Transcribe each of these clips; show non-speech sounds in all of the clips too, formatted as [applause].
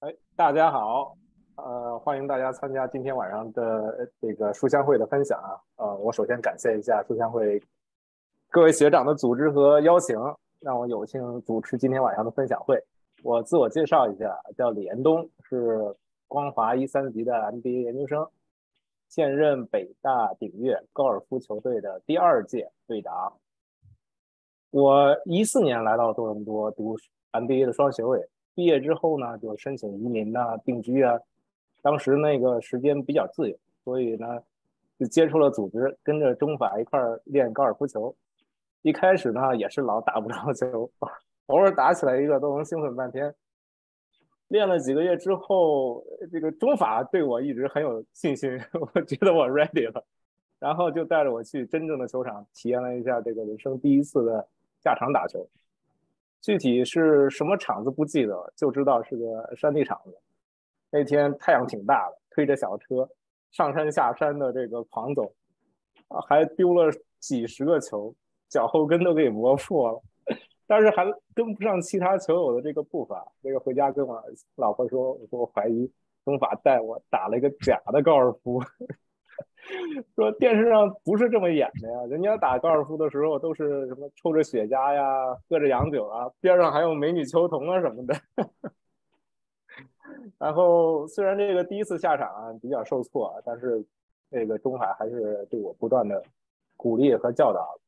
哎，大家好，呃，欢迎大家参加今天晚上的这个书香会的分享啊。呃，我首先感谢一下书香会各位学长的组织和邀请，让我有幸主持今天晚上的分享会。我自我介绍一下，叫李延东，是光华一三级的 MBA 研究生，现任北大鼎越高尔夫球队的第二届队长。我一四年来到多伦多读 MBA 的双学位。毕业之后呢，就申请移民呐、定居啊。当时那个时间比较自由，所以呢，就接触了组织，跟着中法一块儿练高尔夫球。一开始呢，也是老打不着球，偶尔打起来一个都能兴奋半天。练了几个月之后，这个中法对我一直很有信心，[laughs] 我觉得我 ready 了，然后就带着我去真正的球场，体验了一下这个人生第一次的下场打球。具体是什么场子不记得了，就知道是个山地场子。那天太阳挺大的，推着小车上山下山的这个狂走，还丢了几十个球，脚后跟都给磨破了。但是还跟不上其他球友的这个步伐。那个回家跟我老婆说，我说我怀疑中法带我打了一个假的高尔夫。说电视上不是这么演的呀，人家打高尔夫的时候都是什么抽着雪茄呀，喝着洋酒啊，边上还有美女秋桐啊什么的。[laughs] 然后虽然这个第一次下场比较受挫，但是这个中海还是对我不断的鼓励和教导。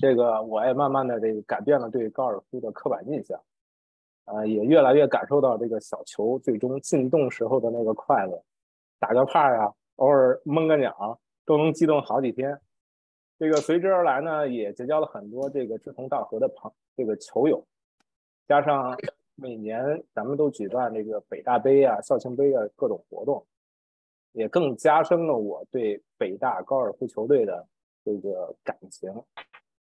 这个我也慢慢的这个改变了对高尔夫的刻板印象，呃，也越来越感受到这个小球最终进洞时候的那个快乐，打个帕呀。偶尔蒙个鸟都能激动好几天，这个随之而来呢，也结交了很多这个志同道合的朋这个球友，加上每年咱们都举办这个北大杯啊、校庆杯啊各种活动，也更加深了我对北大高尔夫球队的这个感情。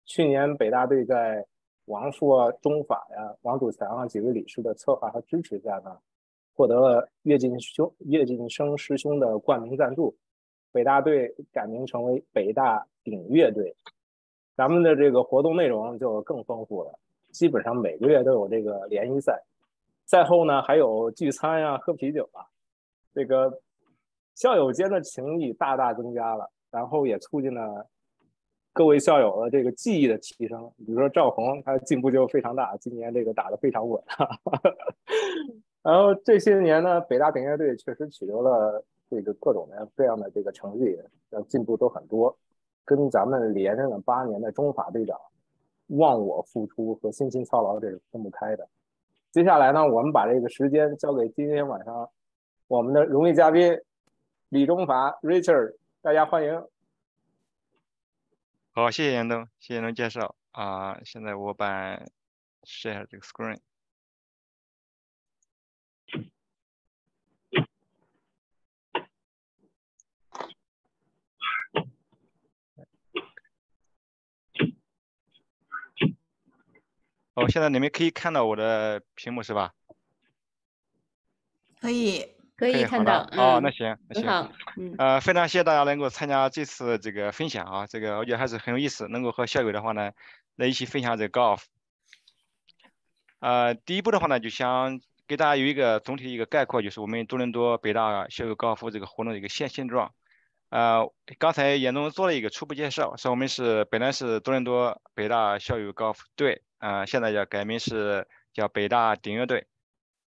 去年北大队在王硕、中法呀、王祖强啊几位理事的策划和支持下呢。获得了岳进兄、岳进生师兄的冠名赞助，北大队改名成为北大鼎乐队。咱们的这个活动内容就更丰富了，基本上每个月都有这个联谊赛，赛后呢还有聚餐呀、喝啤酒啊，这个校友间的情谊大大增加了，然后也促进了各位校友的这个技艺的提升。比如说赵红，他进步就非常大，今年这个打得非常稳。哈 [laughs] 哈然后这些年呢，北大鼎越队确实取得了这个各种的各样的这个成绩，呃，进步都很多，跟咱们连任了八年的中法队长忘我付出和辛勤操劳这是分不开的。接下来呢，我们把这个时间交给今天晚上我们的荣誉嘉宾李中法 Richard，大家欢迎。好，谢谢严东，谢谢严东介绍啊。现在我把 share 这个 screen。哦，现在你们可以看到我的屏幕是吧？可以，可以看到。哦，那行，那行。好。呃，非常谢谢大家能够参加这次这个分享啊，这个我觉得还是很有意思，能够和校友的话呢，来一起分享这个高尔夫。呃，第一步的话呢，就想给大家有一个总体的一个概括，就是我们多伦多北大校友高尔夫这个活动的一个现现状。呃，刚才严总做了一个初步介绍，说我们是本来是多伦多北大校友高尔夫队。啊，现在叫改名是叫北大鼎乐队，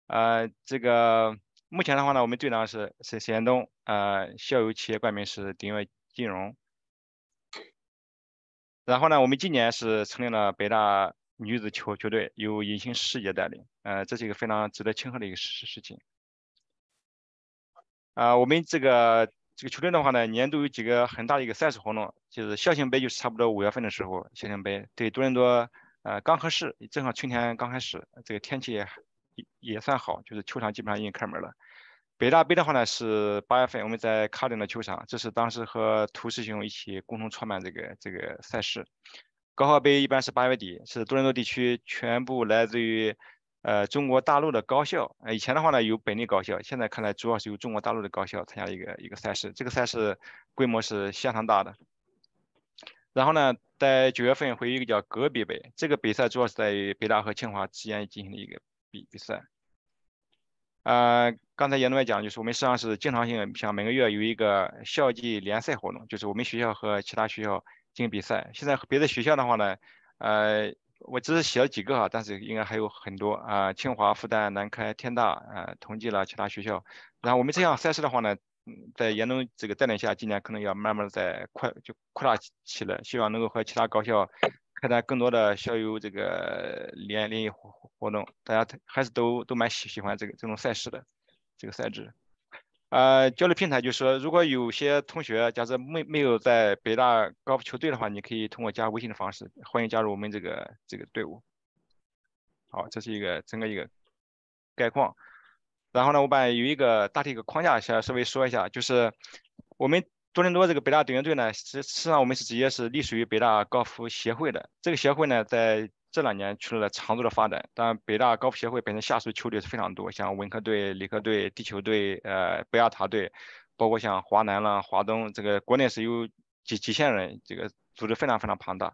呃，这个目前的话呢，我们队长是是沈东，呃，校友企业冠名是鼎越金融，然后呢，我们今年是成立了北大女子球球队，由尹星师姐带领，呃，这是一个非常值得庆贺的一个事事情。啊，我们这个这个球队的话呢，年度有几个很大的一个赛事活动，就是校庆杯，就是差不多五月份的时候，校庆杯对多伦多。呃，刚合适，正好春天刚开始，这个天气也也算好，就是球场基本上已经开门了。北大杯的话呢是八月份，我们在卡顿的球场，这是当时和涂师兄一起共同创办这个这个赛事。高校杯一般是八月底，是多伦多地区全部来自于呃中国大陆的高校。呃，以前的话呢有本地高校，现在看来主要是由中国大陆的高校参加一个一个赛事，这个赛事规模是相当大的。然后呢，在九月份会有一个叫隔壁杯，这个比赛主要是在于北大和清华之间进行的一个比比赛。呃，刚才严总也讲，就是我们实际上是经常性，像每个月有一个校际联赛活动，就是我们学校和其他学校进行比赛。现在别的学校的话呢，呃，我只是写了几个哈，但是应该还有很多啊，清华、复旦、南开、天大，呃，统计了其他学校。然后我们这项赛事的话呢，在严总这个带领下，今年可能要慢慢的在扩就扩大起来，希望能够和其他高校。开展更多的校友这个联联谊活活动，大家还是都都蛮喜喜欢这个这种赛事的这个赛制。呃，交流平台就是说，如果有些同学假设没没有在北大高尔夫球队的话，你可以通过加微信的方式，欢迎加入我们这个这个队伍。好，这是一个整个一个概况。然后呢，我把有一个大体一个框架先稍微说一下，就是我们。多伦多这个北大队员队呢，实实际上我们是直接是隶属于北大高尔夫协会的。这个协会呢，在这两年取得了长足的发展。当然，北大高尔夫协会本身下属球队是非常多，像文科队、理科队、地球队、呃，北亚塔队，包括像华南啦、华东，这个国内是有几几千人，这个组织非常非常庞大。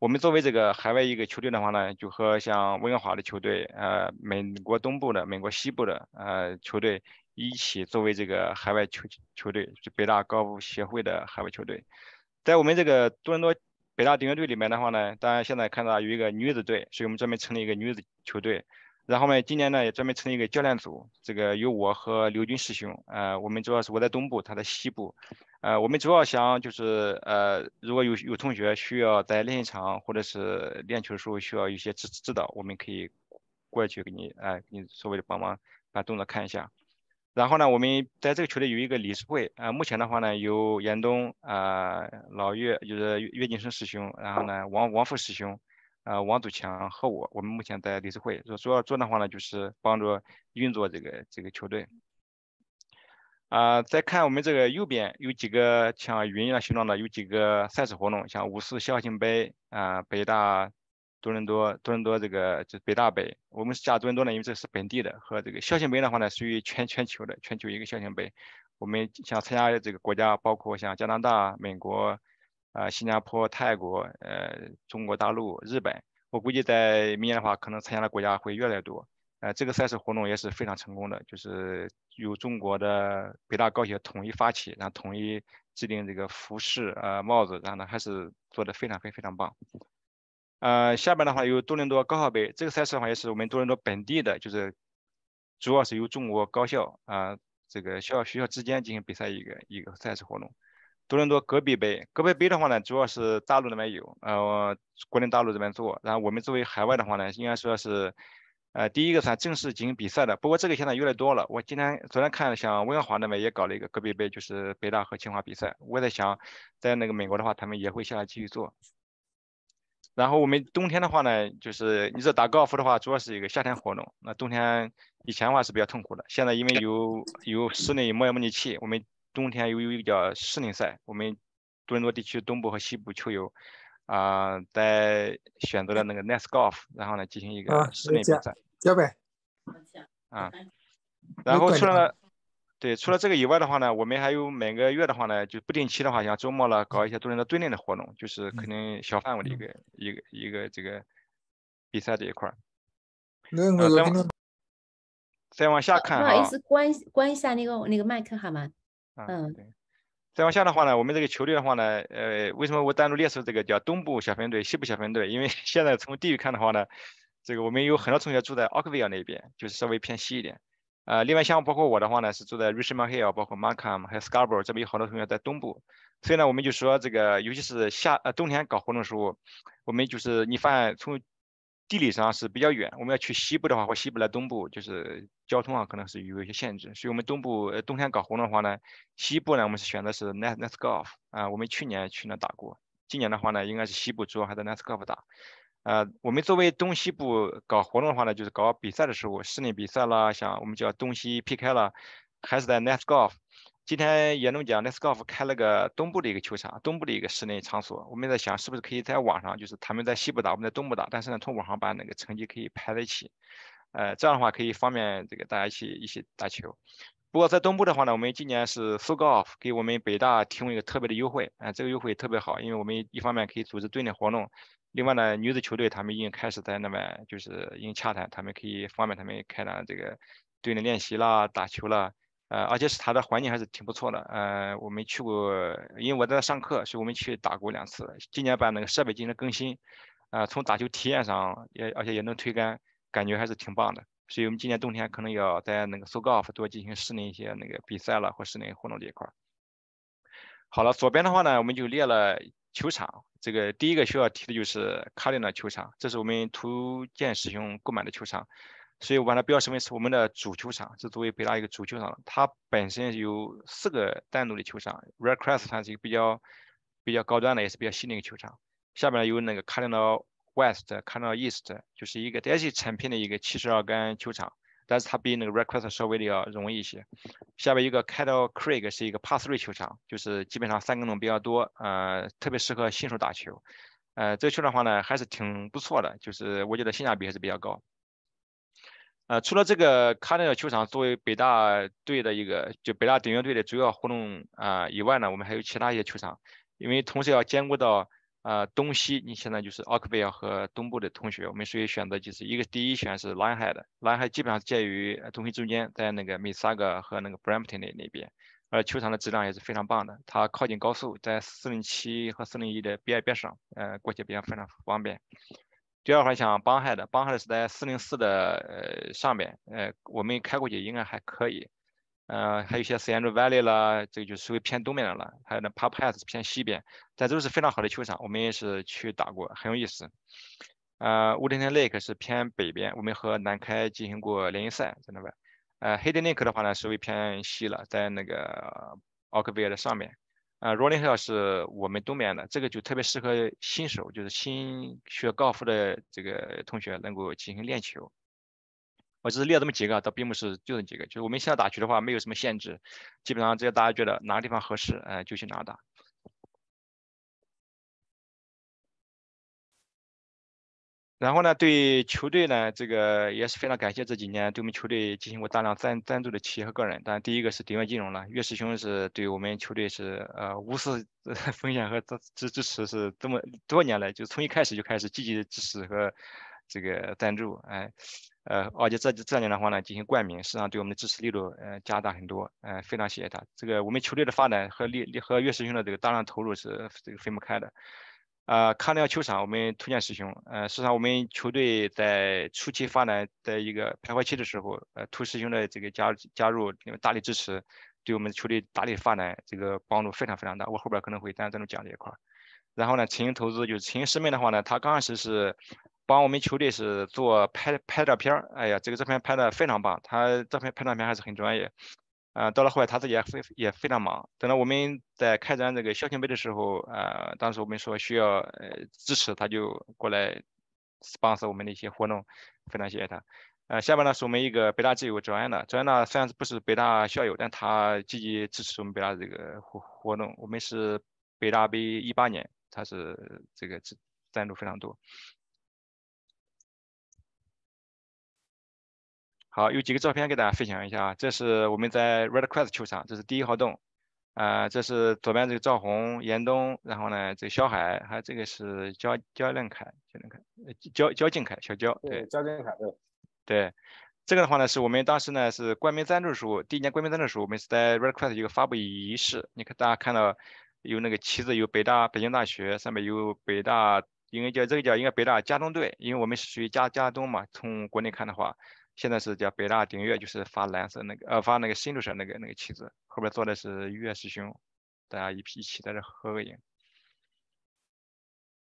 我们作为这个海外一个球队的话呢，就和像温哥华的球队、呃，美国东部的、美国西部的呃球队。一起作为这个海外球球队，就北大高尔夫协会的海外球队，在我们这个多伦多北大顶级队里面的话呢，当然现在看到有一个女子队，所以我们专门成立一个女子球队。然后呢，今年呢也专门成立一个教练组，这个有我和刘军师兄，呃，我们主要是我在东部，他在西部，呃，我们主要想就是呃，如果有有同学需要在练习场或者是练球的时候需要一些指指导，我们可以过去给你，哎，给你所谓的帮忙把动作看一下。然后呢，我们在这个球队有一个理事会，呃，目前的话呢，有严东，呃，老岳，就是岳金生师兄，然后呢，王王富师兄，呃，王祖强和我，我们目前在理事会，主要做的话呢，就是帮助运作这个这个球队。啊，再看我们这个右边有几个像云一样形状的，有几个赛事活动，像五四校庆杯，啊，北大。多伦多，多伦多这个就是北大杯，我们是加多伦多呢，因为这是本地的，和这个校庆杯的话呢，属于全全球的，全球一个校庆杯。我们想参加的这个国家，包括像加拿大、美国、啊新加坡、泰国、呃中国大陆、日本。我估计在明年的话，可能参加的国家会越来越多。呃，这个赛事活动也是非常成功的，就是由中国的北大高校统一发起，然后统一制定这个服饰、呃帽子，然后呢还是做的非常非非常棒。呃，下边的话有多伦多高校杯，这个赛事的话也是我们多伦多本地的，就是主要是由中国高校啊，这个校学校之间进行比赛一个一个赛事活动。多伦多戈壁杯，戈壁杯的话呢，主要是大陆那边有，呃，国内大陆这边做，然后我们作为海外的话呢，应该说是，呃，第一个算正式进行比赛的。不过这个现在越来越多了，我今天昨天看了像温哥华那边也搞了一个戈壁杯，就是北大和清华比赛。我在想，在那个美国的话，他们也会下来继续做。然后我们冬天的话呢，就是你这打高尔夫的话，主要是一个夏天活动。那冬天以前的话是比较痛苦的，现在因为有有室内摩尔模拟器，我们冬天有有一个叫室内赛。我们多伦多地区东部和西部球友啊，在选择了那个 Nice Golf，然后呢进行一个室内比赛。交呗。啊，然后除了。对，除了这个以外的话呢，我们还有每个月的话呢，就不定期的话，像周末了搞一些多伦多队内的活动，就是可能小范围的一个一个一个这个比赛这一块儿。再往下看不好意思，关关一下那个那个麦克好吗？嗯。对。再往下的话呢，我们这个球队的话呢，呃，为什么我单独列出这个叫东部小分队、西部小分队？因为 [laughs] 现在从地域看的话呢，这个我们有很多同学住在奥克维尔那边，就是稍微偏西一点。呃，另外像包括我的话呢，是住在 Richmond Hill，包括 Markham，还有 Scarborough，这边有好多同学在东部，所以呢，我们就说这个，尤其是夏呃冬天搞活动的时候，我们就是你发现从地理上是比较远，我们要去西部的话或西部来东部，就是交通啊可能是有一些限制，所以我们东部呃冬天搞活动的话呢，西部呢我们是选的是 Net Net Golf 啊，我们去年去那打过，今年的话呢应该是西部主要还在 Net Golf 打。呃，我们作为东西部搞活动的话呢，就是搞比赛的时候，室内比赛啦，像我们叫东西 PK 了，还是在 Net Golf。今天严总讲 Nest Golf 开了个东部的一个球场，东部的一个室内场所。我们在想，是不是可以在网上，就是他们在西部打，我们在东部打，但是呢，从网上把那个成绩可以排在一起。呃，这样的话可以方便这个大家一起一起打球。不过在东部的话呢，我们今年是 So g o f 给我们北大提供一个特别的优惠，啊，这个优惠特别好，因为我们一方面可以组织队内活动。另外呢，女子球队他们已经开始在那边就是已经洽谈，他们可以方便他们开展这个队内练习啦、打球啦，呃，而且是它的环境还是挺不错的。呃，我们去过，因为我在上课，所以我们去打过两次。今年把那个设备进行更新，呃，从打球体验上也而且也能推杆，感觉还是挺棒的。所以我们今年冬天可能要在那个 SoGolf 多进行室内一些那个比赛了或室内活动这一块。好了，左边的话呢，我们就列了球场。这个第一个需要提的就是卡林的球场，这是我们图鉴师兄购买的球场，所以我把它标识为是我们的主球场，是作为北大一个主球场。它本身有四个单独的球场，Redcrest 它是一个比较比较高端的，也是比较新的一个球场。下面有那个卡林的 West、卡林的 East，就是一个也是产品的一个七十二杆球场。但是它比那个 Redcrest 稍微的要容易一些。下边一个 Kettle Creek 是一个 Par3 球场，就是基本上三个洞比较多，呃，特别适合新手打球。呃，这个球的话呢，还是挺不错的，就是我觉得性价比还是比较高。呃，除了这个卡内尔球场作为北大队的一个，就北大顶尖队的主要活动啊以外呢，我们还有其他一些球场，因为同时要兼顾到。呃，东西你现在就是奥克维尔和东部的同学，我们所以选择就是一个第一选是蓝海的，蓝海基本上介于东西中间，在那个米萨格和那个 Brampton 那那边，而球场的质量也是非常棒的，它靠近高速，在407和401的边边上，呃，过去比较非常方便。第二块像邦海的，邦海的是在404的呃上面，呃，我们开过去应该还可以。呃，还有一些 c a n d Valley 啦，这个就属于偏东面的了。还有那 Pop Pass 偏西边，但都是非常好的球场，我们也是去打过，很有意思。呃 w o o d e n Lake 是偏北边，我们和南开进行过联谊赛在那边。呃 h a d e n Lake 的话呢，属于偏西了，在那个 Oakville 的上面。呃，Rolling Hill 是我们东边的，这个就特别适合新手，就是新学高尔夫的这个同学能够进行练球。我只是列这么几个，倒并不是就这几个。就是我们现在打球的话，没有什么限制，基本上只要大家觉得哪个地方合适，哎，就去哪打。然后呢，对球队呢，这个也是非常感谢这几年对我们球队进行过大量赞赞助的企业和个人。当然，第一个是鼎悦金融了，岳师兄是对我们球队是呃无私奉献 [laughs] 和支支支持，是这么多年来就从一开始就开始积极的支持和这个赞助，哎。呃，而且这这年的话呢，进行冠名，实际上对我们的支持力度呃加大很多，呃，非常谢谢他。这个我们球队的发展和力力和岳师兄的这个大量投入是这个分不开的。呃，康奈尔球场我们推荐师兄，呃，实际上我们球队在初期发展的一个徘徊期的时候，呃，涂师兄的这个加加入，大力支持，对我们球队大力发展这个帮助非常非常大。我后边可能会单单独讲这一块。然后呢，陈英投资就是陈英师妹的话呢，他刚开始是。帮我们球队是做拍拍照片儿，哎呀，这个照片拍的非常棒，他照片拍照片还是很专业。啊，到了后来他自己也非也非常忙。等到我们在开展这个校庆杯的时候，呃，当时我们说需要呃支持，他就过来 sponsor 我们的一些活动，非常谢谢他。呃，下边呢是我们一个北大挚友周安的，周安呢虽然不是北大校友，但他积极支持我们北大这个活活动。我们是北大杯一八年，他是这个赞赞助非常多。好，有几个照片给大家分享一下啊。这是我们在 Red Cross 球场，这是第一号洞。啊，这是左边这个赵红、严冬，然后呢，这个小海，还有这个是焦焦亮凯，焦亮凯，焦焦静凯，小焦，对，焦静凯，对，对。这个的话呢，是我们当时呢是冠名赞助时候，第一年冠名赞助时候，我们是在 Red Cross 一个发布仪式。你看大家看到有那个旗子，有北大北京大学，上面有北大，应该叫这个叫应该北大加东队，因为我们是属于加加东嘛，从国内看的话。现在是叫北大鼎悦，就是发蓝色那个，呃，发那个新绿色那个那个旗子，后边坐的是岳师兄，大家一一起在这合个影。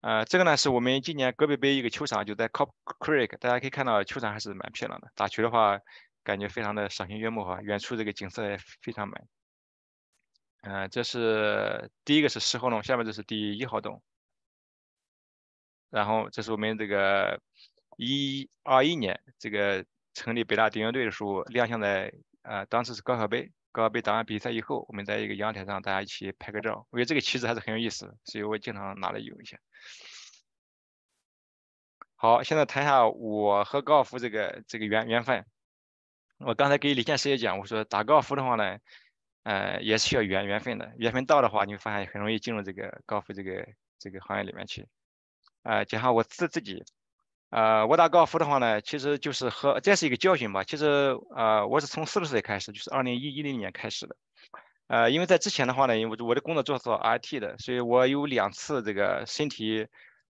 呃，这个呢是我们今年戈壁杯一个球场，就在 Cop Creek，大家可以看到球场还是蛮漂亮的，打球的话感觉非常的赏心悦目哈，远处这个景色也非常美。嗯，这是第一个是十号洞，下面这是第一号洞，然后这是我们这个一二一年这个。成立北大顶尖队的时候亮相在呃当时是高考杯，高考杯打完比赛以后，我们在一个阳台上大家一起拍个照，我觉得这个旗子还是很有意思，所以我经常拿来用一下。好，现在谈一下我和高尔夫这个这个缘缘分。我刚才给李健师也讲，我说打高尔夫的话呢，呃也是需要缘缘分的，缘分到的话，你会发现很容易进入这个高尔夫这个这个行业里面去。呃，讲下我自自己。呃，我打高尔夫的话呢，其实就是和这是一个教训吧。其实呃，我是从四十岁开始，就是二零一一零年开始的。呃，因为在之前的话呢，因为我的工作做做 IT 的，所以我有两次这个身体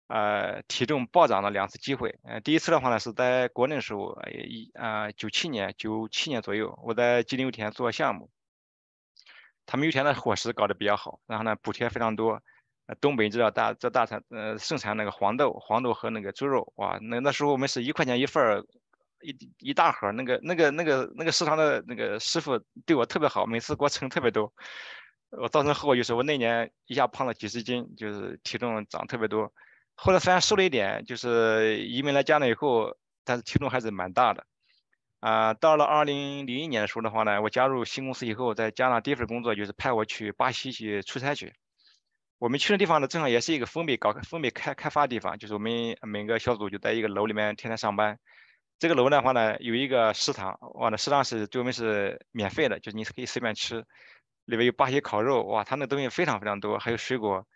呃体重暴涨的两次机会。呃，第一次的话呢是在国内的时候，一啊九七年九七年左右，我在吉林油田做项目，他们油田的伙食搞得比较好，然后呢补贴非常多。东北知道大这大产呃盛产那个黄豆，黄豆和那个猪肉，哇，那那时候我们是一块钱一份儿，一一大盒，那个那个那个那个食堂的那个师傅对我特别好，每次给我盛特别多，我造成后果就是我那年一下胖了几十斤，就是体重长特别多。后来虽然瘦了一点，就是移民来加拿以后，但是体重还是蛮大的。啊，到了二零零一年的时候的话呢，我加入新公司以后，在加拿第一份工作就是派我去巴西去出差去。我们去的地方呢，正好也是一个封闭搞封闭开开发的地方，就是我们每个小组就在一个楼里面天天上班。这个楼的话呢，有一个食堂，哇，那食堂是对我们是免费的，就是你可以随便吃。里面有巴西烤肉，哇，他那东西非常非常多，还有水果。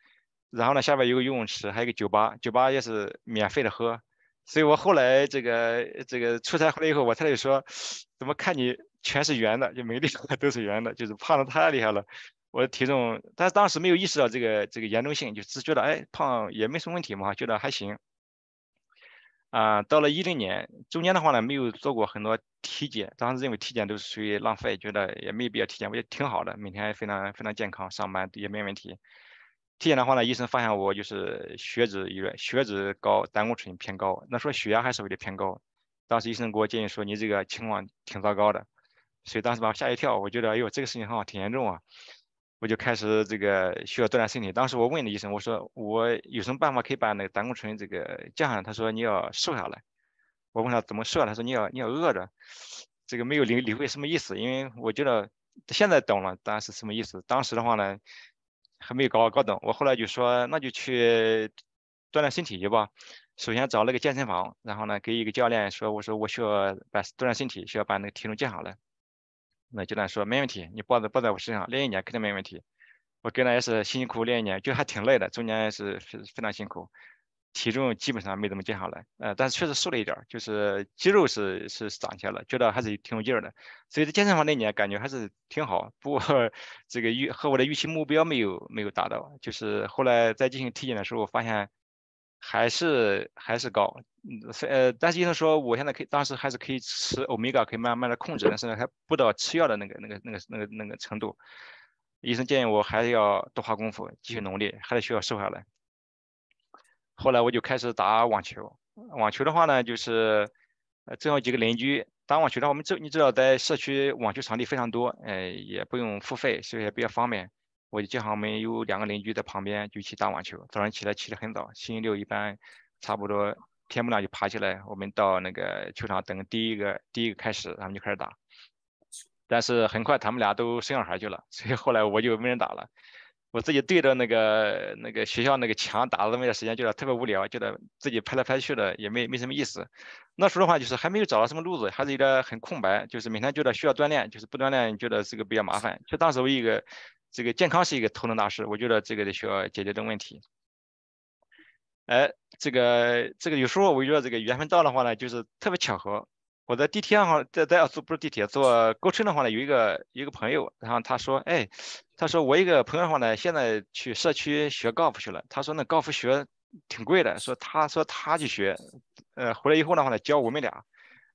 然后呢，下边有个游泳池，还有个酒吧，酒吧也是免费的喝。所以我后来这个这个出差回来以后，我太太就说，[sniffs] 怎么看你全是圆的，就每个地方都是圆的，就是胖的太厉害了。我的体重，但是当时没有意识到这个这个严重性，就只觉得哎胖也没什么问题嘛，觉得还行。啊，到了一零年中间的话呢，没有做过很多体检，当时认为体检都是属于浪费，觉得也没必要体检，我觉得挺好的，每天非常非常健康，上班也没问题。体检的话呢，医生发现我就是血脂有点血脂高，胆固醇偏高，那说血压还是有点偏高。当时医生给我建议说你这个情况挺糟糕的，所以当时把我吓一跳，我觉得哎呦这个事情好像挺严重啊。我就开始这个需要锻炼身体。当时我问了医生，我说我有什么办法可以把那个胆固醇这个降下来？他说你要瘦下来。我问他怎么瘦？他说你要你要饿着。这个没有理理会什么意思，因为我觉得现在懂了，当然是什么意思。当时的话呢，还没有搞搞懂。我后来就说那就去锻炼身体去吧。首先找了个健身房，然后呢给一个教练说，我说我需要把锻炼身体，需要把那个体重降下来。那教练说没问题，你抱在抱在我身上练一年肯定没问题。我跟他也是辛辛苦苦练一年，就还挺累的，中间也是非非常辛苦，体重基本上没怎么降下来，呃，但是确实瘦了一点，就是肌肉是是长起来了，觉得还是挺有劲儿的。所以在健身房那年感觉还是挺好，不过这个预和我的预期目标没有没有达到，就是后来在进行体检的时候发现。还是还是高，嗯，呃，但是医生说我现在可以，当时还是可以吃欧米伽，可以慢慢的控制，但是呢还不到吃药的那个那个那个那个那个程度。医生建议我还是要多花功夫，继续努力，还得需要瘦下来。后来我就开始打网球，网球的话呢，就是呃正好几个邻居打网球的话，我们这你知道在社区网球场地非常多，呃，也不用付费，所以也比较方便。我就正好我们有两个邻居在旁边，就一起打网球。早上起来起得很早，星期六一般差不多天不亮就爬起来，我们到那个球场等第一个第一个开始，他们就开始打。但是很快他们俩都生小孩去了，[laughs] 所以后来我就没人打了。我自己对着那个那个学校那个墙打了那么点时间，觉得特别无聊，觉得自己拍来拍去的也没没什么意思。那时候的话就是还没有找到什么路子，还是有点很空白，就是每天觉得需要锻炼，就是不锻炼觉得这个比较麻烦。就当时我一个。这个健康是一个头等大事，我觉得这个得需要解决的问题。哎，这个这个有时候我觉得这个缘分到的话呢，就是特别巧合。我在地铁上，在在坐不是地铁，坐高车的话呢，有一个一个朋友，然后他说，哎，他说我一个朋友的话呢，现在去社区学高尔夫去了。他说那高尔夫学挺贵的，说他说他去学，呃，回来以后的话呢，教我们俩。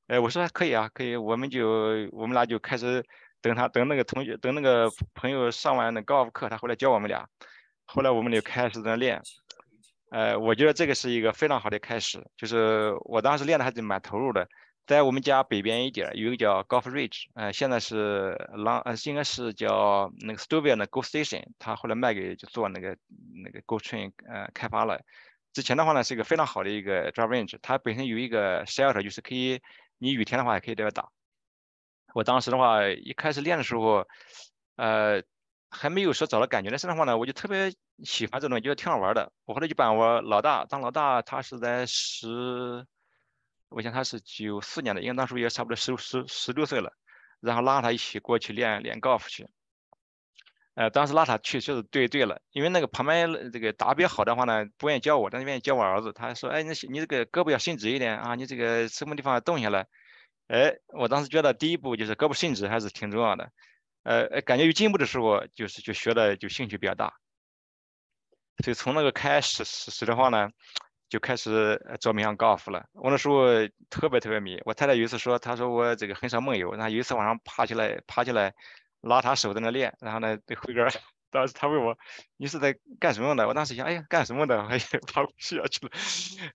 哎，我说可以啊，可以，我们就我们俩就开始。等他等那个同学等那个朋友上完那高尔夫课，他回来教我们俩。后来我们就开始在练。呃，我觉得这个是一个非常好的开始。就是我当时练的还是蛮投入的。在我们家北边一点有一个叫 Golf Ridge，呃，现在是浪呃应该是叫那个 s t u v i a 的 Go Station，他后来卖给就做那个那个 Go Train 呃开发了。之前的话呢是一个非常好的一个 Drive Range，它本身有一个 Shelter，就是可以你雨天的话也可以在这打。我当时的话，一开始练的时候，呃，还没有说找到感觉但是的话呢，我就特别喜欢这种，觉得挺好玩的。我后来就把我老大当老大，他是在十，我想他是九四年的，因为那时候也差不多十十十六岁了，然后拉他一起过去练练高尔夫去。呃，当时拉他去确实对对了，因为那个旁边这个打比较好的话呢，不愿意教我，但是愿意教我儿子。他说：“哎，那你这个胳膊要伸直一点啊，你这个什么地方要动下来。”哎，我当时觉得第一步就是胳膊伸直还是挺重要的。呃，感觉有进步的时候，就是就学的就兴趣比较大。所以从那个开始始始的话呢，就开始做面向高尔夫了。我那时候特别特别迷。我太太有一次说，她说我这个很少梦游，然后有一次晚上爬起来爬起来。拉她手在那练，然后呢，对辉哥，当时他问我，你是在干什么的？我当时想，哎呀，干什么的？[laughs] 哎呀，爬不下去了。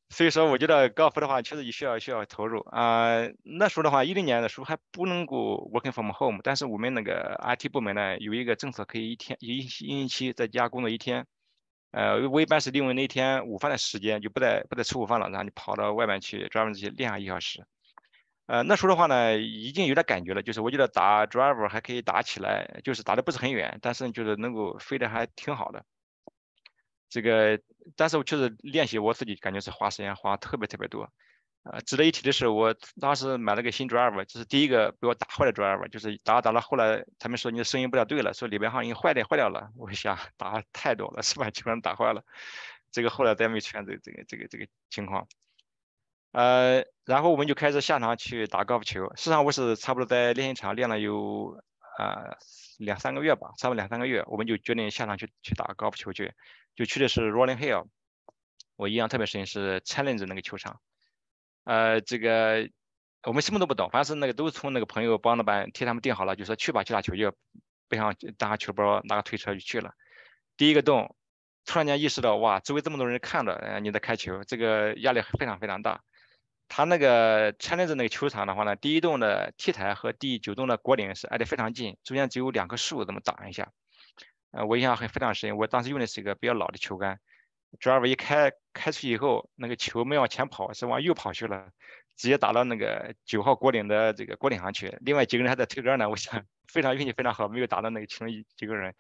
所以说，我觉得高尔夫的话，确实也需要需要投入啊。那时候的话，一零年的时候还不能够 working from home，但是我们那个 IT 部门呢，有一个政策，可以一天一一星期在家工作一天。呃，我一般是利用那天午饭的时间，就不在不在吃午饭了，然后你跑到外面去专门去练上一小时。呃，那时候的话呢，已经有点感觉了，就是我觉得打 driver 还可以打起来，就是打的不是很远，但是就是能够飞的还挺好的。这个，但是我确实练习我自己感觉是花时间花特别特别多。呃，值得一提的是，我当时买了个新 driver，这是第一个被我打坏的 driver，就是打打了，后来他们说你的声音不太对了，说里边好像已经坏掉坏掉了。[laughs] 我想打太多了，是把球场打坏了。这个后来再没出现这这个这个这个情况。呃，然后我们就开始下场去打高尔夫球。实际上我是差不多在练习场练了有呃两三个月吧，差不多两三个月，我们就决定下场去去打高尔夫球去，就去的是 Rolling Hill。我印象特别深是 Challenge 那个球场。呃，这个我们什么都不懂，反正是那个都是从那个朋友帮老板替他们订好了，就说去吧，去打球去背上打个球包，拿个推车就去了。第一个洞，突然间意识到哇，周围这么多人看着，呃，你在开球，这个压力非常非常大。他那个 Challenge 那个球场的话呢，第一栋的 T 台和第九栋的果岭是挨得非常近，中间只有两棵树这么挡一下。呃，我印象很非常深，我当时用的是一个比较老的球杆，driver 一开开出去以后，那个球没往前跑，是往右跑去了，直接打到那个九号果岭的这个果岭上去。另外几个人还在推杆呢，我想非常运气非常好，没有打到那个其中一几个人。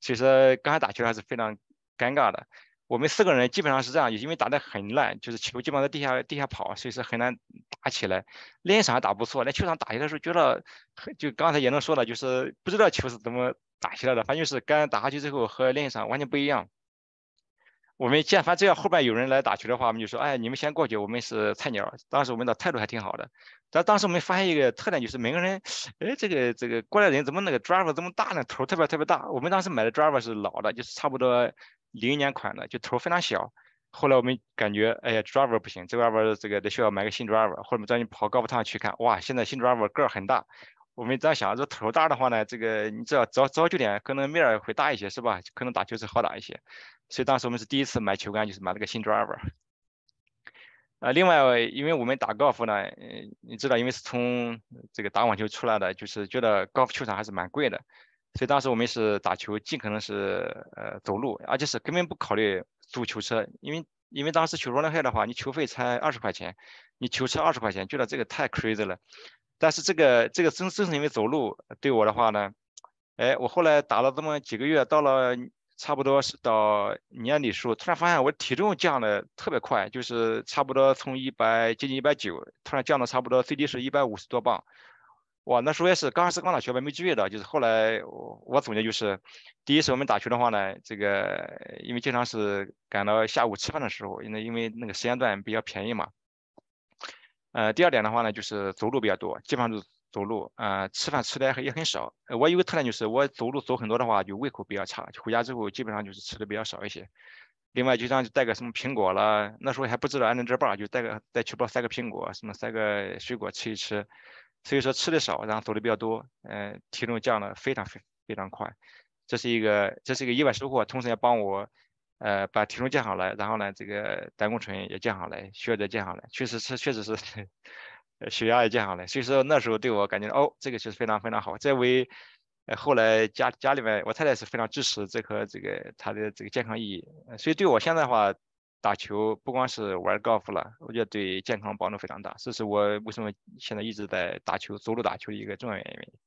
所以说刚才打球还是非常尴尬的。我们四个人基本上是这样，因为打得很烂，就是球基本上在地下地下跑，所以说很难打起来。练习场打不错，在球场打起来的时候觉得，就刚才也能说了，就是不知道球是怎么打起来的，反正就是杆打下去之后和练习场完全不一样。我们见反只要后边有人来打球的话，我们就说，哎，你们先过去，我们是菜鸟。当时我们的态度还挺好的。但当时我们发现一个特点，就是每个人，哎，这个这个过来人怎么那个 driver 这么大呢？头特别特别大。我们当时买的 driver 是老的，就是差不多。零年款的就头非常小，后来我们感觉哎呀，driver 不行，这外边这个得需要买个新 driver，或者咱你跑高尔夫场去看，哇，现在新 driver 个儿很大。我们这样想，这头大的话呢，这个你只要早早九点，可能面儿会大一些，是吧？可能打球是好打一些。所以当时我们是第一次买球杆，就是买了个新 driver。呃，另外，因为我们打高尔夫呢，你知道，因为是从这个打网球出来的，就是觉得高尔夫球场还是蛮贵的。所以当时我们是打球，尽可能是呃走路，而且是根本不考虑租球车，因为因为当时去罗兰海的话，你球费才二十块钱，你球车二十块钱，觉得这个太 crazy 了。但是这个这个正正是因为走路对我的话呢，哎，我后来打了这么几个月，到了差不多是到年底时候，突然发现我体重降的特别快，就是差不多从一百接近一百九，突然降到差不多最低是一百五十多磅。哇，那时候也是刚开始刚打球，没注意到，就是后来我我总结就是，第一是我们打球的话呢，这个因为经常是赶到下午吃饭的时候，因为因为那个时间段比较便宜嘛。呃，第二点的话呢，就是走路比较多，基本上都是走路，呃，吃饭吃的也很少。我有个特点就是我走路走很多的话，就胃口比较差，回家之后基本上就是吃的比较少一些。另外，就像带个什么苹果了，那时候还不知道安能这棒，就带个带球包塞个苹果，什么塞个水果吃一吃。所以说吃的少，然后走的比较多，嗯，体重降的非常非非常快，这是一个这是一个意外收获，同时也帮我，呃，把体重降下来，然后呢，这个胆固醇也降下来，血压降下来，确实是确实是，[laughs] 血压也降下来，所以说那时候对我感觉哦，这个确实非常非常好，这为呃后来家家里面我太太是非常支持这颗这个它的这个健康意义，所以对我现在的话。打球不光是玩高尔夫了，我觉得对健康帮助非常大，这是我为什么现在一直在打球、走路打球的一个重要原因。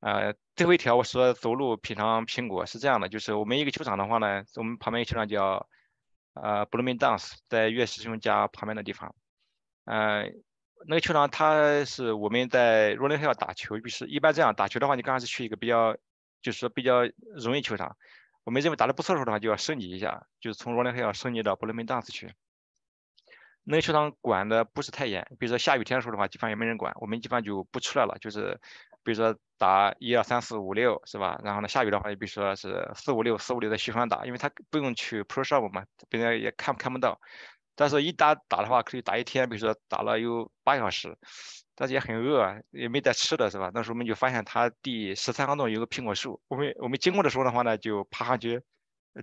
呃，最后一条我说走路品尝苹果是这样的，就是我们一个球场的话呢，我们旁边一个球场叫呃，Bloomington，在岳师兄家旁边的地方。呃，那个球场它是我们在 Rolling Hill 打球，就是一般这样打球的话，你刚开始去一个比较就是说比较容易球场。我们认为打得不错的时候的话，就要升级一下，就是从罗联黑要升级到布雷梅当斯去。那个球场管的不是太严，比如说下雨天的时候的话，基本上也没人管，我们基本上就不出来了。就是比如说打一二三四五六是吧？然后呢下雨的话，也比如说是四五六四五六在循环打，因为他不用去 Pro Shop 嘛，别人也看看不到。但是一打打的话，可以打一天，比如说打了有八小时，但是也很饿，也没带吃的是吧？那时候我们就发现它第十三行洞有个苹果树，我们我们经过的时候的话呢，就爬上去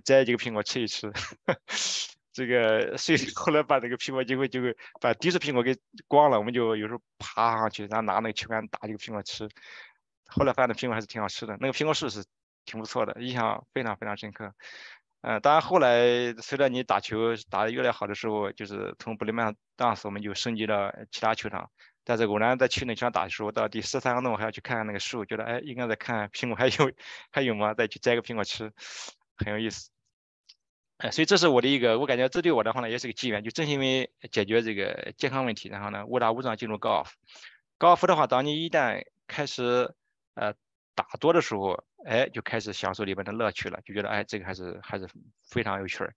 摘几个苹果吃一吃。[laughs] 这个所以后来把这个苹果就会就会把第一次苹果给光了，我们就有时候爬上去，然后拿那个球杆打这个苹果吃。后来发现苹果还是挺好吃的，那个苹果树是挺不错的，印象非常非常深刻。嗯，当然后来随着你打球打得越来越好的时候，就是从布雷曼当时我们就升级到其他球场。但是偶然在去那圈打的时候，到第十三个洞还要去看看那个树，觉得哎应该再看苹果还有还有吗？再去摘个苹果吃，很有意思。哎，所以这是我的一个，我感觉这对我的话呢也是个机缘，就正是因为解决这个健康问题，然后呢误打误撞进入高尔夫。高尔夫的话，当你一旦开始呃打多的时候，哎，就开始享受里边的乐趣了，就觉得哎这个还是还是非常有趣儿。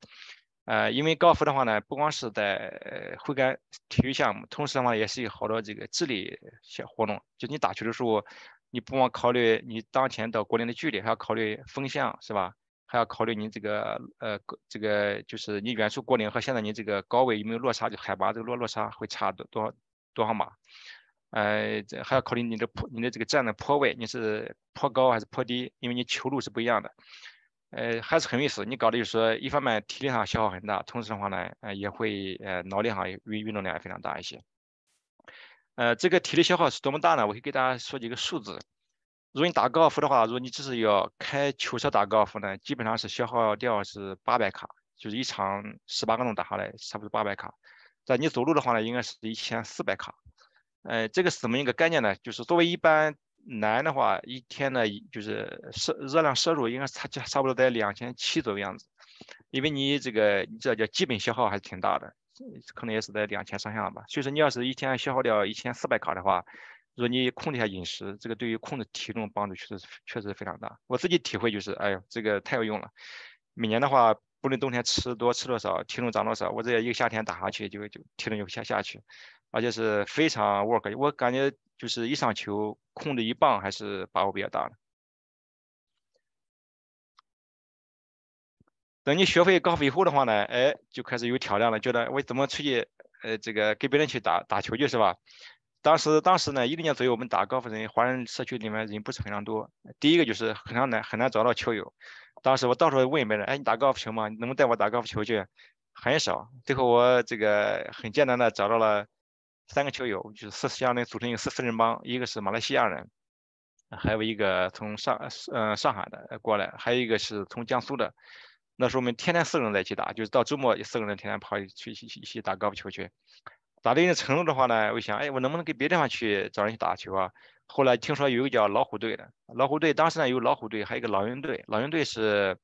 呃，因为高尔夫的话呢，不光是在挥杆体育项目，同时的话也是有好多这个智力些活动。就你打球的时候，你不光考虑你当前到果岭的距离，还要考虑风向，是吧？还要考虑你这个呃，这个就是你远处过岭和现在你这个高位有没有落差，就海拔这个落落差会差多多多少码？呃，这还要考虑你的坡，你的这个站的坡位，你是坡高还是坡低？因为你球路是不一样的。呃，还是很有意思。你搞的就是说，一方面体力上消耗很大，同时的话呢，呃，也会呃脑力上运运动量也非常大一些。呃，这个体力消耗是多么大呢？我可以给大家说几个数字。如果你打高尔夫的话，如果你只是要开球车打高尔夫呢，基本上是消耗掉是八百卡，就是一场十八个洞打下来差不多八百卡。但你走路的话呢，应该是一千四百卡。呃，这个是怎么一个概念呢？就是作为一般男的话，一天呢就是摄热量摄入应该差差不多在两千七左右样子。因为你这个你知道叫基本消耗还是挺大的，可能也是在两千上下吧。所以说你要是一天消耗掉一千四百卡的话，如果你控制一下饮食，这个对于控制体重帮助确实确实非常大。我自己体会就是，哎呦，这个太有用了。每年的话，不论冬天吃多吃多少，体重长多少，我这一个夏天打下去就就体重就下下去，而且是非常 work。我感觉就是一上球控制一棒还是把握比较大的。等你学会高尔夫以后的话呢，哎，就开始有挑战了，觉得我怎么出去，呃，这个给别人去打打球去是吧？当时，当时呢，一零年左右，我们打高尔夫人，华人社区里面人不是非常多。第一个就是很难很难找到球友。当时我到处问别人，哎，你打高尔夫球吗？你能不能带我打高尔夫球去？很少。最后我这个很艰难的找到了三个球友，就是四相当于组成一个四四人帮，一个是马来西亚人，还有一个从上嗯上海的过来，还有一个是从江苏的。那时候我们天天四个人在一起打，就是到周末四个人天天跑去一起一起打高尔夫球去。打到一定程度的话呢，我想，哎，我能不能给别地方去找人去打球啊？后来听说有一个叫老虎队的，老虎队当时呢有老虎队，还有一个老鹰队。老鹰队是，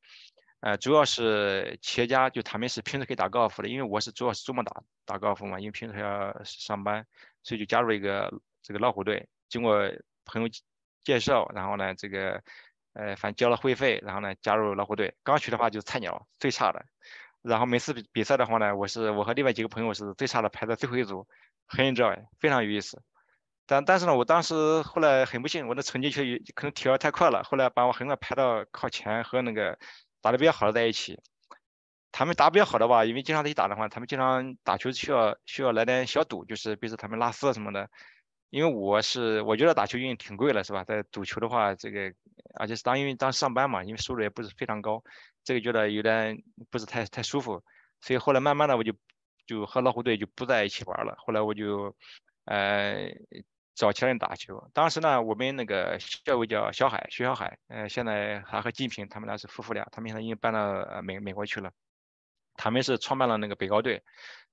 呃，主要是企业家，就他们是平时可以打高尔夫的，因为我是主要是周末打打高尔夫嘛，因为平时要上班，所以就加入一个这个老虎队。经过朋友介绍，然后呢，这个，呃，反正交了会费，然后呢加入老虎队。刚去的话就是菜鸟，最差的。然后每次比比赛的话呢，我是我和另外几个朋友是最差的，排在最后一组，很 enjoy，非常有意思。但但是呢，我当时后来很不幸，我的成绩却可能提高太快了，后来把我很快排到靠前和那个打得比较好的在一起。他们打比较好的吧，因为经常在一起打的话，他们经常打球需要需要来点小赌，就是比如说他们拉丝什么的。因为我是我觉得打球因为挺贵了，是吧？在赌球的话，这个而且是当因为当上班嘛，因为收入也不是非常高。这个觉得有点不是太太舒服，所以后来慢慢的我就就和老虎队就不在一起玩了。后来我就呃找其他人打球。当时呢，我们那个校友叫小海，徐小海，呃，现在他和金平他们俩是夫妇俩，他们现在已经搬到美美国去了。他们是创办了那个北高队。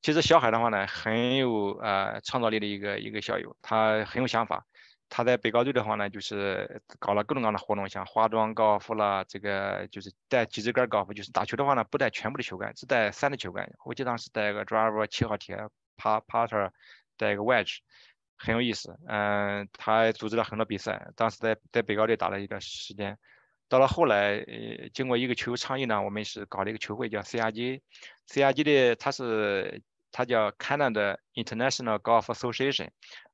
其实小海的话呢，很有呃创造力的一个一个校友，他很有想法。他在北高队的话呢，就是搞了各种各样的活动，像化妆高尔夫啦，这个就是带几支杆高尔夫，就是打球的话呢，不带全部的球杆，只带三的球杆。我记得当时带个 driver 七号铁，pa putter，带一个 wedge，很有意思。嗯，他组织了很多比赛，当时在在北高队打了一段时间。到了后来，呃，经过一个球倡议呢，我们是搞了一个球会叫 CRG，CRG 的它是它叫 Canada International Golf Association。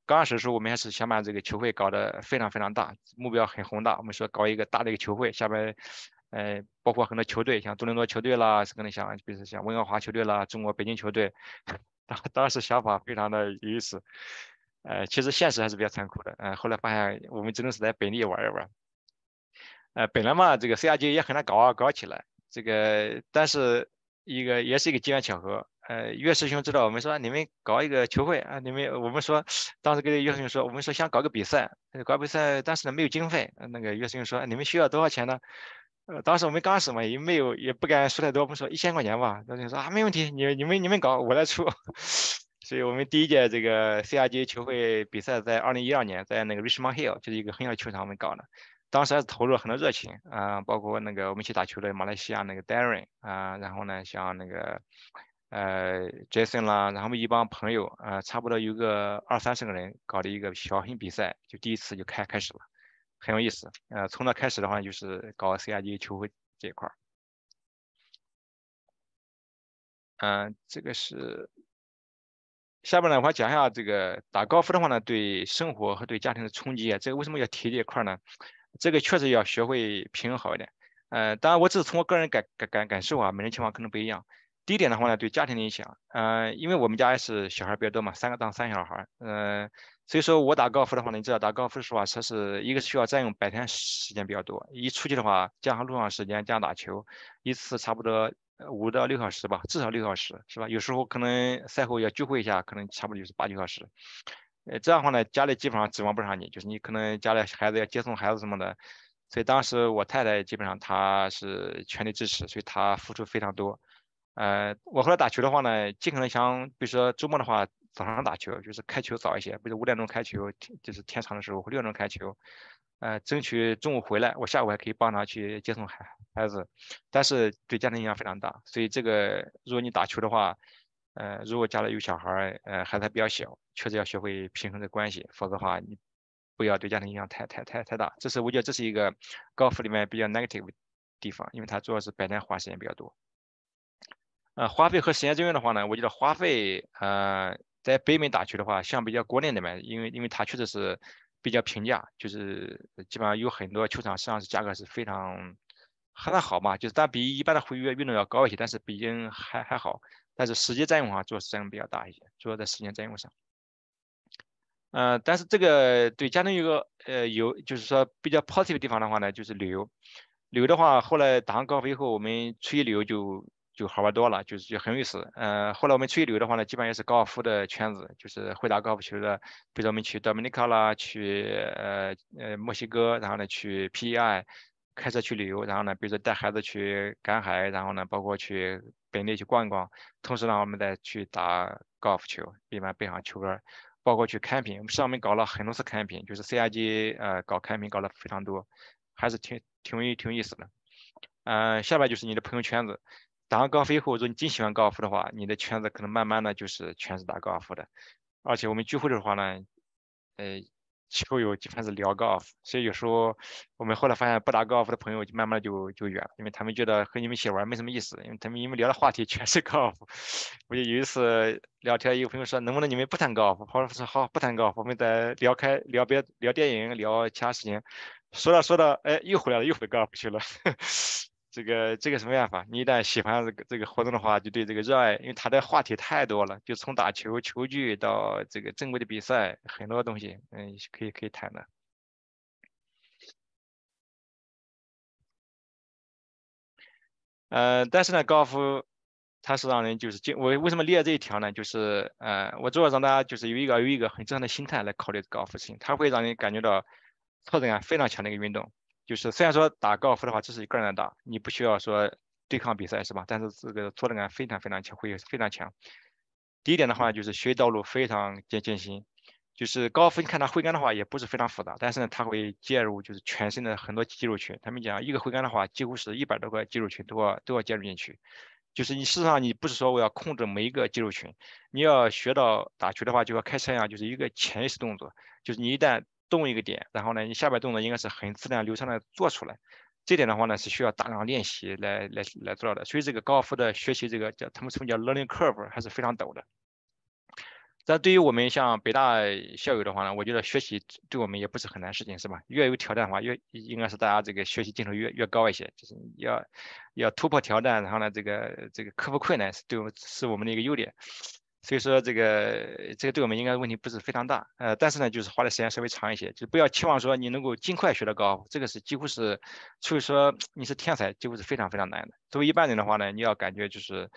刚开始的时候，我们还是想把这个球会搞得非常非常大，目标很宏大。我们说搞一个大的一个球会，下边，呃，包括很多球队，像多伦多球队啦，可能像，比如像温哥华球队啦，中国北京球队。[laughs] 当当时想法非常的有意思，呃，其实现实还是比较残酷的，呃，后来发现我们只能是在本地玩一玩，呃，本来嘛，这个 CRG 也很难搞啊，搞起来，这个，但是一个也是一个机缘巧合，呃，岳师兄知道我们说你们搞一个球会啊，你们我们说当时跟岳师兄说，我们说想搞个比赛，搞比赛，但是呢没有经费，那个岳师兄说你们需要多少钱呢？呃，当时我们刚开始嘛，也没有，也不敢说太多，我们说一千块钱吧。岳师兄说啊，没问题，你你们你们搞，我来出。所以我们第一届这个 CRG 球会比赛在二零一二年，在那个 Richmond Hill，就是一个很小的球场，我们搞的。当时还是投入了很多热情啊，包括那个我们一起打球的马来西亚那个 Darren 啊，然后呢，像那个呃 Jason 啦，然后我们一帮朋友啊，差不多有个二三十个人搞的一个小型比赛，就第一次就开开始了。很有意思，呃，从那开始的话就是搞 CRG 球会这一块儿，嗯，这个是下面呢，我讲一下这个打高尔夫的话呢，对生活和对家庭的冲击啊，这个为什么要提这一块呢？这个确实要学会平衡好一点，呃，当然我只是从我个人感感感感受啊，每人情况可能不一样。第一点的话呢，对家庭的影响，呃，因为我们家也是小孩比较多嘛，三个当三小孩，嗯。所以说我打高尔夫的话呢，你知道打高尔夫的时候啊，它是一个需要占用白天时间比较多，一出去的话加上路上时间加上打球，一次差不多五到六小时吧，至少六小时是吧？有时候可能赛后要聚会一下，可能差不多就是八九小时。呃，这样的话呢，家里基本上指望不上你，就是你可能家里孩子要接送孩子什么的，所以当时我太太基本上她是全力支持，所以她付出非常多。呃，我后来打球的话呢，尽可能想，比如说周末的话。早上打球就是开球早一些，比如五点钟开球，就是天长的时候，六点钟开球，呃，争取中午回来，我下午还可以帮他去接送孩孩子，但是对家庭影响非常大，所以这个如果你打球的话，呃，如果家里有小孩，呃，孩子还比较小，确实要学会平衡的关系，否则的话你不要对家庭影响太太太太大，这是我觉得这是一个高尔夫里面比较 negative 地方，因为它主要是白天花时间比较多，呃，花费和时间资源的话呢，我觉得花费，呃。在北美打球的话，相比较国内那边，因为因为它确实是比较平价，就是基本上有很多球场实际上是价格是非常还算好嘛，就是但比一般的会员运动要高一些，但是毕竟还还好。但是时间占用啊，主要是占用比较大一些，主要在时间占用上。呃，但是这个对家庭有个呃有就是说比较 positive 的地方的话呢，就是旅游。旅游的话，后来打完高尔夫以后，我们出去旅游就。就好玩多了，就是就很有意思。嗯，后来我们出去旅游的话呢，基本上也是高尔夫的圈子，就是会打高尔夫球的。比如说我们去多米尼卡啦，去呃呃墨西哥，然后呢去 PEI 开车去旅游，然后呢比如说带孩子去赶海，然后呢包括去本地去逛一逛，同时呢我们再去打高尔夫球，一般背上球杆，包括去 camping，我们上面搞了很多次 camping，就是 CRG 呃搞 camping 搞了非常多，还是挺挺有挺有意思的。嗯，下边就是你的朋友圈子。打完高尔夫以后，如果你真喜欢高尔夫的话，你的圈子可能慢慢的就是全是打高尔夫的。而且我们聚会的话呢，呃，球友基本上是聊高尔夫，所以有时候我们后来发现不打高尔夫的朋友就慢慢就就远了，因为他们觉得和你们一起玩没什么意思，因为他们因为聊的话题全是高尔夫。我就有一次聊天，一个朋友说能不能你们不谈高尔夫？我说好，不谈高尔夫，我们再聊开聊别聊电影，聊其他事情。说着说着，哎，又回来了，又回高尔夫去了。这个这个什么办法？你一旦喜欢这个这个活动的话，就对这个热爱，因为他的话题太多了，就从打球、球具到这个正规的比赛，很多东西，嗯，可以可以谈的。呃，但是呢，高尔夫它是让人就是我为什么列这一条呢？就是呃，我主要让大家就是有一个有一个很正常的心态来考虑高尔夫事情，它会让你感觉到挫折感非常强的一个运动。就是虽然说打高尔夫的话，这是一个人打，你不需要说对抗比赛是吧？但是这个挫折感非常非常强，会非常强。第一点的话，就是学习道路非常艰艰辛。就是高尔夫，你看它挥杆的话也不是非常复杂，但是呢，它会介入就是全身的很多肌肉群。他们讲一个挥杆的话，几乎是一百多个肌肉群都要都要介入进去。就是你事实上你不是说我要控制每一个肌肉群，你要学到打球的话，就要开车一样，就是一个潜意识动作，就是你一旦动一个点，然后呢，你下边动作应该是很自然流畅的做出来。这点的话呢是需要大量练习来来来做到的。所以这个高尔夫的学习这个叫他们称叫 learning curve 还是非常陡的。但对于我们像北大校友的话呢，我觉得学习对我们也不是很难事情，是吧？越有挑战的话，越应该是大家这个学习劲头越越高一些，就是要要突破挑战，然后呢，这个这个克服困难是对我们是我们的一个优点。所以说这个这个对我们应该问题不是非常大，呃，但是呢，就是花的时间稍微长一些，就不要期望说你能够尽快学到高，这个是几乎是，所以说你是天才，几乎是非常非常难的。作为一般人的话呢，你要感觉就是，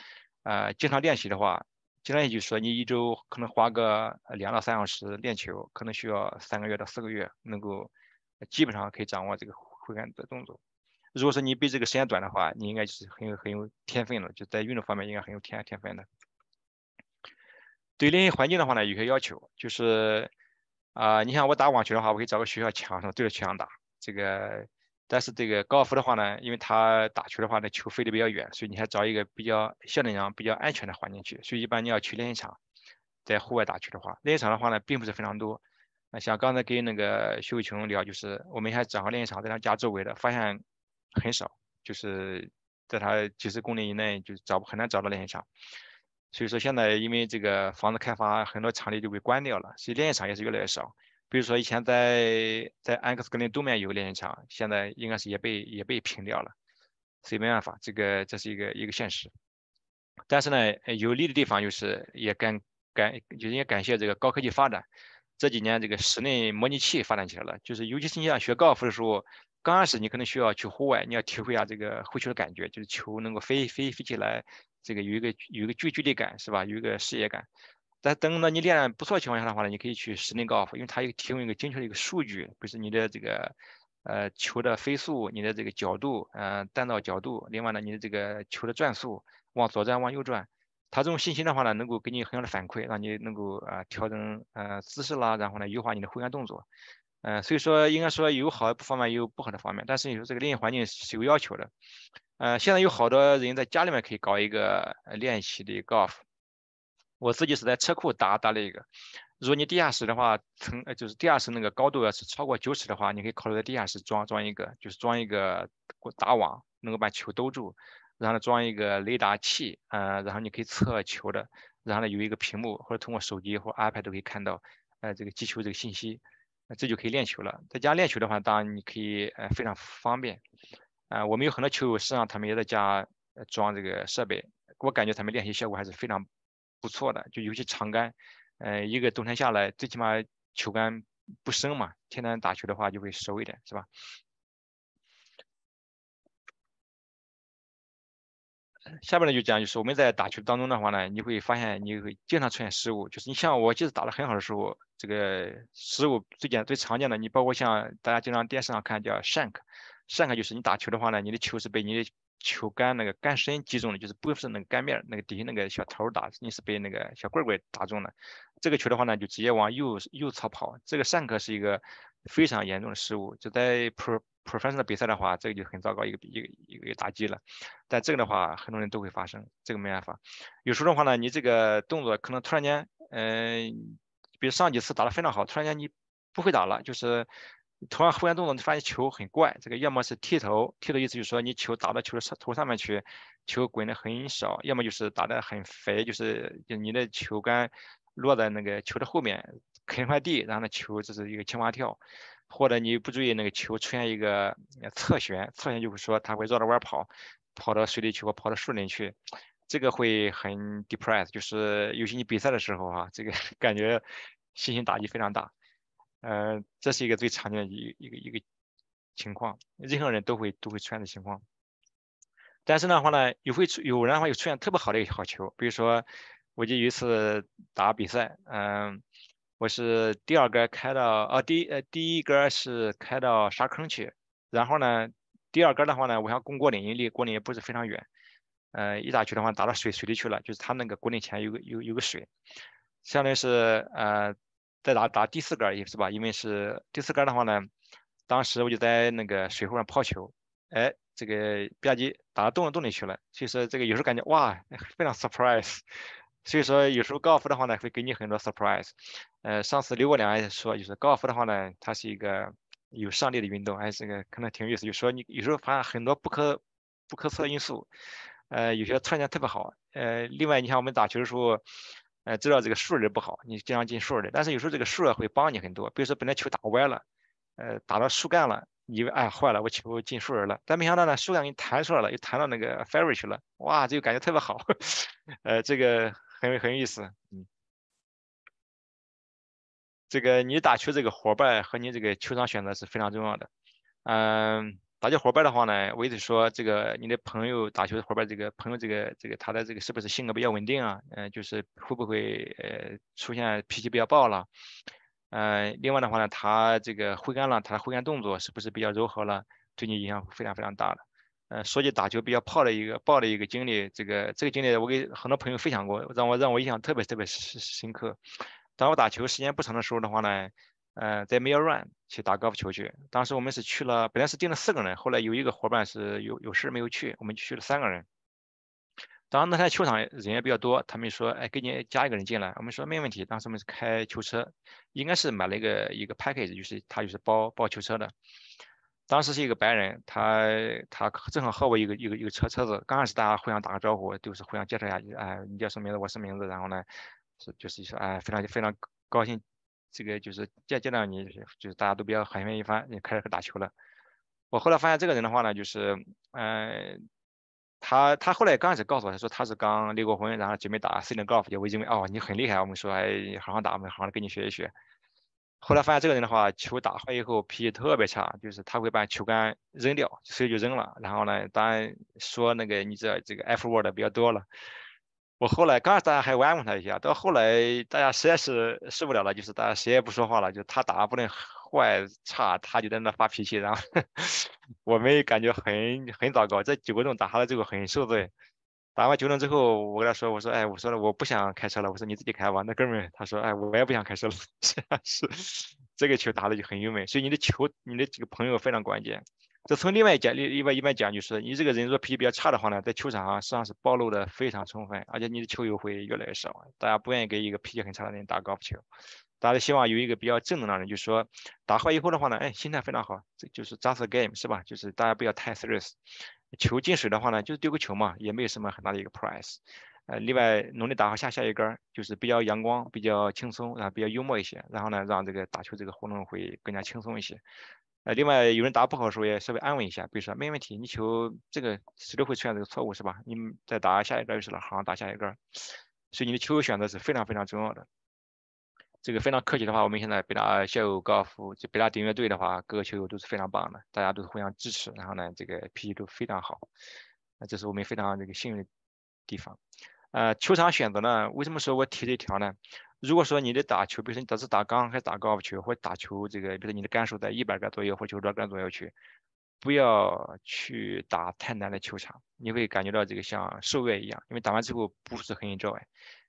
呃，经常练习的话。经常也就是说，你一周可能花个两到三小时练球，可能需要三个月到四个月，能够基本上可以掌握这个挥杆的动作。如果说你比这个时间短的话，你应该就是很有很有天分了，就在运动方面应该很有天天分的。对练习环境的话呢，有些要求，就是啊，你像我打网球的话，我可以找个学校墙上对着墙打，这个。但是这个高尔夫的话呢，因为它打球的话，那球飞得比较远，所以你还找一个比较相对讲比较安全的环境去。所以一般你要去练习场，在户外打球的话，练习场的话呢，并不是非常多。那像刚才跟那个徐伟琼聊，就是我们还找个练习场在他家周围的，发现很少，就是在他几十公里以内就找很难找到练习场。所以说现在因为这个房子开发，很多场地就被关掉了，所以练习场也是越来越少。比如说以前在在安克斯格林东面有个练习场，现在应该是也被也被平掉了，所以没办法，这个这是一个一个现实。但是呢，有利的地方就是也感感就应该感谢这个高科技发展，这几年这个室内模拟器发展起来了，就是尤其是你想学高尔夫的时候，刚开始你可能需要去户外，你要体会一下这个挥球的感觉，就是球能够飞飞飞起来，这个有一个有一个距距离感是吧？有一个视野感。但等到你练不错情况下的话呢，你可以去室内高尔夫，因为它有提供一个精确的一个数据，比如说你的这个呃球的飞速、你的这个角度、呃弹道角度，另外呢你的这个球的转速，往左转往右转，它这种信息的话呢，能够给你很好的反馈，让你能够啊调整呃姿势啦，然后呢优化你的挥杆动作，嗯，所以说应该说有好的方面，也有不好的方面，但是你说这个练习环境是有要求的，呃，现在有好多人在家里面可以搞一个练习的一个高尔夫。我自己是在车库搭搭了一个，如果你地下室的话，层呃就是地下室那个高度要是超过九尺的话，你可以考虑在地下室装装一个，就是装一个打网，能够把球兜住，然后呢装一个雷达器，呃，然后你可以测球的，然后呢有一个屏幕或者通过手机或 iPad 都可以看到，呃，这个击球这个信息，那这就可以练球了。在家练球的话，当然你可以呃非常方便，啊，我们有很多球友实际上他们也在家装这个设备，我感觉他们练习效果还是非常。不错的，就尤其长杆，呃，一个冬天下来，最起码球杆不生嘛，天天打球的话就会熟一点，是吧？[coughs] 下面呢就讲，就是我们在打球当中的话呢，你会发现你会经常出现失误，就是你像我即使打得很好的时候，这个失误最简最常见的，你包括像大家经常电视上看叫 shank shank，shank 就是你打球的话呢，你的球是被你的。球杆那个杆身击中的，就是不是那个杆面那个底下那个小头打，你是被那个小棍棍打中了。这个球的话呢，就直接往右右侧跑。这个上课是一个非常严重的失误。就在 pro professional 比赛的话，这个就很糟糕一个一个一个打击了。但这个的话，很多人都会发生，这个没办法。有时候的话呢，你这个动作可能突然间，嗯，比如上几次打得非常好，突然间你不会打了，就是。同样挥杆动作，你发现球很怪。这个要么是剃头，剃头意思就是说你球打到球的上头上面去，球滚的很少；要么就是打的很肥，就是就你的球杆落在那个球的后面，啃块地，然后呢球就是一个青蛙跳，或者你不注意那个球出现一个侧旋，侧旋就是说它会绕着弯跑，跑到水里去或跑到树林去，这个会很 depress，就是尤其你比赛的时候啊，这个 [laughs] 感觉信心打击非常大。呃，这是一个最常见的一一个一个情况，任何人都会都会出现的情况。但是的话呢，有会出有人的话有出现特别好的一个好球，比如说，我就有一次打比赛，嗯，我是第二杆开到，呃，第呃第一杆是开到沙坑去，然后呢，第二杆的话呢，我想攻果岭，离果岭也不是非常远，呃，一打球的话打到水水里去了，就是他那个果岭前有个有有个水，相当于是呃。再打打第四杆也是吧，因为是第四杆的话呢，当时我就在那个水后上抛球，哎，这个吧唧打到洞洞里去了。所以说这个有时候感觉哇，[laughs] 非常 surprise。[laughs] 所以说有时候高尔夫的话呢，会给你很多 surprise。呃，上次刘国梁也说，就是高尔夫的话呢，它是一个有上力的运动，哎，这个可能挺有意思。就说你有时候发现很多不可不可测因素，呃，有些突然间特别好，呃，另外你像我们打球的时候，呃，知道这个数儿不好，你经常进数儿的，但是有时候这个数儿会帮你很多。比如说本来球打歪了，呃，打到树干了，以为哎坏了，我球进数儿了，但没想到呢，树干给你弹出来了，又弹到那个 fairway 去了，哇，这个感觉特别好，[laughs] 呃，这个很很有意思，嗯。这个你打球这个伙伴和你这个球场选择是非常重要的。嗯，打球伙伴的话呢，我一直说这个你的朋友打球的伙伴，这个朋友这个这个他的这个是不是性格比较稳定啊？嗯，就是会不会呃出现脾气比较暴了？嗯，另外的话呢，他这个挥杆了，他的挥杆动作是不是比较柔和了？对你影响非常非常大的。嗯，说起打球比较泡的一个暴的一个经历，这个这个经历我给很多朋友分享过，让我让我印象特别特别深深刻。当我打球时间不长的时候的话呢，呃，在 m i l Run 去打高尔夫球去。当时我们是去了，本来是定了四个人，后来有一个伙伴是有有事没有去，我们就去了三个人。当那天球场人也比较多，他们说，哎，给你加一个人进来。我们说没问题。当时我们是开球车，应该是买了一个一个 package，就是他就是包包球车的。当时是一个白人，他他正好和我一个一个一个车车子。刚开始大家互相打个招呼，就是互相介绍一下，哎，你叫什么名字？我什么名字？然后呢？是，就是说，哎，非常非常高兴，这个就是见见到你，就是大家都比较寒暄一番，也开始打球了。我后来发现这个人的话呢，就是，嗯，他他后来刚开始告诉我，他说他是刚离过婚，然后准备打 C 的高尔夫球。我认为哦，你很厉害，我们说哎，好好打，我们好好跟你学一学。后来发现这个人的话，球打坏以后脾气特别差，就是他会把球杆扔掉，所以就扔了。然后呢，当然说那个你知道这个 F word 比较多了。我后来刚开始大家还安慰他一下，到后来大家实在是受不了了，就是大家谁也不说话了，就他打不能坏差，他就在那发脾气，然后 [laughs] 我们感觉很很糟糕。这九个洞打下来之后很受罪，打完九洞之后，我跟他说，我说，哎，我说了我不想开车了，我说你自己开吧。那哥们他说，哎，我也不想开车了，[laughs] 是这个球打的就很优美，所以你的球，你的这个朋友非常关键。这从另外一讲，另另外一般讲，就是你这个人如果脾气比较差的话呢，在球场上实际上是暴露的非常充分，而且你的球友会越来越少。大家不愿意给一个脾气很差的人打高尔夫球，大家希望有一个比较正能量的人，就是说打坏以后的话呢，哎，心态非常好，这就是 just a game 是吧？就是大家不要太 serious。球进水的话呢，就是丢个球嘛，也没有什么很大的一个 price。呃，另外努力打好下下一杆，就是比较阳光、比较轻松，然后比较幽默一些，然后呢，让这个打球这个活动会更加轻松一些。呃，另外有人打不好的时候也稍微安慰一下，比如说没问题，你球这个谁都会出现这个错误是吧？你再打下一个就是了，好好打下一个。所以你的球选择是非常非常重要的。这个非常客气的话，我们现在北大校友高尔夫就北大顶乐队的话，各个球友都是非常棒的，大家都是互相支持，然后呢，这个脾气都非常好。那这是我们非常这个幸运的地方。呃，球场选择呢，为什么说我提这条呢？如果说你的打球，比如说你只是打钢，还是打高尔夫球，或者打球这个，比如说你的杆数在一百杆左右或九十杆左右去，不要去打太难的球场，你会感觉到这个像受虐一样，因为打完之后不是很 enjoy。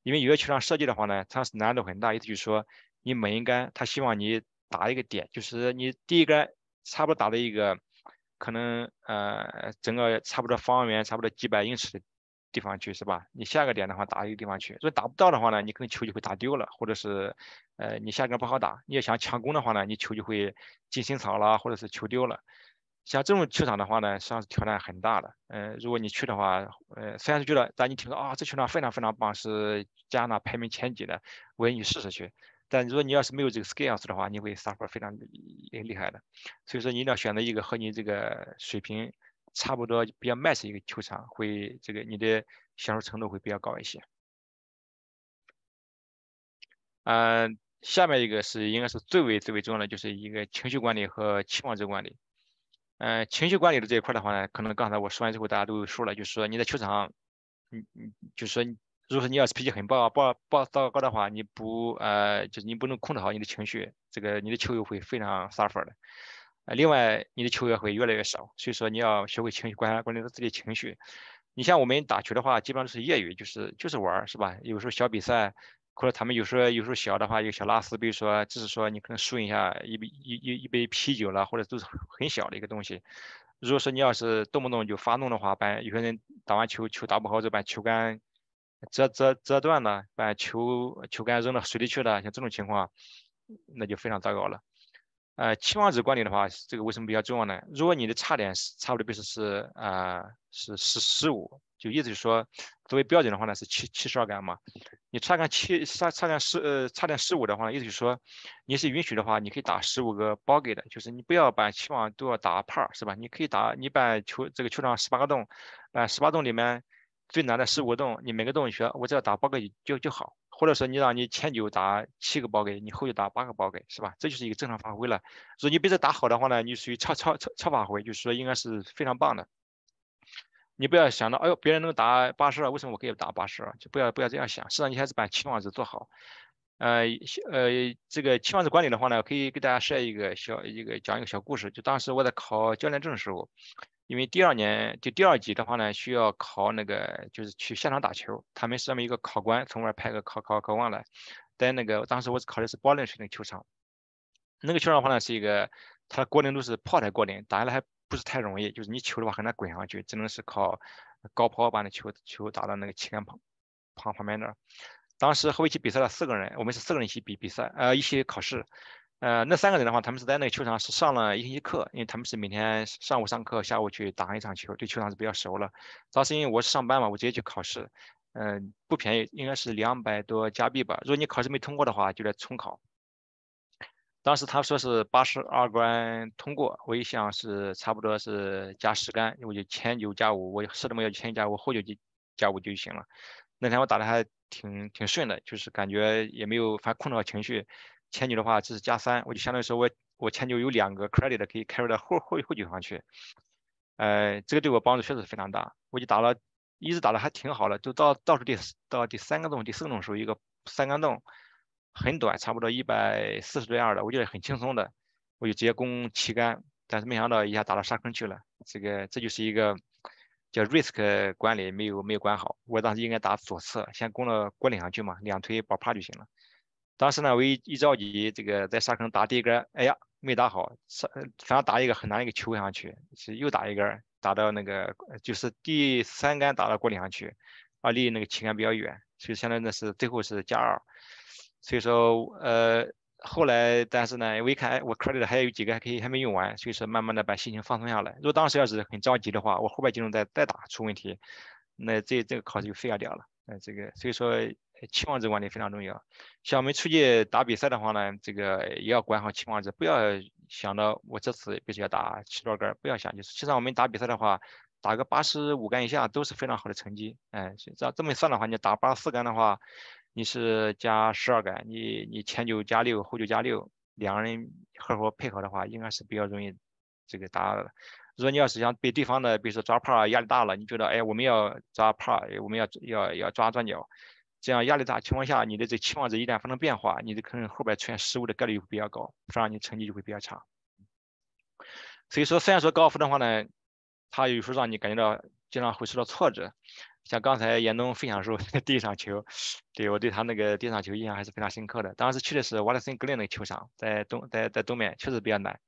因为有些球场设计的话呢，它是难度很大，意思就是说你每一杆，他希望你打一个点，就是你第一杆差不多打的一个，可能呃整个差不多方圆差不多几百英尺的。地方去是吧？你下个点的话打一个地方去，如果打不到的话呢，你可能球就会打丢了，或者是呃你下个不好打。你要想强攻的话呢，你球就会进新草了，或者是球丢了。像这种球场的话呢，实际上是挑战很大的。呃，如果你去的话，呃虽然是觉得，但你听说啊这球场非常非常棒，是加拿大排名前几的，我愿意试试去。但如果你要是没有这个 skills 的话，你会撒火非常厉害的。所以说你一定要选择一个和你这个水平。差不多比较 max 一个球场，会这个你的享受程度会比较高一些。嗯，下面一个是应该是最为最为重要的，就是一个情绪管理和期望值管理。嗯，情绪管理的这一块的话呢，可能刚才我说完之后大家都有数了，就是说你在球场，上，嗯嗯就是说，如果说你要是脾气很暴暴暴糟糕的话，你不呃就是你不能控制好你的情绪，这个你的球友会非常 suffer 的。呃，另外你的球员会越来越少，所以说你要学会情绪管管理自己的情绪。你像我们打球的话，基本上都是业余，就是就是玩，是吧？有时候小比赛，或者他们有时候有时候小的话，有小拉丝，比如说只是说你可能输一下一杯一一一杯啤酒了，或者都是很小的一个东西。如果说你要是动不动就发怒的话，把有些人打完球球打不好就把球杆折折折断了，把球球杆扔到水里去了，像这种情况，那就非常糟糕了。呃，期望值管理的话，这个为什么比较重要呢？如果你的差点差不多，比如是呃是十十五，就意思就是说，作为标准的话呢是七七十二杆嘛。你差杆七差差点十呃差点十五的话，意思就是说你是允许的话，你可以打十五个包给的，就是你不要把期望都要打 par 是吧？你可以打你把球这个球场十八个洞，呃十八洞里面最难的十五个洞，你每个洞你学我只要打包给就就好。或者说你让你前九打七个包给你后九打八个包给是吧？这就是一个正常发挥了。如果你比这打好的话呢，你属于超超超超发挥，就是说应该是非常棒的。你不要想到，哎呦，别人能打八十二，为什么我可以打八十二？就不要不要这样想。实际上你还是把期望值做好。呃呃，这个期望值管理的话呢，可以给大家设一个小一个讲一个小故事。就当时我在考教练证的时候。因为第二年就第二级的话呢，需要考那个，就是去现场打球。他们是上面一个考官从外派个考考考官来，在那个当时我考的是保龄水那个球场。那个球场的话呢，是一个它果岭都是炮台果岭，打下来还不是太容易，就是你球的话很难滚上去，只能是靠高抛把那球球打到那个旗杆旁旁旁边那儿。当时和我一起比赛了四个人，我们是四个人一起比比赛，呃，一起考试。呃，那三个人的话，他们是在那个球场是上了一星期课，因为他们是每天上午上课，下午去打一场球，对球场是比较熟了。当时因为我是上班嘛，我直接去考试，嗯，不便宜，应该是两百多加币吧。如果你考试没通过的话，就得重考。当时他说是八十二关通过，我一想是差不多是加十杆，我就前九加五，我试都没有前九加五，后九就加五就行了。那天我打的还挺挺顺的，就是感觉也没有反正控制好情绪。前九的话这是加三，我就相当于说我我前九有两个 credit 可以 carry 到后后后九上去，呃，这个对我帮助确实非常大。我就打了，一直打的还挺好的，就到倒数第到第三个洞、第四个洞时候，一个三杆洞，很短，差不多一百四十多样的，我觉得很轻松的，我就直接攻旗杆，但是没想到一下打到沙坑去了。这个这就是一个叫 risk 管理没有没有管好，我当时应该打左侧，先攻到果岭上去嘛，两推保趴就行了。当时呢，我一一着急，这个在沙坑打第一杆，哎呀，没打好，上反正打一个很难一个球上去，是又打一杆，打到那个就是第三杆打到果岭上去，啊，离那个旗杆比较远，所以相当于那是最后是加二，所以说呃后来但是呢，我一看，哎，我 credit 还有几个还可以还没用完，所以说慢慢的把心情放松下来。如果当时要是很着急的话，我后边几种再再打出问题，那这这个考试就废掉了。呃，这个所以说。期望值管理非常重要。像我们出去打比赛的话呢，这个也要管好期望值，不要想到我这次必须要打七多杆，不要想。就是其实我们打比赛的话，打个八十五杆以下都是非常好的成绩。哎，这这么算的话，你打八十四杆的话，你是加十二杆，你你前九加六，后九加六，两个人合伙配合的话，应该是比较容易这个打。如果你要是想被对方的，比如说抓帕压力大了，你觉得哎，我们要抓帕，我们要要要抓转角。这样压力大情况下，你的这期望值一旦发生变化，你的可能后边出现失误的概率会比较高，这样你成绩就会比较差。所以说，虽然说高尔夫的话呢，它有时候让你感觉到经常会受到挫折。像刚才严东分享的时候，第一场球，对我对他那个第一场球印象还是非常深刻的。当时去的是瓦特森格林那个球场，在东在在东面，确实比较难。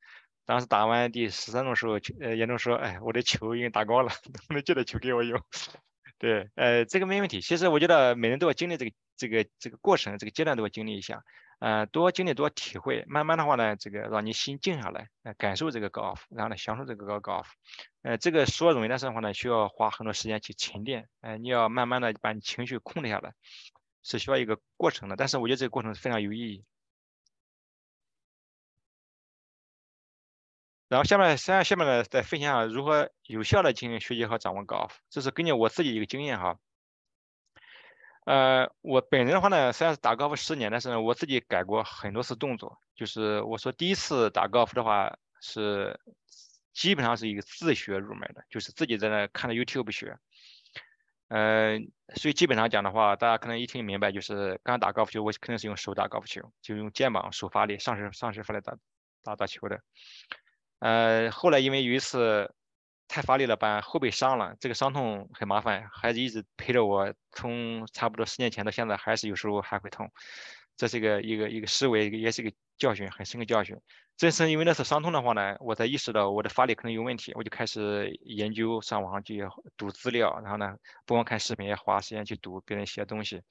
当时打完第十三洞的时候，呃，严东说：“哎，我的球已经打高了，[laughs] 能不能借点球给我用？” [laughs] 对，呃，这个没问题。其实我觉得每人都要经历这个、这个、这个过程，这个阶段都要经历一下，呃，多经历多体会，慢慢的话呢，这个让你心静下来，呃，感受这个高尔夫，然后呢，享受这个高高尔夫。呃，这个说容易，但是的话呢，需要花很多时间去沉淀，呃，你要慢慢的把你情绪控制下来，是需要一个过程的。但是我觉得这个过程是非常有意义。然后下面，下下面呢，再分享如何有效的进行学习和掌握高尔夫。这是根据我自己一个经验哈。呃，我本人的话呢，虽然是打高尔夫十年，但是呢，我自己改过很多次动作。就是我说第一次打高尔夫的话，是基本上是一个自学入门的，就是自己在那看着 YouTube 学。嗯，所以基本上讲的话，大家可能一听明白，就是刚打高尔夫球，我肯定是用手打高尔夫球，就用肩膀手发力，上身上身发力打打打球的。呃，后来因为有一次太发力了，把后背伤了，这个伤痛很麻烦，孩子一直陪着我，从差不多十年前到现在，还是有时候还会痛，这是一个一个一个思维，也是一个教训，很深的教训。正是因为那次伤痛的话呢，我才意识到我的发力可能有问题，我就开始研究，上网上去读资料，然后呢，不光看视频，也花时间去读别人写的东西。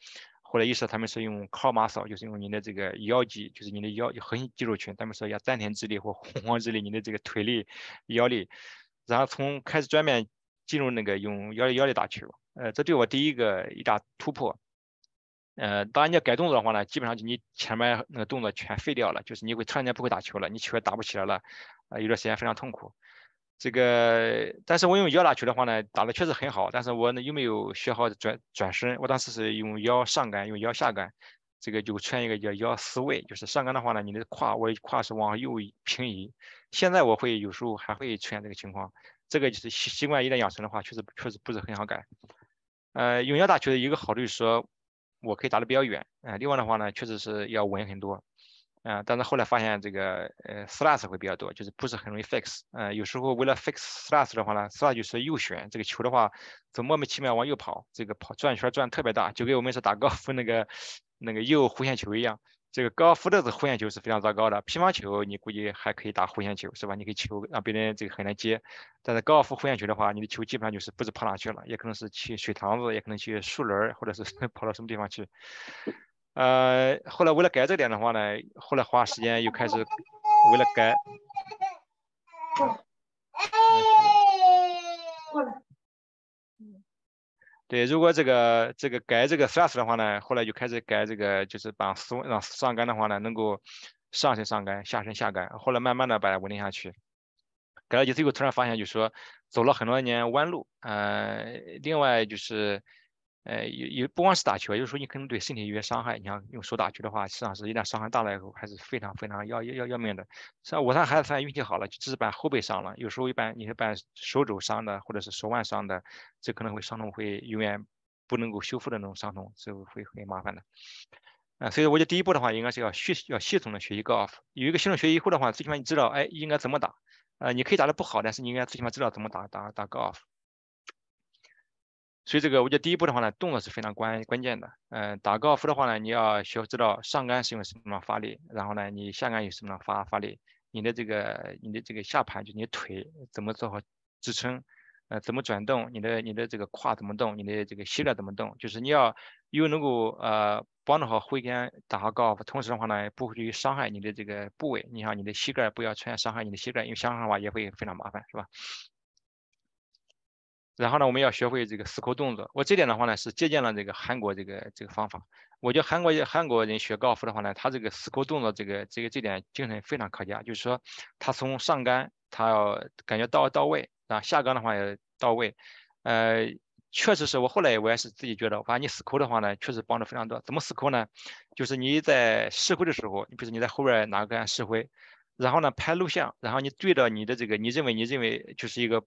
后来意识到他们是用 core muscle，就是用你的这个腰肌，就是你的腰核心肌肉群，他们说要丹田之力或洪荒之力，你的这个腿力、腰力，然后从开始转变进入那个用腰力腰力打球，呃，这对我第一个一大突破。呃，当然你要改动作的话呢，基本上就你前面那个动作全废掉了，就是你会突然间不会打球了，你球也打不起来了，啊，有段时间非常痛苦。这个，但是我用腰打球的话呢，打的确实很好。但是我呢又没有学好转转身，我当时是用腰上杆，用腰下杆，这个就出现一个叫腰思位，就是上杆的话呢，你的胯我胯是往右平移。现在我会有时候还会出现这个情况，这个就是习习惯一旦养成的话，确实确实不是很好改。呃，用腰打球的一个好处就是说。我可以打的比较远，呃，另外的话呢，确实是要稳很多，啊，但是后来发现这个呃 slas 会比较多，就是不是很容易 fix，呃，有时候为了 fix slas 的话呢，slas 就是右旋，这个球的话，总莫名其妙往右跑，这个跑转圈转特别大，就跟我们是打高尔夫那个那个右弧线球一样。这个高尔夫的这弧线球是非常糟糕的，乒乓球你估计还可以打弧线球是吧？你可以球让别人这个很难接，但是高尔夫弧线球的话，你的球基本上就是不知跑哪去了，也可能是去水塘子，也可能去树林儿，或者是 [laughs] 跑到什么地方去。呃，后来为了改这点的话呢，后来花时间又开始为了改。对，如果这个这个改这个 thrust 的话呢，后来就开始改这个，就是把上让上杆的话呢，能够上身上杆，下身下杆。后来慢慢的把它稳定下去。改了几次以后，突然发现就说走了很多年弯路，呃，另外就是。呃，也也不光是打球，有时候你可能对身体有些伤害。你像用手打球的话，实际上是一旦伤害大了以后，还是非常非常要要要命的。像我那孩子算运气好了，就只是把后背伤了。有时候一般你是把手肘伤的，或者是手腕伤的，这可能会伤痛会永远不能够修复的那种伤痛，这会很麻烦的。啊，所以我觉得第一步的话，应该是要学要系统的学习高尔夫。有一个系统学习以后的话，最起码你知道，哎，应该怎么打。呃，你可以打得不好，但是你应该最起码知道怎么打打打高尔夫。所以这个我觉得第一步的话呢，动作是非常关关键的。嗯，打高尔夫的话呢，你要学知道上杆是用什么样发力，然后呢，你下杆用什么样发发力，你的这个你的这个下盘就你腿怎么做好支撑，呃，怎么转动，你的你的这个胯怎么动，你的这个膝盖怎么动，就是你要又能够呃帮助好挥杆打好高尔夫，同时的话呢，不会去伤害你的这个部位。你像你的膝盖不要出现伤害你的膝盖，因为伤害的话也会非常麻烦，是吧？然后呢，我们要学会这个死扣动作。我这点的话呢，是借鉴了这个韩国这个这个方法。我觉得韩国韩国人学高尔夫的话呢，他这个死扣动作这个这个这点精神非常可嘉。就是说，他从上杆他要感觉到到位，然后下杆的话也到位。呃，确实是我后来我也是自己觉得，反正你死扣的话呢，确实帮助非常多。怎么死扣呢？就是你在试挥的时候，你比如你在后边拿杆试挥，然后呢拍录像，然后你对着你的这个你认为你认为就是一个。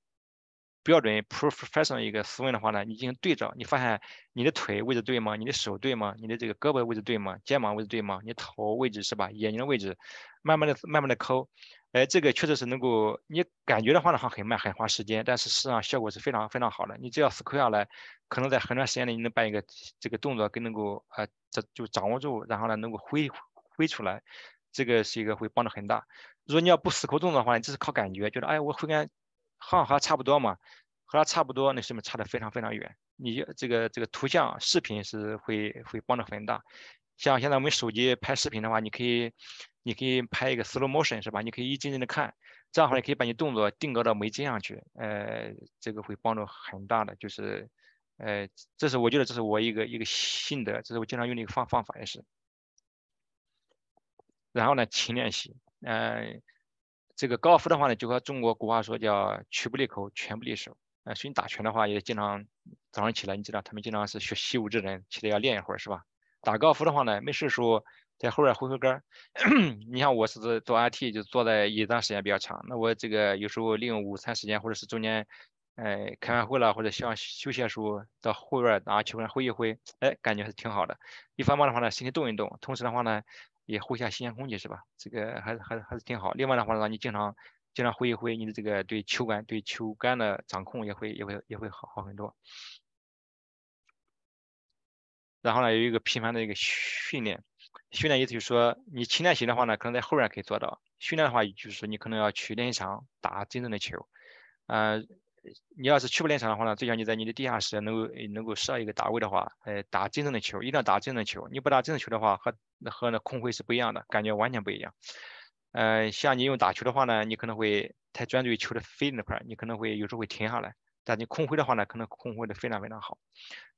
标准 professional 一个思维的话呢，你进行对照，你发现你的腿位置对吗？你的手对吗？你的这个胳膊位置对吗？肩膀位置对吗？你头位置是吧？眼睛的位置，慢慢的、慢慢的抠，哎，这个确实是能够，你感觉的话呢，还很慢，很花时间，但是实际上效果是非常非常好的。你只要思考下来，可能在很短时间内你能把一个这个动作跟能够呃，这就掌握住，然后呢能够挥挥出来，这个是一个会帮助很大。如果你要不思考动作的话，你只是靠感觉，觉得哎，我挥杆。和和差不多嘛，和它差不多，那什么差的非常非常远。你这个这个图像视频是会会帮助很大。像现在我们手机拍视频的话，你可以你可以拍一个 slow motion 是吧？你可以一帧帧的看，这样的话你可以把你动作定格到每帧上去。呃，这个会帮助很大的，就是呃，这是我觉得这是我一个一个心得，这是我经常用的一个方方法也是。然后呢，勤练习，嗯。这个高尔夫的话呢，就和中国古话说叫“曲不离口，拳不离手”。呃，所以你打拳的话，也经常早上起来，你知道他们经常是学习武之人，起来要练一会儿，是吧？打高尔夫的话呢，没事时候在后边挥挥杆。[clears throat] 你像我是做 IT，就坐在椅子上时间比较长，那我这个有时候利用午餐时间，或者是中间，呃，开完会了或者像休息的时候，到后边拿球杆挥一挥，哎，感觉还是挺好的。一方面的话呢，身体动一动，同时的话呢。也呼一下新鲜空气是吧？这个还是还是还是挺好。另外的话，让你经常经常挥一挥，你的这个对球杆对球杆的掌控也会也会也会好好很多。然后呢，有一个频繁的一个训练，训练意思就是说，你勤练习的话呢，可能在后边可以做到；训练的话，就是说你可能要去练习场打真正的球。呃，你要是去不练场的话呢，最好你在你的地下室能够能够设一个打位的话，呃，打真正的球，一定要打真正的球。你不打真正球的话，和和那空挥是不一样的，感觉完全不一样。呃，像你用打球的话呢，你可能会太专注于球的飞那块，你可能会有时候会停下来。但你空挥的话呢，可能空挥的非常非常好。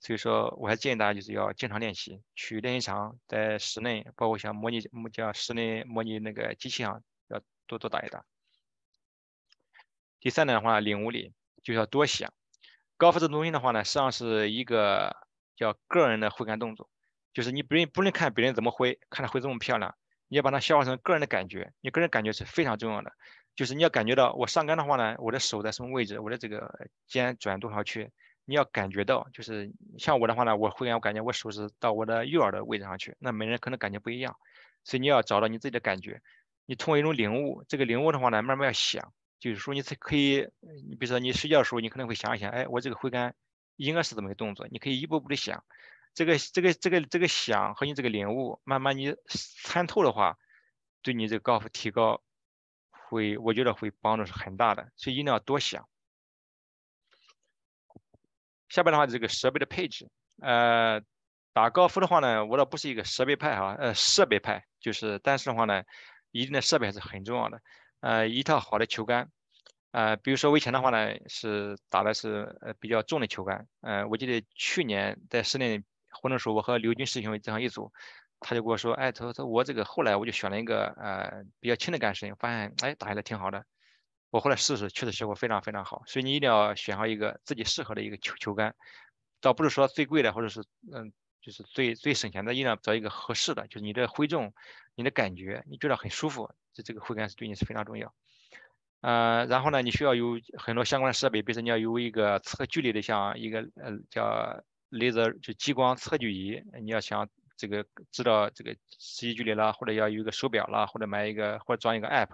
所以说，我还建议大家就是要经常练习，去练习场，在室内，包括像模拟叫室内模拟那个机器上，要多多打一打。第三点的话，领悟力就要多想。高尔夫这东西的话呢，实际上是一个叫个人的挥杆动作，就是你不能不能看别人怎么挥，看他挥这么漂亮，你要把它消化成个人的感觉。你个人感觉是非常重要的。就是你要感觉到我上杆的话呢，我的手在什么位置，我的这个肩转多少圈，你要感觉到。就是像我的话呢，我挥杆我感觉我手是到我的右耳的位置上去，那每人可能感觉不一样，所以你要找到你自己的感觉。你通过一种领悟，这个领悟的话呢，慢慢要想，就是说你才可以，你比如说你睡觉的时候，你可能会想一想，哎，我这个挥杆应该是怎么个动作，你可以一步步的想，这个这个这个这个想和你这个领悟，慢慢你参透的话，对你这个高尔夫提高。会，我觉得会帮助是很大的，所以一定要多想。下边的话，这个设备的配置，呃，打高尔夫的话呢，我倒不是一个设备派哈，呃，设备派就是，但是的话呢，一定的设备还是很重要的。呃，一套好的球杆，呃，比如说我以前的话呢，是打的是呃比较重的球杆，呃，我记得去年在室内活动时候，我和刘军师兄这样一组。他就跟我说，哎，他说他我这个后来我就选了一个呃比较轻的杆身，发现哎打下来挺好的。我后来试试，确实效果非常非常好。所以你一定要选好一个自己适合的一个球球杆，倒不是说最贵的，或者是嗯就是最最省钱的，一定要找一个合适的，就是你的挥重、你的感觉，你觉得很舒服，这个挥杆是对你是非常重要。呃，然后呢，你需要有很多相关的设备，比如说你要有一个测距离的，像一个呃叫 laser 就激光测距仪，你要想。这个知道这个实际距离啦，或者要有一个手表啦，或者买一个或者装一个 app，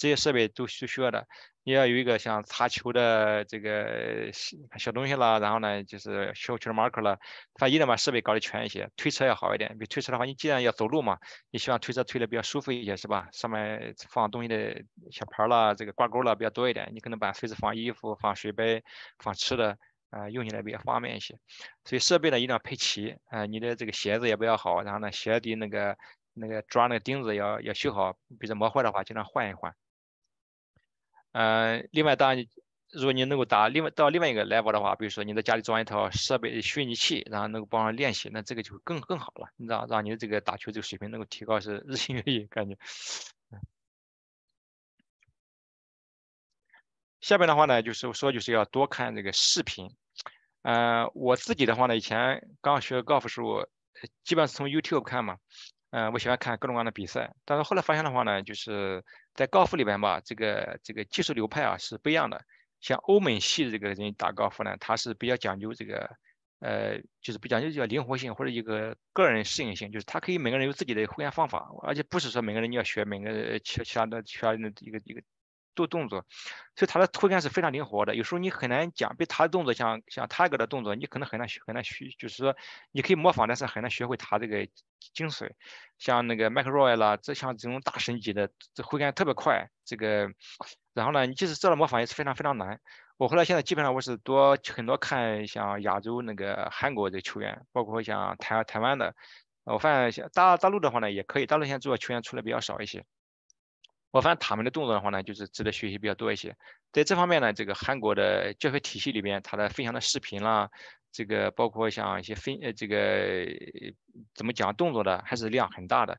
这些设备都是需要的。你要有一个像擦球的这个小东西啦，然后呢就是小球的 marker 了，反正一定把设备搞得全一些。推车要好一点，比推车的话，你既然要走路嘛，你希望推车推的比较舒服一些，是吧？上面放东西的小牌啦，这个挂钩啦比较多一点，你可能把随时放衣服、放水杯、放吃的。啊，用起来比较方便一些，所以设备呢一定要配齐啊。你的这个鞋子也不要好，然后呢鞋底那个那个抓那个钉子要要修好，比如磨坏的话尽量换一换。嗯，另外当然，如果你能够打另外到另外一个 level 的话，比如说你在家里装一套设备虚拟器，然后能够帮忙练习，那这个就更更好了，你知道，让你的这个打球这个水平能够提高是日新月异，感觉。下边的话呢，就是说就是要多看这个视频。嗯，我自己的话呢，以前刚学高尔夫时候，基本上是从 YouTube 看嘛。嗯，我喜欢看各种各样的比赛，但是后来发现的话呢，就是在高尔夫里边吧，这个这个技术流派啊是不一样的。像欧美系的这个人打高尔夫呢，他是比较讲究这个，呃，就是比讲究叫灵活性或者一个个人适应性，就是他可以每个人有自己的挥杆方法，而且不是说每个人你要学每个其其他的其他的一个一个。做动作，所以他的挥杆是非常灵活的。有时候你很难讲，被他的动作像像他个的动作，你可能很难学很难学，就是说你可以模仿，但是很难学会他这个精髓。像那个麦克罗伊啦，这像这种大神级的，这挥杆特别快。这个，然后呢，你即使知道模仿也是非常非常难。我后来现在基本上我是多很多看像亚洲那个韩国的球员，包括像台台湾的，我发现大大陆的话呢也可以，大陆现在主要球员出来比较少一些。我发现他们的动作的话呢，就是值得学习比较多一些。在这方面呢，这个韩国的教学体系里边，他的分享的视频啦，这个包括像一些分呃这个怎么讲动作的，还是量很大的。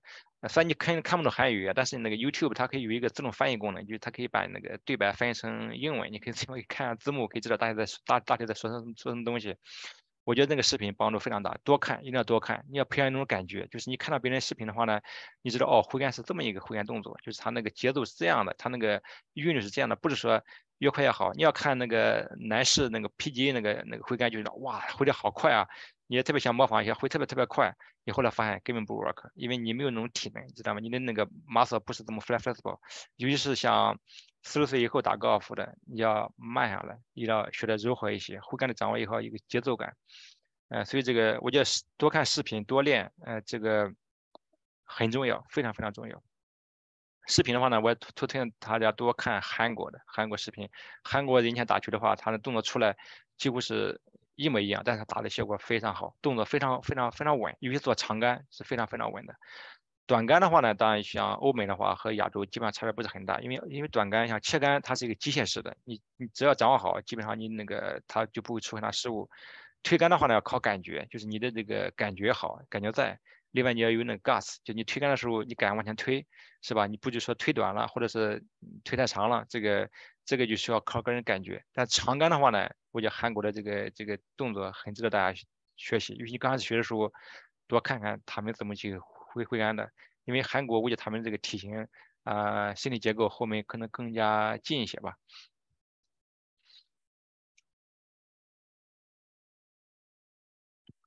虽然你看看不懂韩语，但是那个 YouTube 它可以有一个自动翻译功能，就是它可以把那个对白翻译成英文，你可以自己看下字幕，可以知道大家在大大体在说什么说什么东西。我觉得那个视频帮助非常大，多看一定要多看。你要培养一种感觉，就是你看到别人视频的话呢，你知道哦，挥杆是这么一个挥杆动作，就是他那个节奏是这样的，他那个韵律是这样的，不是说越快越好。你要看那个男士那个 P G 那个那个挥杆，就是哇，挥的好快啊！你也特别想模仿一下，会特别特别快，你后来发现根本不 work，因为你没有那种体能，你知道吗？你的那个 muscle 不是这么 flexible，尤其是像。四十岁以后打高尔夫的，你要慢下来，你要学的柔和一些，挥杆的掌握以后一个节奏感，呃，所以这个我觉得多看视频多练，呃，这个很重要，非常非常重要。视频的话呢，我也推推荐大家多看韩国的韩国视频。韩国人前打球的话，他的动作出来几乎是一模一样，但是打的效果非常好，动作非常非常非常稳，尤其做长杆是非常非常稳的。短杆的话呢，当然像欧美的话和亚洲基本上差别不是很大，因为因为短杆像切杆它是一个机械式的，你你只要掌握好，基本上你那个它就不会出很大失误。推杆的话呢，要靠感觉，就是你的这个感觉好，感觉在。另外你要有那个 gas，就你推杆的时候你敢往前推，是吧？你不就说推短了，或者是推太长了，这个这个就需要靠个人感觉。但长杆的话呢，我觉得韩国的这个这个动作很值得大家学习，尤其刚开始学的时候，多看看他们怎么去挥挥杆的。因为韩国我觉得他们这个体型啊，身体结构后面可能更加近一些吧。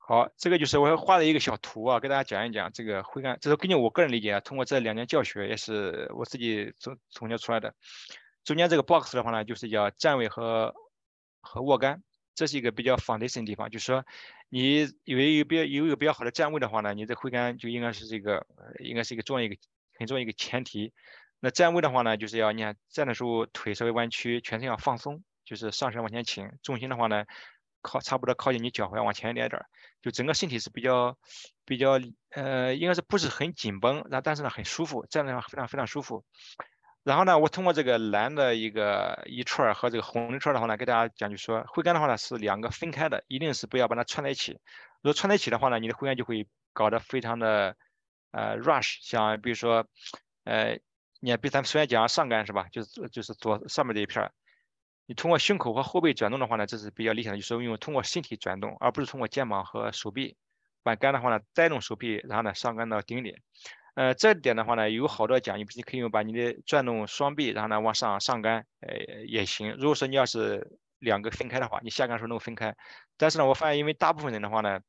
好，这个就是我画的一个小图啊，给大家讲一讲这个挥杆。这是根据我个人理解啊，通过这两年教学也是我自己总总结出来的。中间这个 box 的话呢，就是叫站位和和握杆，这是一个比较 foundation 的地方。就是说，你有一个比较有一个比较好的站位的话呢，你这挥杆就应该是这个，应该是一个重要一个很重要一个前提。那站位的话呢，就是要你看站的时候腿稍微弯曲，全身要放松，就是上身往前倾，重心的话呢。靠，差不多靠近你脚踝往前一点点，就整个身体是比较比较呃，应该是不是很紧绷，然后但是呢很舒服，站的话非常非常舒服。然后呢，我通过这个蓝的一个一串和这个红一串的话呢，给大家讲，就说挥杆的话呢是两个分开的，一定是不要把它串在一起。如果串在一起的话呢，你的挥杆就会搞得非常的呃 rush，像比如说呃，你看，比咱们首先讲上杆是吧？就是就是左上面这一片儿。你通过胸口和后背转动的话呢，这是比较理想的，就是用通过身体转动，而不是通过肩膀和手臂。把杆的话呢，带动手臂，然后呢上杆到顶点。呃，这点的话呢，有好多讲究，你可以用把你的转动双臂，然后呢往上上杆，呃也行。如果说你要是两个分开的话，你下杆时候能够分开。但是呢，我发现因为大部分人的话呢，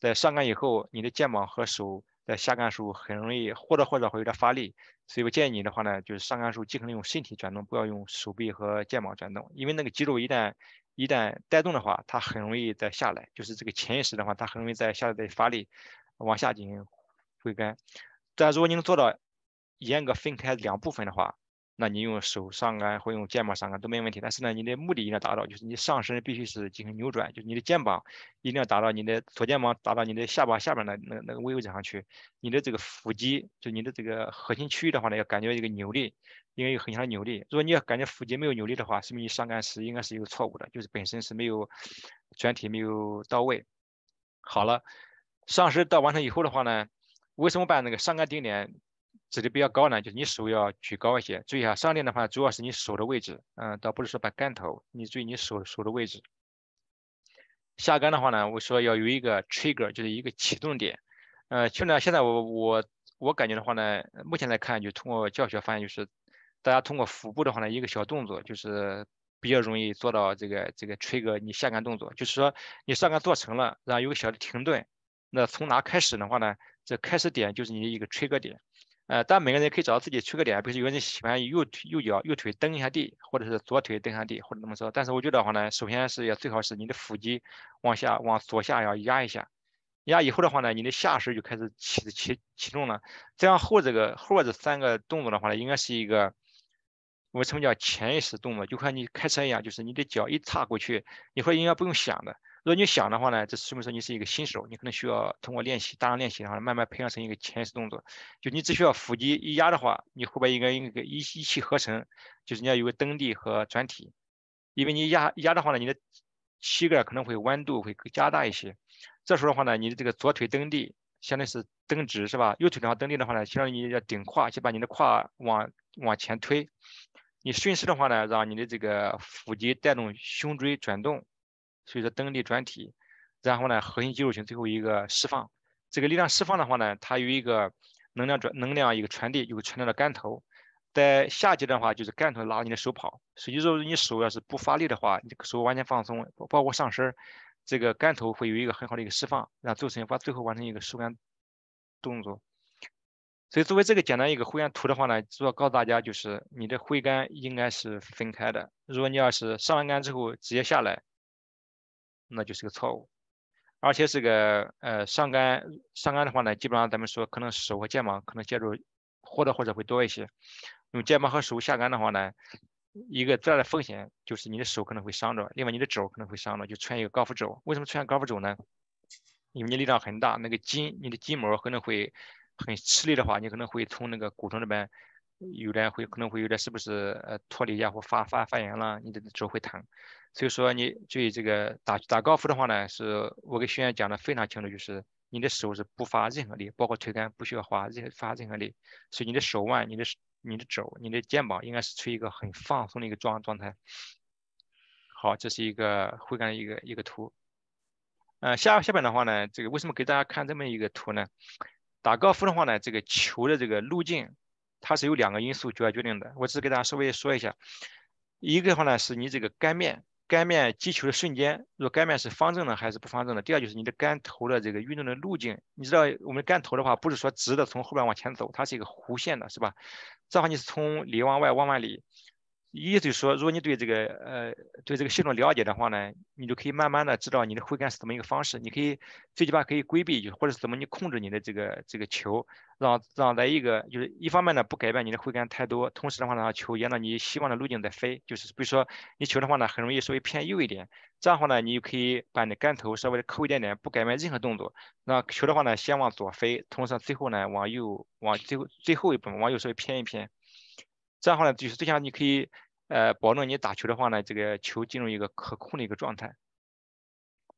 在上杆以后，你的肩膀和手在下杆时候很容易或多或少会有点发力。所以我建议你的话呢，就是上杆时候尽可能用身体转动，不要用手臂和肩膀转动，因为那个肌肉一旦一旦带动的话，它很容易再下来，就是这个潜意识的话，它很容易在下来再发力，往下进行挥杆。但如果你能做到严格分开两部分的话，那你用手上杆或用肩膀上杆都没问题，但是呢，你的目的一定要达到，就是你上身必须是进行扭转，就是你的肩膀一定要达到你的左肩膀达到你的下巴下边的那那个位置上去，你的这个腹肌就你的这个核心区域的话呢，要感觉一个扭力，应该有很强的扭力。如果你要感觉腹肌没有扭力的话，说明你上杆时应该是一个错误的，就是本身是没有转体没有到位。好了，上身到完成以后的话呢，为什么把那个上杆顶点？指的比较高呢，就是你手要举高一些。注意啊，上点的话，主要是你手的位置，嗯，倒不是说把杆头，你注意你手手的位置。下杆的话呢，我说要有一个 trigger，就是一个启动点。呃，去呢，现在我我我感觉的话呢，目前来看，就通过教学发现，就是大家通过腹部的话呢，一个小动作，就是比较容易做到这个这个 trigger 你下杆动作。就是说你上杆做成了，然后有个小的停顿，那从哪开始的话呢？这开始点就是你的一个 trigger 点。呃，但每个人可以找到自己缺个点，比如说有人喜欢右腿右脚右腿蹬一下地，或者是左腿蹬下地，或者怎么说。但是我觉得话呢，首先是要最好是你的腹肌往下往左下要压一下，压以后的话呢，你的下身就开始起起起重了。这样后这个后这三个动作的话呢，应该是一个我们什么叫潜意识动作，就和你开车一样，就是你的脚一踏过去，你会应该不用想的。如果你想的话呢，这说明说你是一个新手，你可能需要通过练习，大量练习的话，慢慢培养成一个潜意识动作。就你只需要腹肌一压的话，你后边应该一个一一气呵成，就是你要有个蹬地和转体。因为你压压的话呢，你的膝盖可能会弯度会加大一些。这时候的话呢，你的这个左腿蹬地，相当于是蹬直是吧？右腿的话蹬地的话呢，相当于你要顶胯，就把你的胯往往前推。你顺势的话呢，让你的这个腹肌带动胸椎转动。所以说蹬地转体，然后呢，核心肌肉群最后一个释放。这个力量释放的话呢，它有一个能量转能量一个传递，有个传到了杆头。在下阶段的话，就是杆头拉你的手跑。实际说你手要是不发力的话，你手完全放松，包括上身，这个杆头会有一个很好的一个释放，然后做成把最后完成一个收杆动作。所以作为这个简单一个挥杆图的话呢，主要告诉大家就是你的挥杆应该是分开的。如果你要是上完杆之后直接下来。那就是个错误，而且这个呃上杆上杆的话呢，基本上咱们说可能手和肩膀可能接触或多或少会多一些。用肩膀和手下杆的话呢，一个最大的风险就是你的手可能会伤着，另外你的肘可能会伤着，就出现一个高尔夫肘。为什么出现高尔夫肘呢？因为你力量很大，那个筋，你的筋膜可能会很吃力的话，你可能会从那个骨头那边有点会可能会有点是不是呃脱离呀或发发发炎了，你的肘会疼。所以说你注意这个打打高尔夫的话呢，是我给学员讲的非常清楚，就是你的手是不发任何力，包括推杆不需要发任发任何力，所以你的手腕、你的你的肘、你的肩膀应该是处于一个很放松的一个状状态。好，这是一个挥杆的一个一个图。呃，下下边的话呢，这个为什么给大家看这么一个图呢？打高尔夫的话呢，这个球的这个路径，它是由两个因素主要决定的。我只是给大家稍微说一下，一个的话呢，是你这个杆面，杆面击球的瞬间，若杆面是方正的还是不方正的。第二就是你的杆头的这个运动的路径，你知道我们杆头的话，不是说直的从后边往前走，它是一个弧线的，是吧？这样你是从里往外，往外里。意思就是说，如果你对这个呃对这个系统了解的话呢，你就可以慢慢的知道你的挥杆是怎么一个方式。你可以最起码可以规避，就或者是怎么你控制你的这个这个球，让让在一个就是一方面呢不改变你的挥杆太多，同时的话呢让球沿着你希望的路径在飞。就是比如说你球的话呢很容易稍微偏右一点，这样的话呢你就可以把你的杆头稍微的扣一点点，不改变任何动作。让球的话呢先往左飞，同时最后呢往右往最后最后一步往右稍微偏一偏。这样的话呢就是这样你可以。呃，保证你打球的话呢，这个球进入一个可控的一个状态。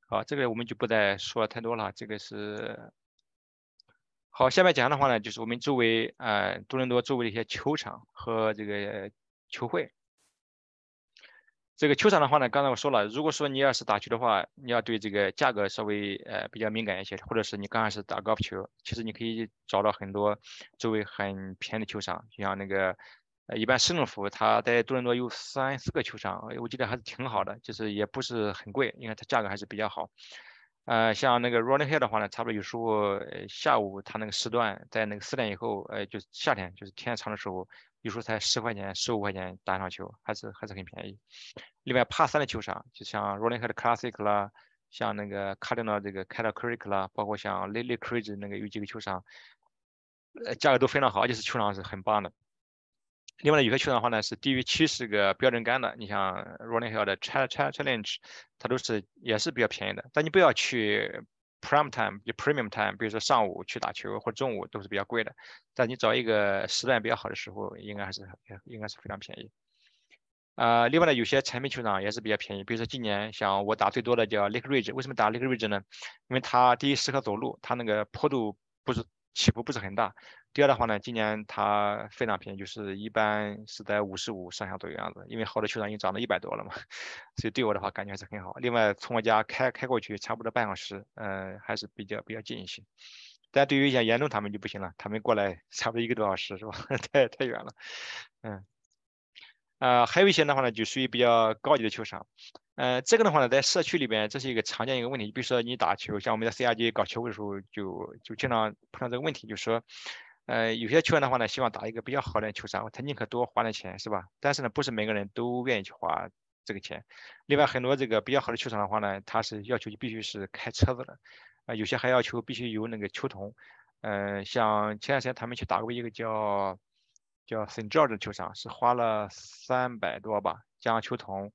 好，这个我们就不再说太多了。这个是好，下面讲的话呢，就是我们周围呃多伦多周围的一些球场和这个球会。这个球场的话呢，刚才我说了，如果说你要是打球的话，你要对这个价格稍微呃比较敏感一些，或者是你刚开始打高尔夫球，其实你可以找到很多周围很便宜的球场，就像那个。呃，一般市政府它在多伦多有三四个球场，我记得还是挺好的，就是也不是很贵，因为它价格还是比较好。呃，像那个 Rolling Hill 的话呢，差不多有时候下午它那个时段在那个四点以后，呃，就是夏天就是天长的时候，有时候才十块钱、十五块钱打一场球，还是还是很便宜。另外，帕三的球场，就像 Rolling Hill Classic 啦，像那个 Cardinal 这个 c a t a c r i c k 啦，包括像 Lily Creek 那个有几个球场，呃，价格都非常好，而且是球场是很棒的。另外呢，有些球场的话呢是低于七十个标准杆的，你像 Rolling Hill 的 Challenge，它都是也是比较便宜的。但你不要去 Prime Time，就 Premium Time，比如说上午去打球或中午都是比较贵的。但你找一个时段比较好的时候，应该还是应该是非常便宜。啊，另外呢，有些产品球场也是比较便宜，比如说今年像我打最多的叫 Lake Ridge，为什么打 Lake Ridge 呢？因为它第一适合走路，它那个坡度不是起伏不是很大。第二的话呢，今年它非常便宜，就是一般是在五十五上下左右样子，因为好多球场已经涨到一百多了嘛，所以对我的话感觉还是很好。另外从我家开开过去差不多半小时，嗯，还是比较比较近一些。但对于像严重他们就不行了，他们过来 [laughs] 差不多一个多小时是吧？[laughs] 太太远了，嗯。啊，还有一些的话呢，就属于比较高级的球场。呃，这个的话呢，在社区里边，这是一个常见一个问题。比如说你打球，像我们在 CRG 搞球会的时候，就就经常碰到这个问题，就是说。呃，有些球员的话呢，希望打一个比较好的球场，他宁可多花点钱，是吧？但是呢，不是每个人都愿意去花这个钱。另外，很多这个比较好的球场的话呢，他是要求就必须是开车子的，啊，有些还要求必须有那个球童。嗯，像前段时间他们去打过一个叫叫 Saint George 的球场，是花了三百多吧，加上球童。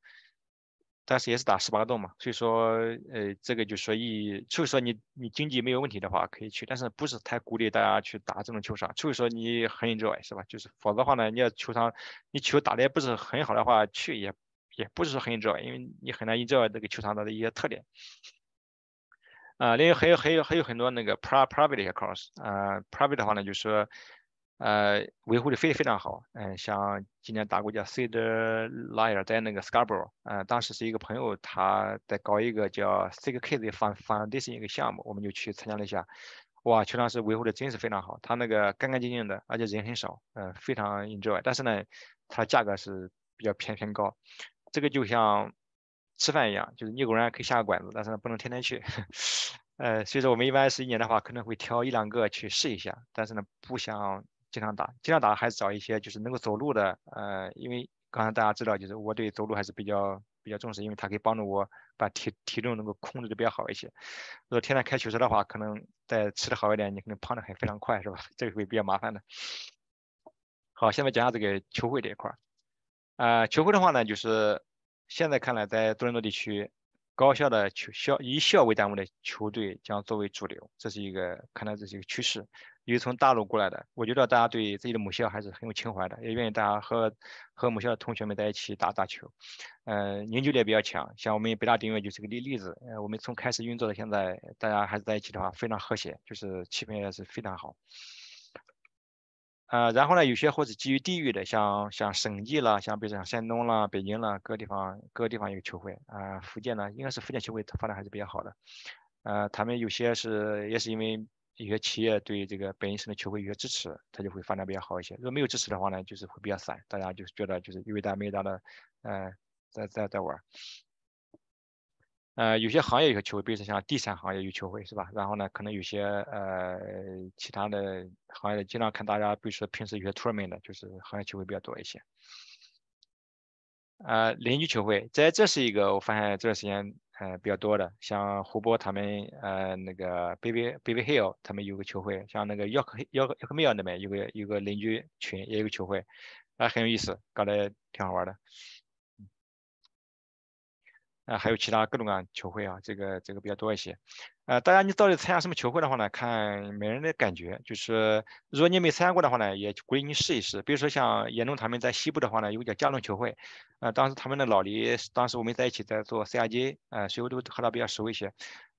但是也是打十八洞嘛，所以说，呃，这个就所以，除非说你你经济没有问题的话，可以去，但是不是太鼓励大家去打这种球场，除非说你很 enjoy 是吧？就是否则的话呢，你要球场你球打的也不是很好的话，去也也不是说很 enjoy，因为你很难 enjoy 这个球场的一些特点。啊，另外还有还有还有很多那个 private 的一些 course，啊，private 的话呢，就是说。呃，维护的非非常好，嗯，像今年打过叫 Sid Liar 在那个 Scarborough，嗯，当时是一个朋友他在搞一个叫 Six Kids Foundation 一个项目，我们就去参加了一下，哇，球场是维护的真是非常好，他那个干干净净的，而且人很少，嗯，非常 enjoy，但是呢，它价格是比较偏偏高，这个就像吃饭一样，就是你偶然可以下个馆子，但是呢不能天天去，[laughs] 呃，所以说我们一般是一年的话可能会挑一两个去试一下，但是呢不想。经常打，经常打还是找一些就是能够走路的，呃，因为刚才大家知道，就是我对走路还是比较比较重视，因为它可以帮助我把体体重能够控制的比较好一些。如果天天开球车的话，可能再吃的好一点，你可能胖的很非常快，是吧？[laughs] 这个会比较麻烦的。好，下面讲下这个球会这一块儿。啊，球会的话呢，就是现在看来，在多伦多地区，高校的球校以校为单位的球队将作为主流，这是一个看来这是一个趋势。因为从大陆过来的，我觉得大家对自己的母校还是很有情怀的，也愿意大家和和母校的同学们在一起打打球，嗯，凝聚力也比较强。像我们北大定位就是个例例子，呃，我们从开始运作到现在，大家还是在一起的话，非常和谐，就是气氛也是非常好。呃，然后呢，有些或者基于地域的，像像省级啦，像比如像山东啦、北京啦，各个地方各个地方有球会啊。福建呢，应该是福建球会发展还是比较好的。呃，他们有些是也是因为有些企业对这个本省的球会有些支持，它就会发展比较好一些。如果没有支持的话呢，就是会比较散，大家就是觉得就是有大没大的，呃，在在在玩。呃，有些行业有些球会，比如说像地产行业有球会是吧？然后呢，可能有些呃其他的行业，经常看大家，比如说平时有些 tournament 的，就是行业球会比较多一些。呃，邻居球会，在这是一个我发现这段时间嗯比较多的，像湖波他们呃那个 Baby Baby Hill 他们有个球会，像那个 York York York Mill 那边有个有个邻居群也有个球会，啊很有意思，搞得挺好玩的。啊，还有其他各种各样球会啊，这个这个比较多一些。呃，大家你到底参加什么球会的话呢？看每人的感觉。就是如果你没参加过的话呢，也鼓励你试一试。比如说像严龙他们在西部的话呢，有个叫加隆球会。呃，当时他们的老黎，当时我们在一起在做 CRJ，呃，所以我都和他比较熟一些。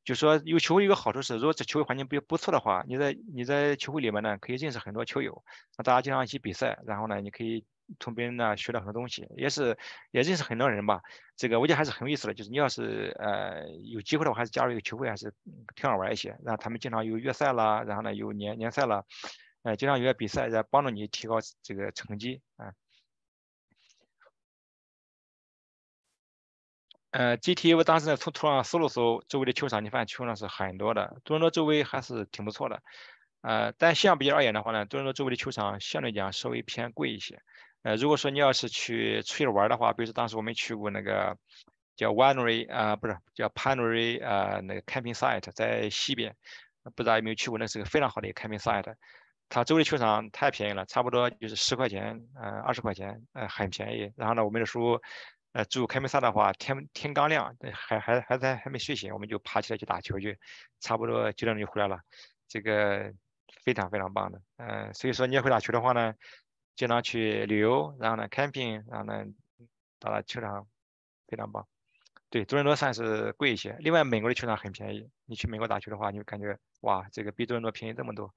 就说有球会有个好处是，如果这球会环境比较不错的话，你在你在球会里面呢，可以认识很多球友，那大家经常一起比赛，然后呢，你可以。从别人那学到很多东西，也是也认识很多人吧。这个我觉得还是很有意思的。就是你要是呃有机会的话，还是加入一个球会，还是挺好玩一些。然后他们经常有约赛啦，然后呢有年年赛啦，呃经常有些比赛在帮助你提高这个成绩啊。呃，GT 我当时呢从图上搜了搜周围的球场，你发现球场是很多的，多伦多周围还是挺不错的。呃，但相比而言的话呢，多伦多周围的球场相对讲稍微偏贵一些。呃，如果说你要是去出去玩的话，比如说当时我们去过那个叫 Winery 啊，不是叫 Panery 啊，那个 camping site 在西边，不知道有没有去过？那是个非常好的一个 camping site，它周围球场太便宜了，差不多就是十块钱，呃，二十块钱，呃，很便宜。然后呢，我们的叔，呃，住 camping site 的话，天天刚亮，还还还在还没睡醒，我们就爬起来去打球去，差不多九点钟就回来了，这个非常非常棒的。嗯，所以说你要会打球的话呢。经常去旅游，然后呢，camping，然后呢，打了球场非常棒。对，多伦多算是贵一些。另外，美国的球场很便宜。你去美国打球的话，你就感觉哇，这个比多伦多便宜这么多。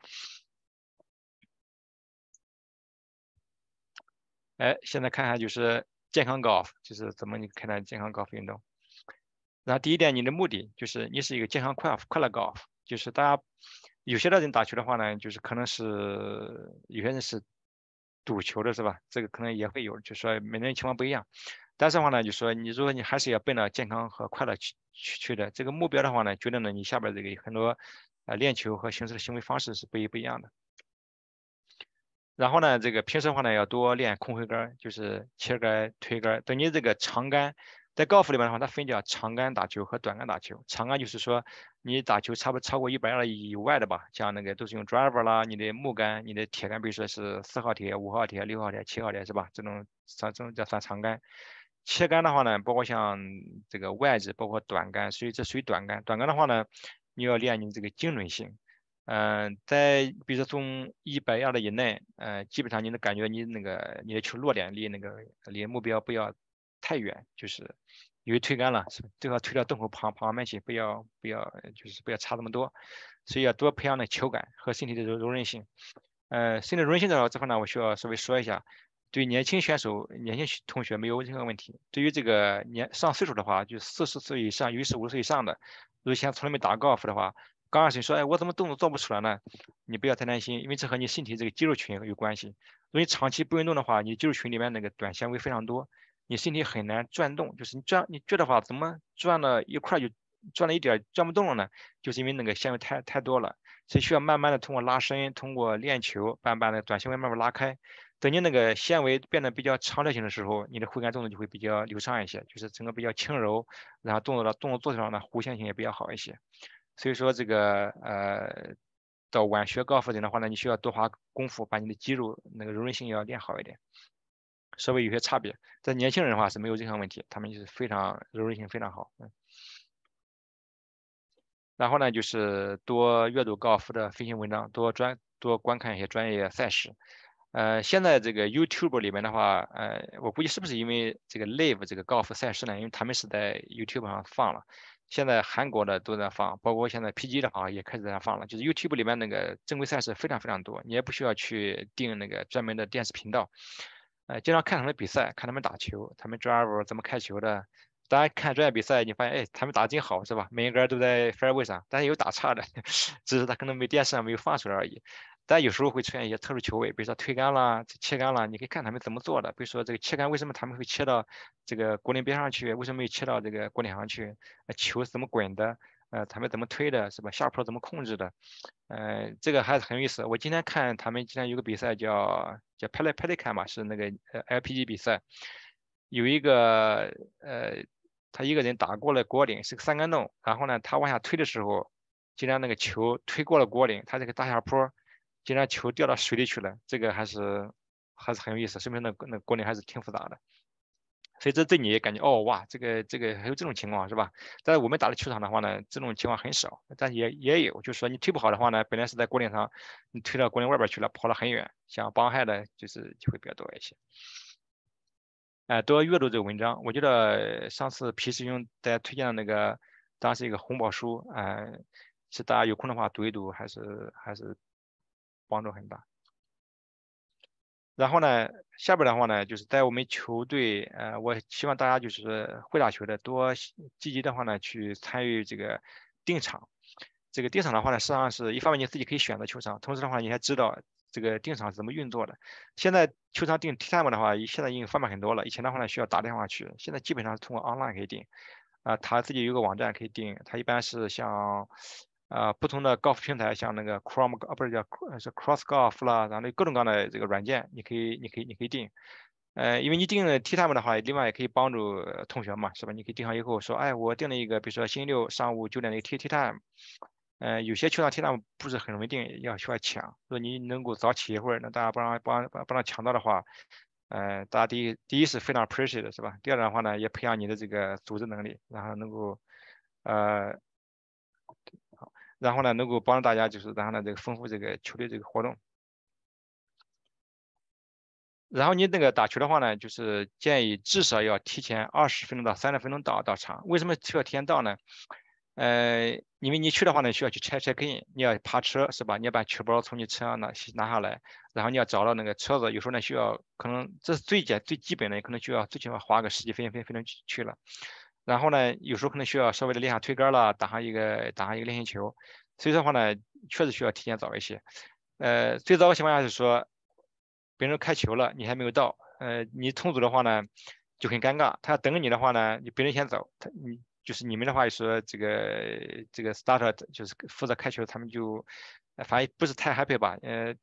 哎，现在看看就是健康 golf，就是怎么你看待健康 golf 运动。然后第一点，你的目的就是你是一个健康快快乐 golf，就是大家有些的人打球的话呢，就是可能是有些人是。赌球的是吧？这个可能也会有，就说每个人情况不一样。但是的话呢，就说你如果你还是要奔着健康和快乐去去去的这个目标的话呢，决定了你下边这个很多呃练球和形式的行为方式是不一不一样的。然后呢，这个平时的话呢，要多练空挥杆，就是切杆、推杆，等你这个长杆。在高尔夫里面的话，它分叫长杆打球和短杆打球。长杆就是说你打球差不多超过一百码以外的吧，像那个都是用 driver 啦，你的木杆、你的铁杆，比如说是四号铁、五号铁、六号铁、七号铁是吧？这种算这种叫算长杆。切杆的话呢，包括像这个外置，包括短杆，所以这属于短杆。短杆的话呢，你要练你这个精准性。嗯，在比如说从一百码的以内，呃，基本上你能感觉你那个你的球落点离那个离目标不要太远，就是。因为推杆了，是最好推到洞口旁旁边去，不要不要就是不要差这么多，所以要多培养的球感和身体的柔柔韧性。呃，身体柔韧性的这块呢，我需要稍微说一下。对年轻选手、年轻同学没有任何问题。对于这个年上岁数的话，就四十岁以上，尤其是五十岁以上的，如果现在从来没打高尔夫的话，刚开始说，哎，我怎么动作做不出来呢？你不要太担心，因为这和你身体这个肌肉群有关系。如果你长期不运动的话，你肌肉群里面那个短纤维非常多。你身体很难转动，就是你转，你觉得话怎么转了一块就转了一点转不动了呢？就是因为那个纤维太太多了，所以需要慢慢的通过拉伸，通过练球，慢慢的短纤维慢慢拉开。等你那个纤维变得比较长条形的时候，你的挥杆动作就会比较流畅一些，就是整个比较轻柔，然后动作的动作做起来呢，弧线性也比较好一些。所以说这个呃。到晚学高尔夫人的话呢，你需要多花功夫把你的肌肉那个柔韧性要练好一点，稍微有些差别。在年轻人的话是没有任何问题，他们就是非常柔韧性非常好。嗯。然后呢，就是多阅读高尔夫的飞行文章，多专多观看一些专业赛事。呃，现在这个 YouTube 里面的话，呃，我估计是不是因为这个 Live 这个高尔夫赛事呢？因为他们是在 YouTube 上放了，现在韩国的都在放，包括现在 PG 的话也开始在放了。就是 YouTube 里面那个正规赛事非常非常多，你也不需要去订那个专门的电视频道，呃，经常看他们比赛，看他们打球，他们 driver 怎么开球的。大家看专业比赛，你发现，哎，他们打的真好，是吧？每一杆都在 fairway 上，但是有打差的，[laughs] 只是他可能没电视上没有放出来而已。但有时候会出现一些特殊球位，比如说推杆啦、切杆啦，你可以看他们怎么做的。比如说这个切杆，为什么他们会切到这个果岭边上去？为什么没切到这个果岭上去？球是怎么滚的？呃，他们怎么推的？是吧？下坡怎么控制的？呃，这个还是很有意思。我今天看他们今天有个比赛叫叫 Pele Pelican 嘛，是那个呃 LPG 比赛，有一个呃。他一个人打过了果岭，是个三杆洞，然后呢，他往下推的时候，竟然那个球推过了果岭，他这个大下坡，竟然球掉到水里去了，这个还是还是很有意思，说明那那果岭还是挺复杂的。所以这对你也感觉哦哇，这个这个还有这种情况是吧？在我们打的球场的话呢，这种情况很少，但也也有，就是说你推不好的话呢，本来是在果岭上，你推到果岭外边去了，跑了很远，想帮害的，就是就会比较多一些。哎，多阅读这个文章。我觉得上次皮师兄大家推荐的那个，当时一个红宝书，哎，是大家有空的话读一读，还是还是帮助很大。然后呢，下边的话呢，就是在我们球队，呃，我希望大家就是会打球的多积极的话呢，去参与这个定场。这个定场的话呢，实际上是一方面你自己可以选择球场，同时的话你还知道。这个定场是怎么运作的？现在球场定 T time 的话，现在已经方便很多了。以前的话呢，需要打电话去，现在基本上是通过 online 可以定。啊，他自己有个网站可以定，他一般是像，呃，不同的高尔夫平台，像那个 Chrome 啊，不是叫是 Cross Golf 啦，然后各种各样的这个软件，你可以，你可以，你可以定。呃，因为你订 T time 的话，另外也可以帮助同学嘛，是吧？你可以定好以后说，哎，我定了一个，比如说星期六上午九点的 T T time。呃，有些球场体量不是很容易定，要需要抢。如果你能够早起一会儿，那大家帮帮帮帮他抢到的话，呃，大家第一第一是非常 appreciate 的是吧？第二的话呢，也培养你的这个组织能力，然后能够呃，然后呢，能够帮助大家就是然后呢这个丰富这个球队这个活动。然后你那个打球的话呢，就是建议至少要提前二十分钟到三十分钟到到场。为什么需要提前到呢？呃，因为你去的话呢，需要去拆拆 in，你要爬车是吧？你要把球包从你车上拿拿下来，然后你要找到那个车子，有时候呢需要可能这是最简最基本的，可能需要最起码花个十几分钟才能去去了。然后呢，有时候可能需要稍微的练下推杆了，打上一个打上一个练习球。所以说话呢，确实需要提前早一些。呃，最早的情况下是说，别人开球了，你还没有到，呃，你同组的话呢就很尴尬，他要等你的话呢，你别人先走，他你。就是你们的话说这个这个 starter 就是负责开球，他们就反正不是太 happy 吧，呃，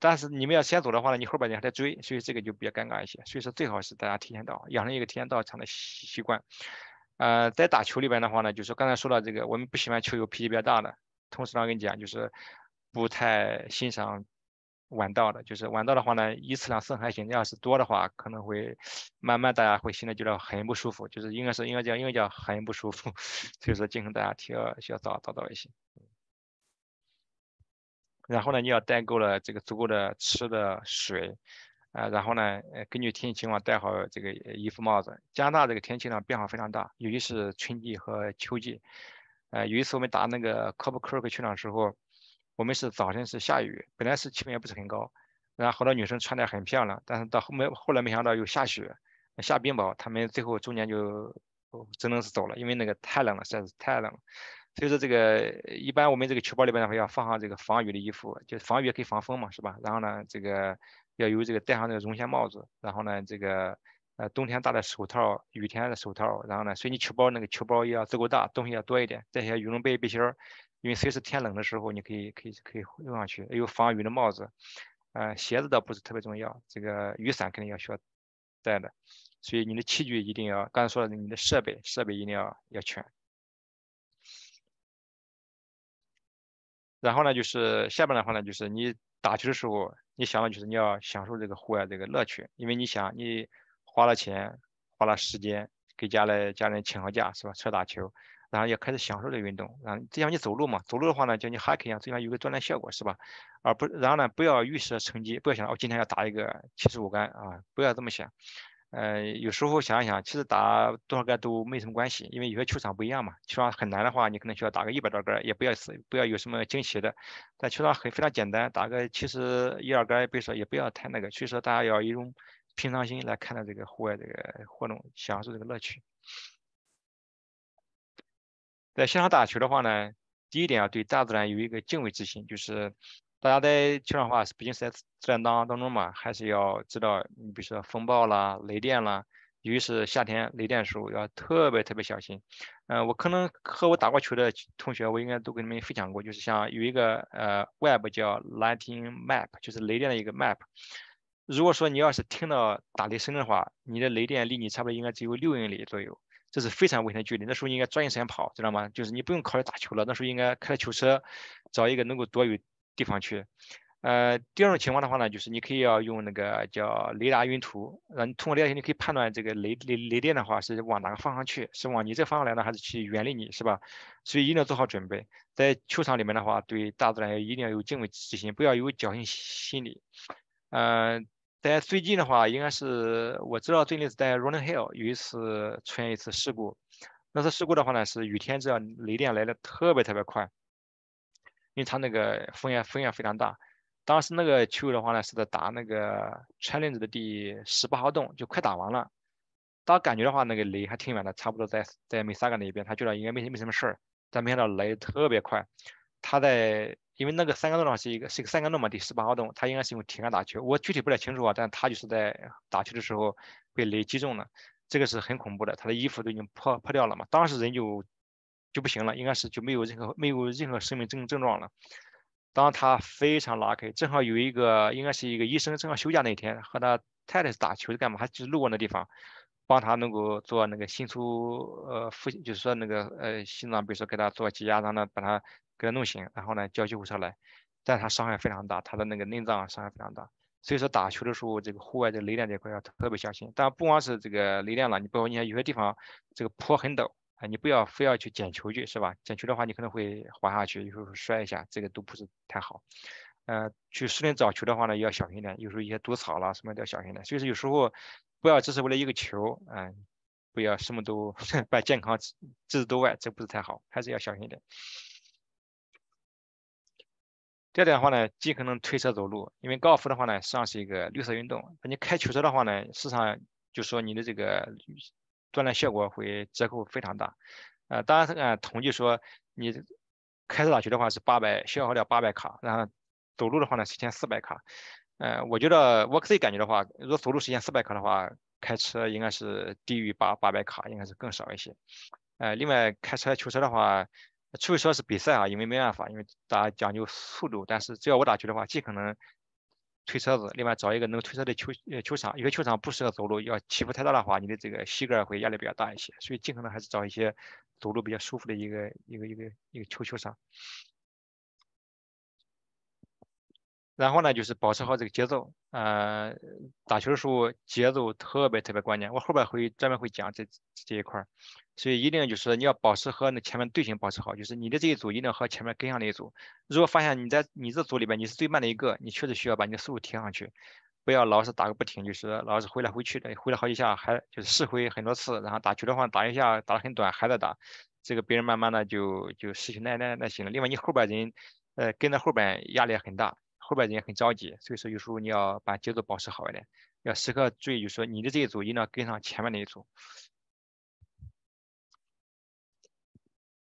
但是你们要先走的话呢，你后边人还在追，所以这个就比较尴尬一些。所以说最好是大家提前到，养成一个提前到场的习习惯。呃，在打球里边的话呢，就是刚才说到这个，我们不喜欢球友脾气比较大的，同时呢跟你讲就是不太欣赏。晚到的，就是晚到的话呢，一次两次还行，要是多的话，可能会慢慢大家会心里觉得很不舒服，就是应该是应该叫应该叫很不舒服，所以说尽可能大家提要需要早早到一些。然后呢，你要带够了这个足够的吃的水，啊，然后呢，呃，根据天气情况戴好这个衣服帽子。加拿大这个天气呢变化非常大，尤其是春季和秋季。呃，有一次我们打那个 c o p Kirk 球场的时候。我们是早晨是下雨，本来是气温也不是很高，然后好多女生穿的很漂亮，但是到后面后来没想到又下雪，下冰雹，他们最后中间就只能是走了，因为那个太冷了，实在是太冷了。所以说这个一般我们这个球包里边的话要放上这个防雨的衣服，就防雨也可以防风嘛，是吧？然后呢，这个要有这个戴上这个绒线帽子，然后呢，这个呃冬天戴的手套，雨天的手套，然后呢，随你球包那个球包也要足够大，东西要多一点，带些羽绒被、背心儿。因为随时天冷的时候，你可以可以可以用上去，有防雨的帽子，呃，鞋子倒不是特别重要，这个雨伞肯定要需要带的，所以你的器具一定要，刚才说的你的设备设备一定要要全。然后呢，就是下边的话呢，就是你打球的时候，你想的就是你要享受这个户外这个乐趣，因为你想你花了钱，花了时间，给家里家人请个假是吧？出来打球，然后也开始享受这个运动，然后就像你走路嘛，走路的话呢，就你 hiking 一样，最起码有个锻炼效果是吧？而不然后呢，不要预设成绩，不要想我今天要打一个七十五杆啊，不要这么想。呃，有时候想一想，其实打多少杆都没什么关系，因为有些球场不一样嘛。球场很难的话，你可能需要打个一百多杆，也不要是不要有什么惊喜的。但球场很非常简单，打个其实一二杆，别说也不要太那个。所以说大家要一种平常心来看待这个户外这个活动，享受这个乐趣。在现场打球的话呢，第一点要对大自然有一个敬畏之心，就是。大家在球场的话，毕竟是在自然当当中嘛，还是要知道，你比如说风暴啦、雷电啦，尤其是夏天雷电的时候，要特别特别小心。嗯，我可能和我打过球的同学，我应该都跟你们分享过，就是像有一个呃 Web 叫 Lightning Map，就是雷电的一个 Map。如果说你要是听到打雷声的话，你的雷电离你差不多应该只有六英里左右，这是非常危险的距离。那时候应该抓紧时间跑，知道吗？就是你不用考虑打球了，那时候应该开着球车找一个能够躲雨。地方去，呃，第二种情况的话呢，就是你可以要用那个叫雷达云图，嗯，通过雷达你可以判断这个雷雷雷电的话是往哪个方向去，是往你这方向来呢，还是去远离你，是吧？所以一定要做好准备，在球场里面的话，对大自然一定要有敬畏之心，不要有侥幸心理。嗯，在最近的话，应该是我知道最近是在 Running Hill 有一次出现一次事故，那次事故的话呢，是雨天这样雷电来的特别特别快。因为他那个风险风险非常大，当时那个球的话呢是在打那个 challenge 的第十八号洞，就快打完了。他感觉的话，那个雷还挺远的，差不多在在梅萨格那边，他觉得应该没没什么事儿。但没想到雷特别快。他在因为那个三个洞的话是一个是一个三个洞嘛，第十八号洞，他应该是用铁杆打球，我具体不太清楚啊。但他就是在打球的时候被雷击中了，这个是很恐怖的，他的衣服都已经破破掉了嘛，当时人就。就不行了，应该是就没有任何没有任何生命症症状了。当他非常拉开，正好有一个应该是一个医生正好休假那天，和他太太打球是干嘛？他就是路过那地方，帮他能够做那个心出呃复，就是说那个呃心脏，比如说给他做挤压，然后呢把他给他弄醒，然后呢叫救护车来。但他伤害非常大，他的那个内脏伤害非常大。所以说打球的时候，这个户外的雷电这块要特别小心。但不光是这个雷电了，你包括你看有些地方这个坡很陡。啊，你不要非要去捡球去，是吧？捡球的话，你可能会滑下去，有时候摔一下，这个都不是太好。呃，去树林找球的话呢，要小心点，有时候一些毒草啦什么都要小心点。所以说有时候不要只是为了一个球，嗯，不要什么都 [laughs] 把健康置之度外，这不是太好，还是要小心点。第二点的话呢，尽可能推车走路，因为高尔夫的话呢，实际上是一个绿色运动。你开球车的话呢，事实上就说你的这个。锻炼效果会折扣非常大，呃，当然按统计说，你开车打球的话是八百，消耗掉八百卡，然后走路的话呢是一千四百卡，呃，我觉得我自己感觉的话，如果走路是一千四百卡的话，开车应该是低于八八百卡，应该是更少一些，呃，另外开车球车的话，除非说是比赛啊，因为没办法，因为大家讲究速度，但是只要我打球的话，尽可能。推车子，另外找一个能推车的球呃球场，有些球场不适合走路，要起伏太大的话，你的这个膝盖会压力比较大一些，所以尽可能还是找一些走路比较舒服的一个一个一个一个球球场。然后呢，就是保持好这个节奏，呃，打球的时候节奏特别特别关键，我后边会专门会讲这这一块儿。所以一定就是你要保持和那前面队形保持好，就是你的这一组一定要和前面跟上那一组。如果发现你在你这组里边你是最慢的一个，你确实需要把你的速度提上去，不要老是打个不停，就是老是回来回去的，回来好几下还就是试挥很多次，然后打球的话打一下打得很短还在打，这个别人慢慢的就就失去耐耐耐心了。另外你后边人呃跟在后边压力也很大，后边人也很着急，所以说有时候你要把节奏保持好一点，要时刻注意，就是说你的这一组一定要跟上前面那一组。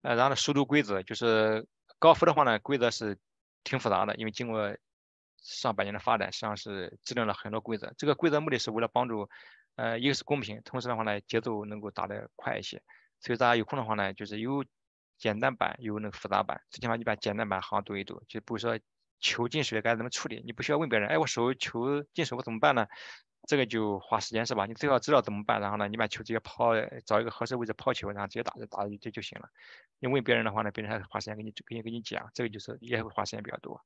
呃，然后呢，熟读规则就是高尔夫的话呢，规则是挺复杂的，因为经过上百年的发展，实际上是制定了很多规则。这个规则目的是为了帮助，呃，一个是公平，同时的话呢，节奏能够打得快一些。所以大家有空的话呢，就是有简单版，有那个复杂版，最起码你把简单版好好读一读。就比如说球进水该怎么处理，你不需要问别人，哎，我手球进水我怎么办呢？这个就花时间是吧？你最好知道怎么办，然后呢，你把球直接抛，找一个合适位置抛球，然后直接打就打就就行了。你问别人的话呢，别人还花时间给你给你给你讲，这个就是也会花时间比较多。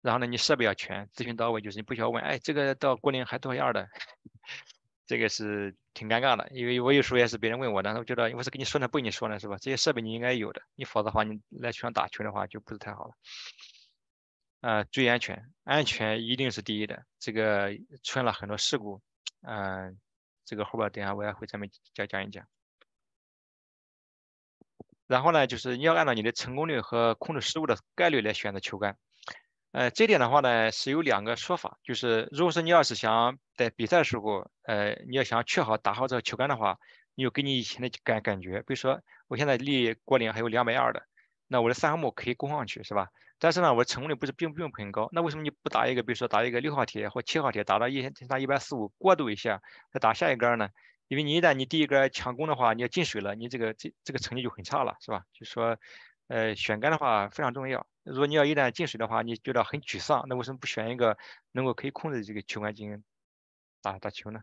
然后呢，你设备要全，咨询到位，就是你不需要问，哎，这个到国内还多少样的？这个是挺尴尬的，因为我有时候也是别人问我，但是我觉得我是跟你说呢，不跟你说呢，是吧？这些设备你应该有的，你否则的话，你来球场打球的话就不是太好了。呃，注意安全，安全一定是第一的。这个出现了很多事故，嗯，这个后边等下我也会咱们讲讲一讲。然后呢，就是你要按照你的成功率和控制失误的概率来选择球杆。呃，这点的话呢是有两个说法，就是如果说你要是想在比赛的时候，呃，你要想确好打好这个球杆的话，你就根据以前的感感觉，比如说我现在离果岭还有两百二的，那我的三号木可以攻上去，是吧？但是呢，我的成功率不是并并不很高。那为什么你不打一个，比如说打一个六号铁或七号铁，打到一打一百四五过渡一下，再打下一杆呢？因为你一旦你第一杆抢攻的话，你要进水了，你这个这这个成绩就很差了，是吧？就说，呃，选杆的话非常重要。如果你要一旦进水的话，你觉得很沮丧，那为什么不选一个能够可以控制这个球杆进行打打球呢？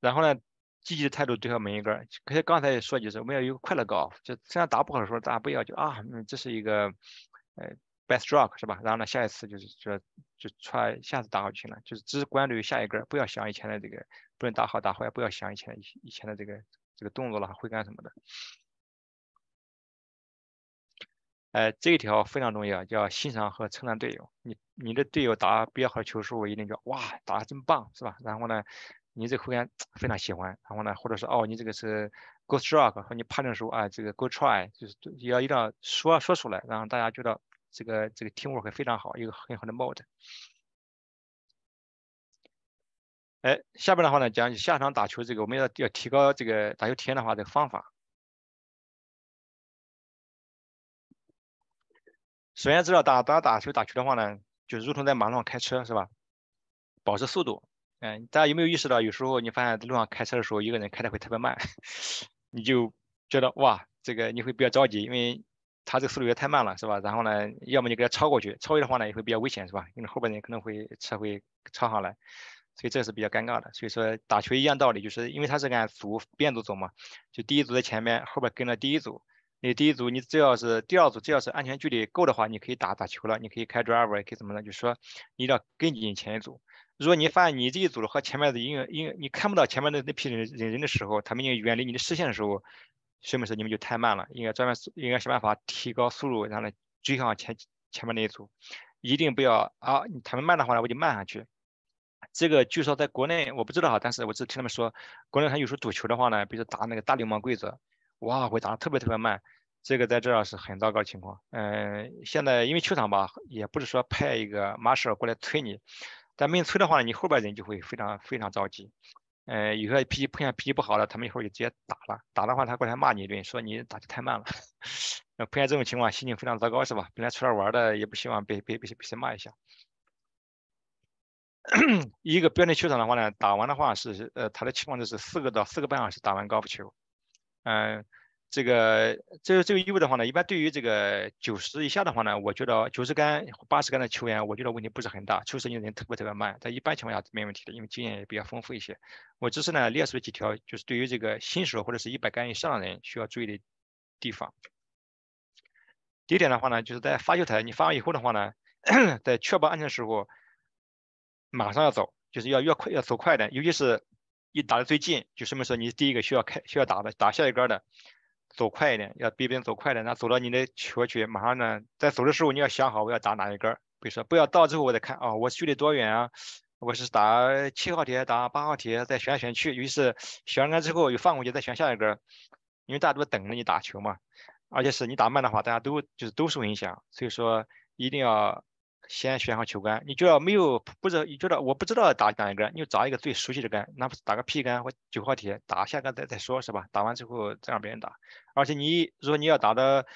然后呢？积极的态度对待每一个，可是刚才也说就是我们要有快乐高，就虽然打不好的时候，大家不要就啊，嗯，这是一个呃 best stroke 是吧？然后呢，下一次就是说就踹，下次打好就行了，就是只关注于下一个，不要想以前的这个，不论打好打坏，不要想以前以前的这个这个动作了挥杆什么的。哎，这一条非常重要，叫欣赏和称赞队友。你你的队友打比较好的球时候，一定叫哇，打的真棒，是吧？然后呢？你这个挥杆 [tsk] 非常喜欢，然后呢，或者是哦，你这个是 go stroke 和你判定时候啊，这个 go try 就是要一定要说说出来，让大家觉得这个这个 teamwork 非常好，一个很好的 mode。哎，下边的话呢，讲下场打球这个，我们要要提高这个打球体验的话，这个方法。首先知道打打打球打球的话呢，就如同在马路上开车是吧？保持速度。嗯，大家有没有意识到，有时候你发现路上开车的时候，一个人开的会特别慢，[laughs] 你就觉得哇，这个你会比较着急，因为他这个速度也太慢了，是吧？然后呢，要么你给他超过去，超越的话呢也会比较危险，是吧？因为后边人可能会车会超上来，所以这是比较尴尬的。所以说打球一样道理，就是因为他是按组编组走嘛，就第一组在前面，后边跟了第一组，那第一组你只要是第二组只要是安全距离够的话，你可以打打球了，你可以开 driver，也可以怎么的，就是说你一定要跟进前一组。如果你发现你这一组和前面的因为因你看不到前面的那批人人人的时候，他们已经远离你的视线的时候，说明是你们就太慢了。应该专门应该想办法提高速度，然后来追上前前面那一组。一定不要啊，他们慢的话呢，我就慢下去。这个据说在国内我不知道哈，但是我只听他们说，国内他有时候赌球的话呢，比如打那个大流氓规则，哇，会打的特别特别慢。这个在这儿是很糟糕情况。嗯，现在因为球场吧，也不是说派一个马舍过来催你。但没人催的话，你后边人就会非常非常着急。呃，有些脾气碰见脾气不好的，他们一会儿就直接打了。打的话，他过来骂你一顿，说你打的太慢了。那 [laughs] 碰见这种情况，心情非常糟糕，是吧？本来出来玩的，也不希望被被被被谁骂一下。[clears throat] 一个标准球场的话呢，打完的话是呃，他的期望值是四个到四个半小时打完高尔夫球。嗯。这个这这个意味的话呢，一般对于这个九十以下的话呢，我觉得九十杆、八十杆的球员，我觉得问题不是很大。球时人特别特别慢，在一般情况下没问题的，因为经验也比较丰富一些。我只是呢列出了几条，就是对于这个新手或者是一百杆以上的人需要注意的地方。第一点的话呢，就是在发球台你发完以后的话呢，[clears throat] 在确保安全的时候，马上要走，就是要越快要走快点，尤其是一打的最近，就说明说你第一个需要开需要打的打下一杆的。走快一点，要比别人走快点，那走到你的球去，马上呢，在走的时候你要想好我要打哪一根，比如说不要到之后我再看啊，我距离多远啊？我是打七号铁，打八号铁，再选选去，于是选完杆之后又放过去，再选下一杆，因为大家都等着你打球嘛，而且是你打慢的话，大家都就是都受影响，所以说一定要。先选好球杆，你觉得没有不知道，你觉得我不知道打哪一杆，你就找一个最熟悉的杆，哪怕是打个 P 杆或九号铁，打下杆再再说，是吧？打完之后再让别人打。而且你如果你要打的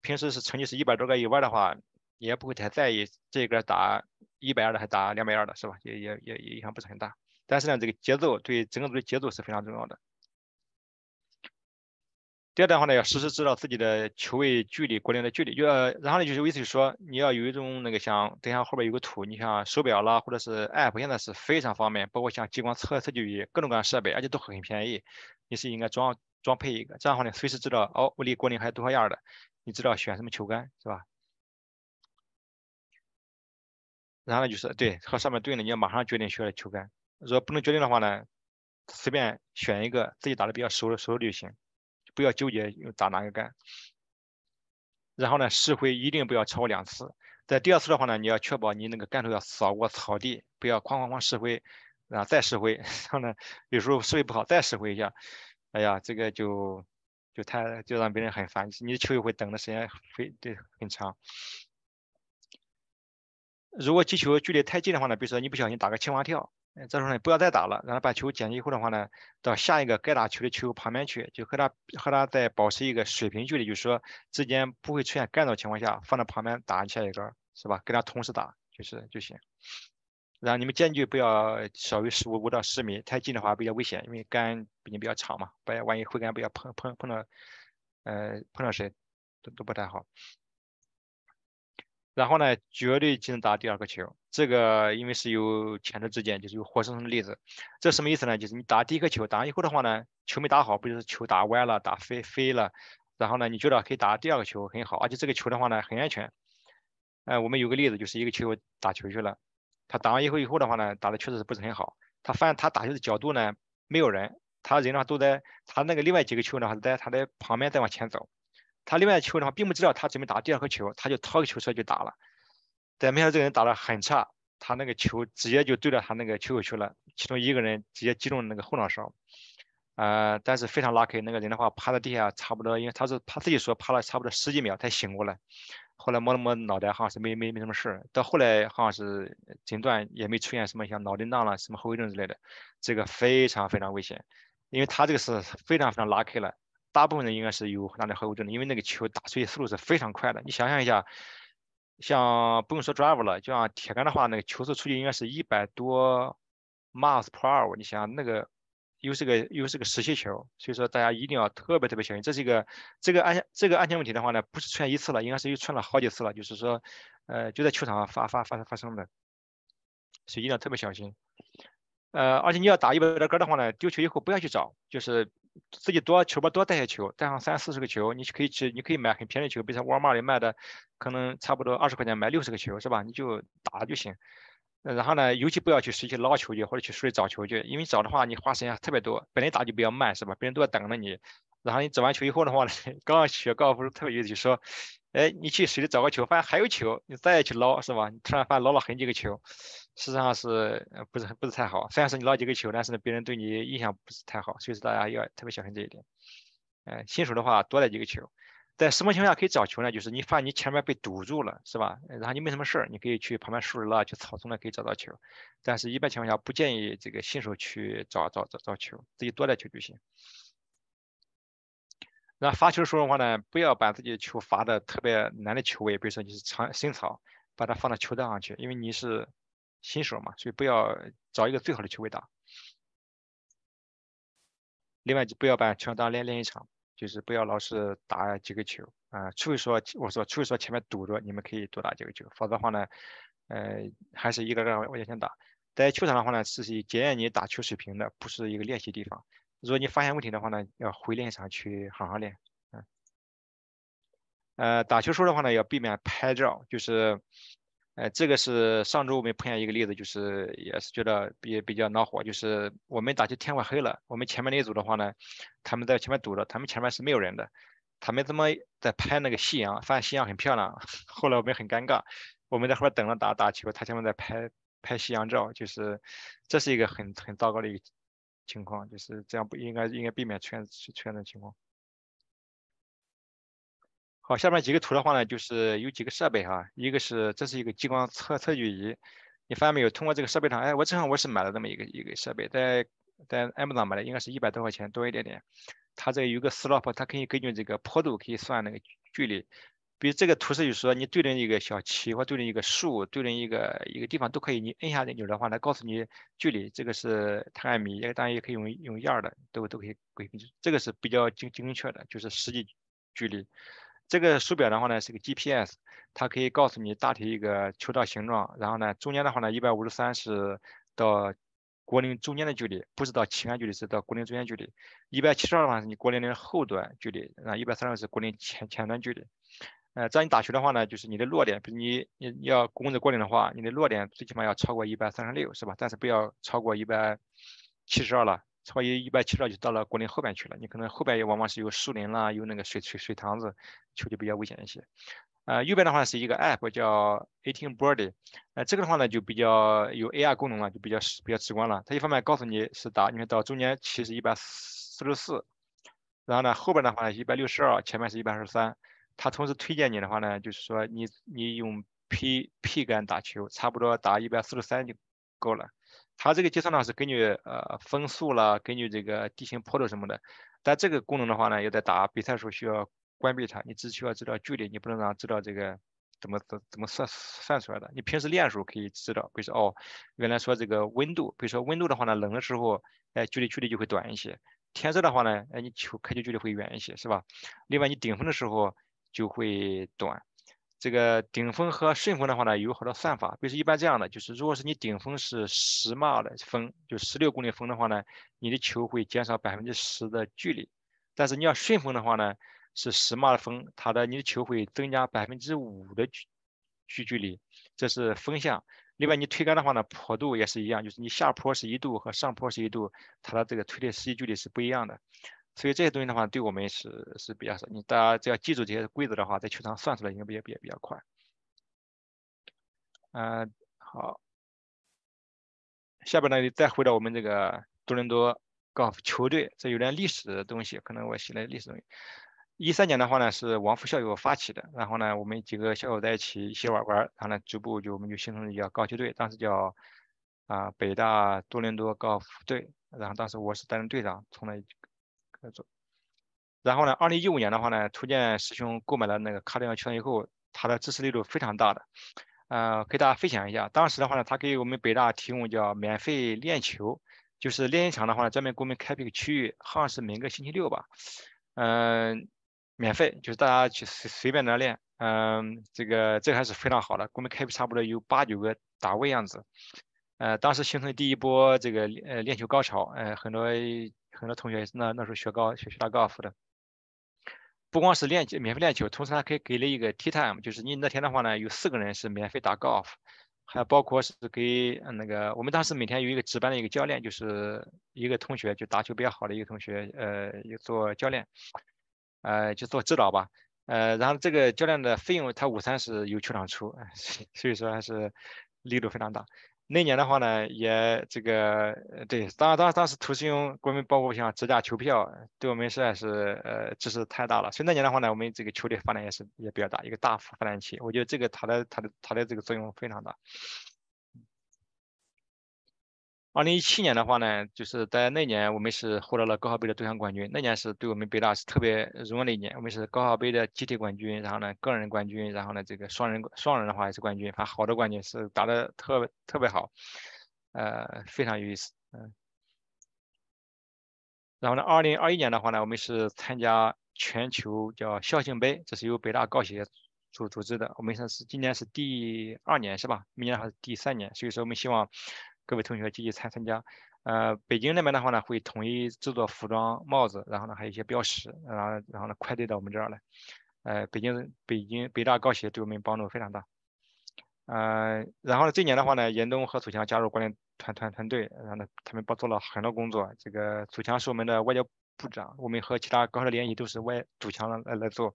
平时是成绩是一百多个以外的话，也不会太在意这个打一百二的还打两百二的，是吧？也也也影响不是很大。但是呢，这个节奏对整个组的节奏是非常重要的。第二的话呢，要实时知道自己的球位距离、果点的距离。就然后呢，就是意思就是说，你要有一种那个像，等下后边有个图，你像手表啦，或者是 App，现在是非常方便，包括像激光测测距仪，各种各样设备，而且都很便宜。你是应该装装配一个，这样的话呢，随时知道哦，我离果岭还有多少样的，你知道选什么球杆是吧？然后呢，就是对和上面对应的，你要马上决定需要的球杆。如果不能决定的话呢，随便选一个自己打的比较熟的熟的就行。不要纠结用打哪个杆，然后呢，试挥一定不要超过两次。在第二次的话呢，你要确保你那个杆头要扫过草地，不要哐哐哐试挥，然后再试挥。[laughs] 然后呢，有时候试挥不好，再试挥一下。哎呀，这个就就太就让别人很烦，你的球友会等的时间非对很长。如果击球距离太近的话呢，比如说你不小心打个青蛙跳。这时候呢，不要再打了，然后把球捡起以后的话呢，到下一个该打球的球旁边去，就和他和他再保持一个水平距离，就是说之间不会出现干扰情况下，放在旁边打下一杆，是吧？跟他同时打就是就行。然后你们间距不要少于十五五到十米，太近的话比较危险，因为杆毕竟比较长嘛，不要万一挥杆不要碰碰碰到，呃碰到谁都都不太好。然后呢，绝对只能打第二个球。这个因为是有前车之鉴，就是有活生生的例子。这什么意思呢？就是你打第一个球，打完以后的话呢，球没打好，不就是球打歪了、打飞飞了，然后呢，你觉得可以打第二个球很好，而且这个球的话呢很安全。哎，我们有个例子，就是一个球打球去了，他打完以后以后的话呢，打的确实是不是很好。他发现他打球的角度呢没有人，他人呢都在他那个另外几个球呢还在他的旁边在往前走。他另外球的话，并不知道他准备打第二颗球，他就掏个球出来就打了。但没想到这个人打得很差，他那个球直接就对着他那个球友去了，其中一个人直接击中那个后脑勺。呃，但是非常 lucky，那个人的话趴在地下差不多，因为他是他自己说趴了差不多十几秒才醒过来。后来摸了摸脑袋，好像是没没没什么事。到后来好像是诊断也没出现什么像脑震荡了、什么后遗症之类的。这个非常非常危险，因为他这个是非常非常 lucky 了。大部分人应该是有很大的后遗症的，因为那个球打出去速度是非常快的。你想象一下，像不用说 driver 了，就像铁杆的话，那个球速出去应该是一百多 miles per hour。你想那个又是个又是个实心球，所以说大家一定要特别特别小心。这是一个这个安全这个安全问题的话呢，不是出现一次了，应该是又出现了好几次了。就是说，呃，就在球场上发发发发生的，所以一定要特别小心。呃，而且你要打一百多杆的话呢，丢球以后不要去找，就是。自己多球包多带些球，带上三四十个球，你可以去，你可以买很便宜的球，比如说沃尔玛里卖的，可能差不多二十块钱买六十个球，是吧？你就打就行。然后呢，尤其不要去水去捞球去，或者去水里找球去，因为找的话你花时间特别多，本来打就比较慢，是吧？别人都在等着你。然后你找完球以后的话呢，刚刚学高尔夫特别有意思，说，哎，你去水里找个球，发现还有球，你再去捞，是吧？你突然发现捞了很几个球。实际上是呃不是不是太好？虽然是你捞几个球，但是呢，别人对你印象不是太好，所以说大家要特别小心这一点。呃，新手的话多带几个球，在什么情况下可以找球呢？就是你发现你前面被堵住了，是吧？然后你没什么事儿，你可以去旁边树林啦，去草丛呢可以找到球。但是一般情况下不建议这个新手去找找找找球，自己多带球就行。那发球的时候的话呢，不要把自己的球发的特别难的球位，比如说你是长深草，把它放到球道上去，因为你是。新手嘛，所以不要找一个最好的球位打。另外就不要把球当练练习场，就是不要老是打几个球啊，除非说我说，除非说前面堵着，你们可以多打几个球，否则的话呢，呃，还是一个个往前打。在球场的话呢，是检验你打球水平的，不是一个练习地方。如果你发现问题的话呢，要回练习场去好好练。嗯，呃，打球时候的话呢，要避免拍照，就是。呃，这个是上周我们碰见一个例子，就是也是觉得比比较恼火，就是我们打球天快黑了，我们前面那一组的话呢，他们在前面堵着，他们前面是没有人的，他们怎么在拍那个夕阳？发现夕阳很漂亮，[laughs] 后来我们很尴尬，我们在后边等着打打球，他前面在拍拍夕阳照，就是这是一个很很糟糕的一个情况，就是这样不应该应该避免出现出现的情况。好，下面几个图的话呢，就是有几个设备哈，一个是这是一个激光测测距仪，你发现没有？通过这个设备上，哎，我正好我是买了这么一个一个设备，在在 M 上买的，应该是一百多块钱多一点点。它这有个 slope，它可以根据这个坡度可以算那个距离。比如这个图示，就是说你对准一个小旗或对准一个树，对准一个一个地方都可以。你摁下那钮的话，它告诉你距离。这个是它按米，当然也可以用用 yard 的，都都可以可以。这个是比较精精确的，就是实际距离。这个手表的话呢是个 GPS，它可以告诉你大体一个球道形状。然后呢，中间的话呢，一百五十三是到果岭中间的距离，不是到起杆距离，是到果岭中间距离。一百七十二的话是你果岭的后端距离，啊一百三十是果岭前前端距离。呃，这样你打球的话呢，就是你的落点，比如你你你要攻着果岭的话，你的落点最起码要超过一百三十六，是吧？但是不要超过一百七十二了，超过一百七十二就到了果岭后边去了。你可能后边也往往是有树林啦，有那个水水水塘子，球就比较危险一些。呃，右边的话是一个 app 叫 Eighteen Birdie，呃，这个的话呢就比较有 AR 功能了，就比较比较直观了。它一方面告诉你是打，你看到中间其实一百四十四，然后呢后边的话一百六十二，前面是一百二十三。它同时推荐你的话呢，就是说你你用 P P 杆打球，差不多打一百四十三就够了。它这个计算呢是根据呃风速啦，根据这个地形坡度什么的。但这个功能的话呢，要在打比赛的时候需要关闭它，你只需要知道距离，你不能让知道这个怎么怎怎么算算出来的。你平时练的时候可以知道，比如说哦，原来说这个温度，比如说温度的话呢，冷的时候，哎，距离距离就会短一些；天热的话呢，哎，你球开球距离会远一些，是吧？另外你顶峰的时候。就会短。这个顶峰和顺风的话呢，有好多算法。比如一般这样的，就是如果是你顶峰是十码的风，就十六公里风的话呢，你的球会减少百分之十的距离。但是你要顺风的话呢，是十码的风，它的你的球会增加百分之五的距距距离。这是风向。另外你推杆的话呢，坡度也是一样，就是你下坡是一度和上坡是一度，它的这个推的实际距离是不一样的。所以这些东西的话，对我们是是比较少。你大家只要记住这些规则的话，在球场算出来应该也比较比较快。嗯，好。下边呢，再回到我们这个多伦多高尔夫球队，这有点历史的东西，可能我写的历史东西。一三年的话呢，是王副校友发起的，然后呢，我们几个校友在一起一起玩玩，然后呢，逐步就我们就形成了一个高球队，当时叫啊北大多伦多高尔夫队，然后当时我是担任队长，从那。然后呢，二零一五年的话呢，图鉴师兄购买了那个卡里奥球场以后，他的支持力度非常大的。呃，给大家分享一下，当时的话呢，他给我们北大提供叫免费练球，就是练习场的话呢，专门给我们开辟个区域，好像是每个星期六吧，嗯，免费，就是大家去随随便那练。嗯，这个这还是非常好的，给我们开辟差不多有八九个档位样子。呃，当时形成第一波这个呃练球高潮，呃，很多。很多同学那那时候学高学学打高尔夫的，不光是练免费练球，同时还可以给了一个 tea time，就是你那天的话呢，有四个人是免费打高尔夫，还包括是给那个我们当时每天有一个值班的一个教练，就是一个同学就打球比较好的一个同学，呃，做教练，呃，就做指导吧，呃，然后这个教练的费用他午餐是由球场出，[laughs] 所以说还是力度非常大。那年的话呢，也这个对，当当当时图师用国民包括像支架球票，对我们实在是呃支持太大了。所以那年的话呢，我们这个球队发展也是也比较大，一个大发展期。我觉得这个它的它的它的这个作用非常大。二零一七年的话呢，就是在那年我们是获得了高考杯的多项冠军。那年是对我们北大是特别荣耀的一年，我们是高考杯的集体冠军，然后呢个人冠军，然后呢这个双人双人的话也是冠军，反正好多冠军是打的特别特别好，呃非常有意思，嗯。然后呢，二零二一年的话呢，我们是参加全球叫校庆杯，这是由北大高协组组织的，我们是今年是第二年是吧？明年还是第三年，所以说我们希望。各位同学积极参参加，呃，北京那边的话呢，会统一制作服装、帽子，然后呢，还有一些标识，然后然后呢，快递到我们这儿来。呃，北京北京北大高协对我们帮助非常大。呃，然后呢，这年的话呢，严冬和祖强加入管理团团团队，然后呢，他们帮做了很多工作。这个祖强是我们的外交部长，我们和其他高校联系都是外祖强来来做。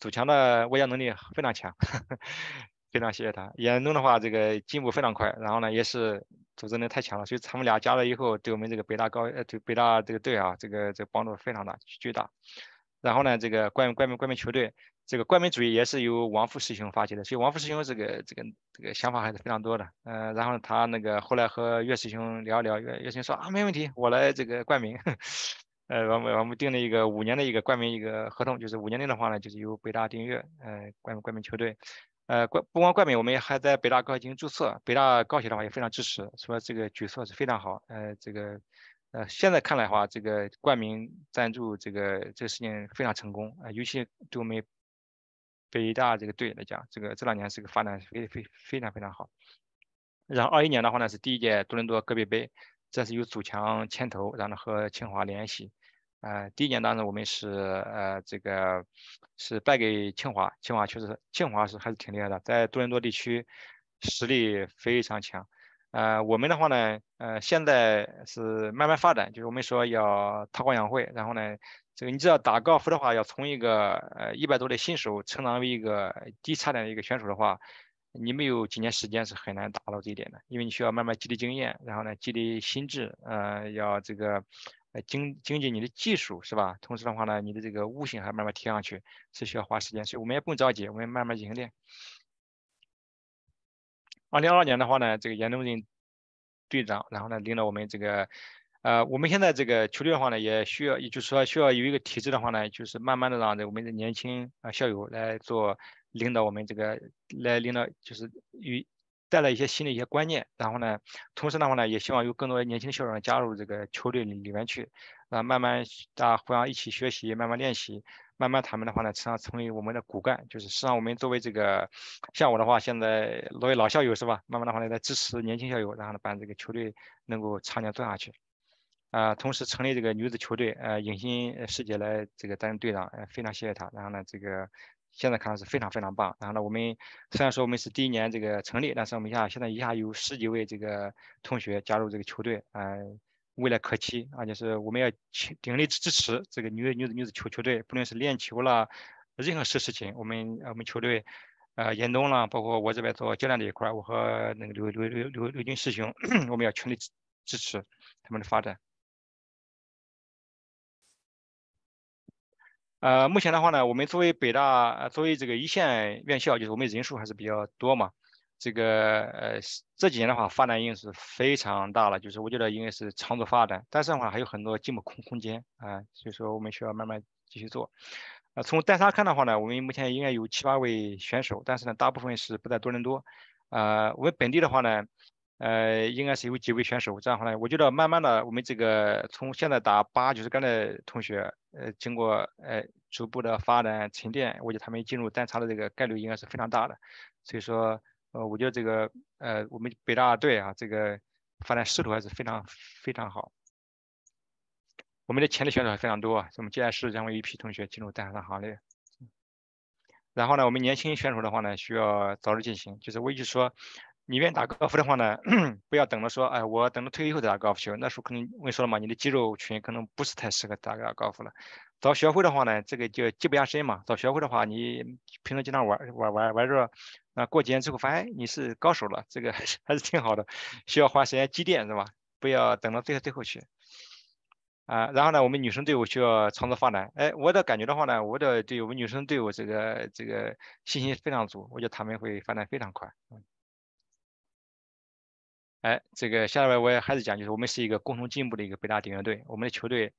祖强的外交能力非常强，[laughs] 非常谢谢他。严冬的话，这个进步非常快，然后呢，也是。组织能力太强了，所以他们俩加了以后，对我们这个北大高呃，对北大这个队啊，这个这个帮助非常大，巨大。然后呢，这个冠冠名冠名球队，这个冠名主义也是由王副师兄发起的，所以王副师兄这个这个这个想法还是非常多的。呃，然后他那个后来和岳师兄聊一聊，岳岳师兄说啊，没问题，我来这个冠名。[laughs] 呃，我们我们定了一个五年的一个冠名一个合同，就是五年内的话呢，就是由北大订阅，呃，冠冠名球队，呃，冠不光冠名，我们还在北大高校进行注册，北大高校的话也非常支持，说这个举措是非常好，呃，这个，呃，现在看来的话，这个冠名赞助这个这个事情非常成功，啊，尤其对我们北大这个队来讲，这个这两年是个发展非非非常非常好。然后二一年的话呢，是第一届多伦多戈壁杯。这是由祖强牵头，然后和清华联系。呃，第一年当时我们是呃这个是败给清华，清华确实清华是还是挺厉害的，在多伦多地区实力非常强。呃，我们的话呢，呃，现在是慢慢发展，就是我们说要韬光养晦，然后呢，这个你知道打高尔夫的话，要从一个呃一百多的新手成长为一个低差点的一个选手的话。你没有几年时间是很难达到这一点的，因为你需要慢慢积累经验，然后呢积累心智，呃，要这个呃精精进你的技术，是吧？同时的话呢，你的这个悟性还慢慢提上去，是需要花时间，所以我们也不用着急，我们慢慢进行练。二零二二年的话呢，这个严东仁队长，然后呢领导我们这个，呃，我们现在这个球队的话呢，也需要，也就是说需要有一个体制的话呢，就是慢慢的让这我们的年轻啊校友来做。领导我们这个来领导，就是与带来一些新的一些观念，然后呢，同时的话呢，也希望有更多的年轻校友加入这个球队里里面去，啊，慢慢大家互相一起学习，慢慢练习，慢慢他们的话呢，实际上成为我们的骨干，就是实际上我们作为这个像我的话，现在作为老校友是吧？慢慢的话呢，在支持年轻校友，然后呢，把这个球队能够长久做下去，啊，同时成立这个女子球队，呃，影星师姐来这个担任队长，呃，非常谢谢她，然后呢，这个。现在看来是非常非常棒。然后呢，我们虽然说我们是第一年这个成立，但是我们一下现在一下有十几位这个同学加入这个球队，嗯，未来可期。而且是我们要鼎力支持这个女女子女子球球队，不论是练球了，任何事事情，我们我们球队，呃，严冬了，包括我这边做教练这一块，我和那个刘刘刘刘刘军师兄，[coughs] 我们要全力支支持他们的发展。呃，目前的话呢，我们作为北大，作为这个一线院校，就是我们人数还是比较多嘛。这个呃，这几年的话，发展已经是非常大了，就是我觉得应该是长足发展。但是的话，还有很多进步空空间啊，所以说我们需要慢慢继续做。呃，从单杀看的话呢，我们目前应该有七八位选手，但是呢，大部分是不在多伦多。呃，我们本地的话呢。呃，应该是有几位选手，这样的话呢，我觉得慢慢的，我们这个从现在打八，就是刚才同学，呃，经过呃逐步的发展沉淀，我觉得他们进入单插的这个概率应该是非常大的，所以说，呃，我觉得这个呃我们北大队啊，这个发展势头还是非常非常好，我们的潜力选手还非常多，我们接下来是将会一批同学进入单插行列，然后呢，我们年轻选手的话呢，需要早日进行，就是我一直说。你愿意打高尔夫的话呢，[clears throat] 不要等着说，哎，我等到退役后再打高尔夫球。那时候可能我跟你说了嘛，你的肌肉群可能不是太适合打高尔夫了。早学会的话呢，这个就技不压身嘛。早学会的话，你平时经常玩玩玩玩着，那过几年之后发现你是高手了，这个还 [laughs] 是还是挺好的。需要花时间积淀是吧？不要等到最后最后去。啊，然后呢，我们女生队伍需要长足发展。哎，我的感觉的话呢，我的对我们女生队伍这个这个信心非常足，我觉得他们会发展非常快。哎，这个下面我也还是讲，就是我们是一个共同进步的一个北大顶尖队，我们的球队，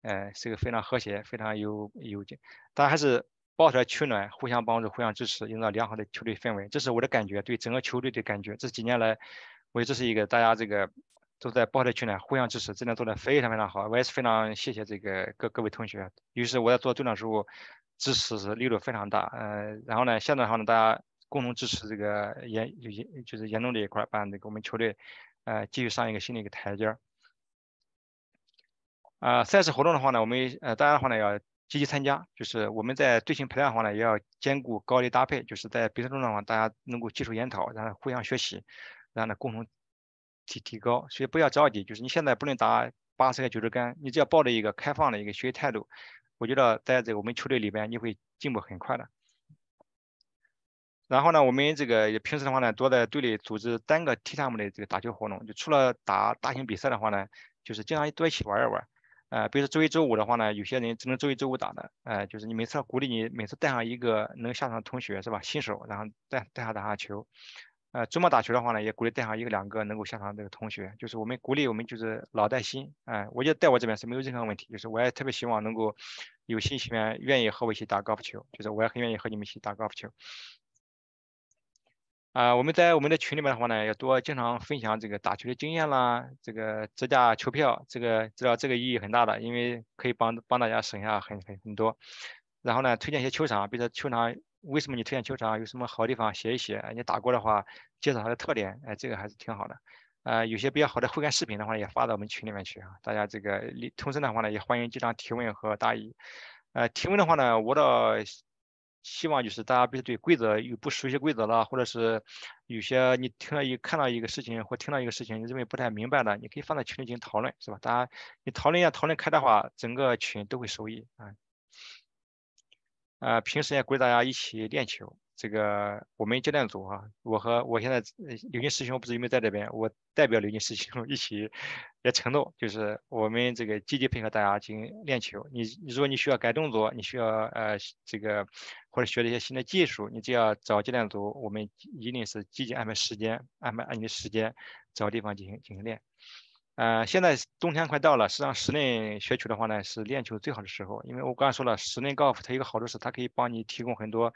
呃，是个非常和谐、非常有有大家还是抱团取暖，互相帮助、互相支持，营造良好的球队氛围，这是我的感觉，对整个球队的感觉。这几年来，我这是一个大家这个都在抱团取暖、互相支持，真的做的非常非常好。我也是非常谢谢这个各各位同学，于是我在做队长时候，支持是力度非常大。呃，然后呢，现在的话呢，大家。共同支持这个严严就是严重这一块，把这个我们球队呃继续上一个新的一个台阶儿。啊，赛事活动的话呢，我们呃大家的话呢要积极参加，就是我们在队形排练的话呢，也要兼顾高低搭配，就是在比赛中的话，大家能够技术研讨，然后互相学习，然后呢共同提提高。所以不要着急，就是你现在不能打八十个九十杆，你只要抱着一个开放的一个学习态度，我觉得在这个我们球队里边你会进步很快的。然后呢，我们这个也平时的话呢，多在队里组织单个 T 项目的这个打球活动。就除了打大型比赛的话呢，就是经常多一起玩一玩。呃，比如说周一周五的话呢，有些人只能周一周五打的。呃，就是你每次鼓励你每次带上一个能下场的同学是吧？新手，然后带带他打下球。呃，周末打球的话呢，也鼓励带上一个两个能够下场这个同学，就是我们鼓励我们就是老带新，哎，我觉得带我这边是没有任何问题，就是我也特别希望能够有新学员愿意和我一起打高尔夫球，就是我也很愿意和你们一起打高尔夫球。啊，我们在我们的群里面的话呢，要多经常分享这个打球的经验啦，这个折价球票，这个知道这个意义很大的，因为可以帮帮大家省下很很很多。然后呢，推荐一些球场，比如说球场为什么你推荐球场，有什么好地方写一写，你打过的话，介绍它的特点，哎，这个还是挺好的。呃，有些比较好的会员视频的话，也发到我们群里面去啊，大家这个同时的话呢，也欢迎经常提问和答疑。呃，提问的话呢，我倒希望就是大家不是对规则有不熟悉规则了，或者是有些你听到一看到一个事情或听到一个事情，你认为不太明白的，你可以放在群里进行讨论，是吧？大家你讨论一下，讨论开的话，整个群都会受益啊。呃，平时也鼓励大家一起练球。这个我们教练组啊，我和我现在刘金师兄不是有没有在这边？我代表刘金师兄 [laughs] 一起也承诺，就是我们这个积极配合大家进行练球。你如果你需要改动作，你需要呃这个或者学一些新的技术，你只要找教练组，我们一定是积极安排时间，安排按你的时间找地方进行进行练。呃，现在冬天快到了，实际上室内学球的话呢，是练球最好的时候。因为我刚才说了，室内高尔夫它一个好处是，它可以帮你提供很多，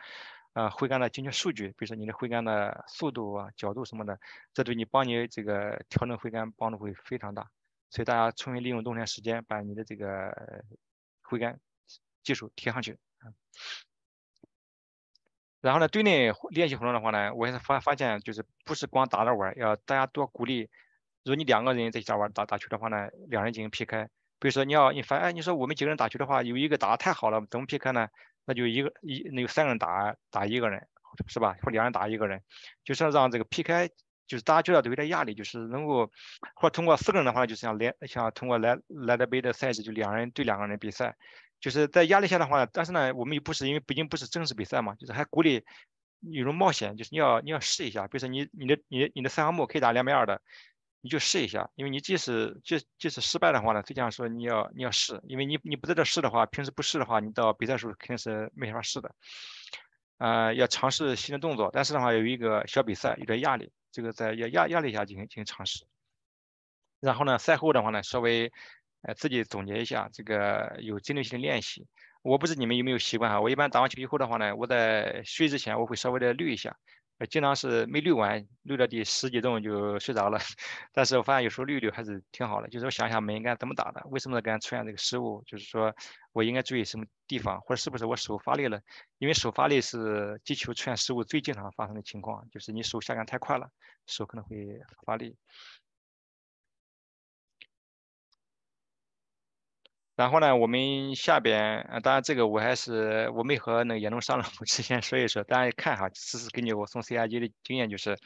啊，挥杆的精确数据，比如说你的挥杆的速度啊、角度什么的，这对你帮你这个调整挥杆帮助会非常大。所以大家充分利用冬天时间，把你的这个挥杆技术提上去。然后呢，队内练习活动的话呢，我也是发发现，就是不是光打着玩，要大家多鼓励。如果你两个人在家玩打打球的话呢，两人进行 PK。比如说你要你发哎，你说我们几个人打球的话，有一个打的太好了，怎么 PK 呢？那就一个一那有三个人打打一个人，是吧？或两人打一个人，就是让这个 PK，就是大家觉得都有点压力，就是能够或通过四个人的话，就是像连像通过来来德杯的赛制，就两人对两个人比赛，就是在压力下的话，但是呢，我们又不是因为毕竟不是正式比赛嘛，就是还鼓励一种冒险，就是你要你要试一下，比如说你你的你你的三项木可以打两百二的。你就试一下，因为你即使即即使失败的话呢，就像说你要你要试，因为你你不在这试的话，平时不试的话，你到比赛时候肯定是没法试的。呃，要尝试新的动作，但是的话有一个小比赛，有点压力，这个在压压压力下进行进行尝试。然后呢，赛后的话呢，稍微呃自己总结一下，这个有针对性的练习。我不知道你们有没有习惯哈，我一般打完球以后的话呢，我在睡之前我会稍微的捋一下。呃，经常是没遛完，遛到第十几洞就睡着了。[laughs] 但是我发现有时候遛遛还是挺好的，就是我想想应该怎么打的，为什么敢出现这个失误，就是说我应该注意什么地方，或者是不是我手发力了？因为手发力是击球出现失误最经常发生的情况，就是你手下杆太快了，手可能会发力。然后呢，我们下边，啊，当然这个我还是我没和那个严龙商量，我之前说一说，大家看哈，这是根据我送 CIG 的经验，就是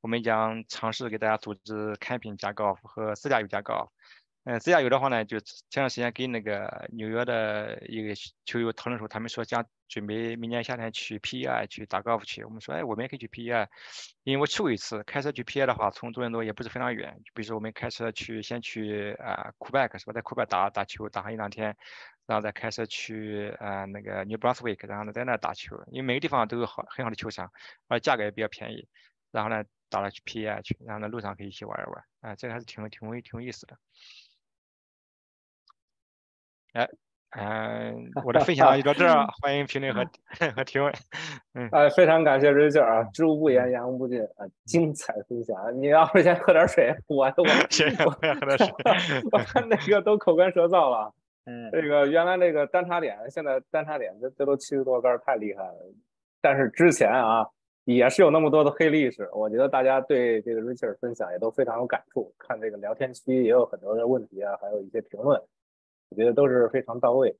我们将尝试给大家组织开瓶加高和自驾游加高。嗯，自驾游的话呢，就前段时间跟那个纽约的一个球友讨论时候，他们说将准备明年夏天去 PEI 去打高尔夫去。我们说，哎，我们也可以去 PEI，因为我去过一次，开车去 PEI 的话，从多伦多也不是非常远。比如说，我们开车去，先去啊 Kubek，是吧，在库贝克打打球，打上一两天，然后再开车去呃那个 New Brunswick，然后呢在那打球。因为每个地方都有好很好的球场，而价格也比较便宜。然后呢，打了去 PEI 去，然后呢路上可以一起玩一玩，啊，这个还是挺挺挺有意思的。哎，嗯，我的分享就到这儿，[laughs] 欢迎评论和 [laughs] 和提问。嗯，哎，非常感谢瑞劲啊，知无不言，言无不尽啊，精彩分享。你要是先喝点水，我 [laughs] 我先我先喝点水，我看那个都口干舌燥了。嗯，这个原来那个单插点，现在单插点这这都七十多杆，太厉害了。但是之前啊，也是有那么多的黑历史。我觉得大家对这个瑞气儿分享也都非常有感触。看这个聊天区也有很多的问题啊，还有一些评论。我觉得都是非常到位，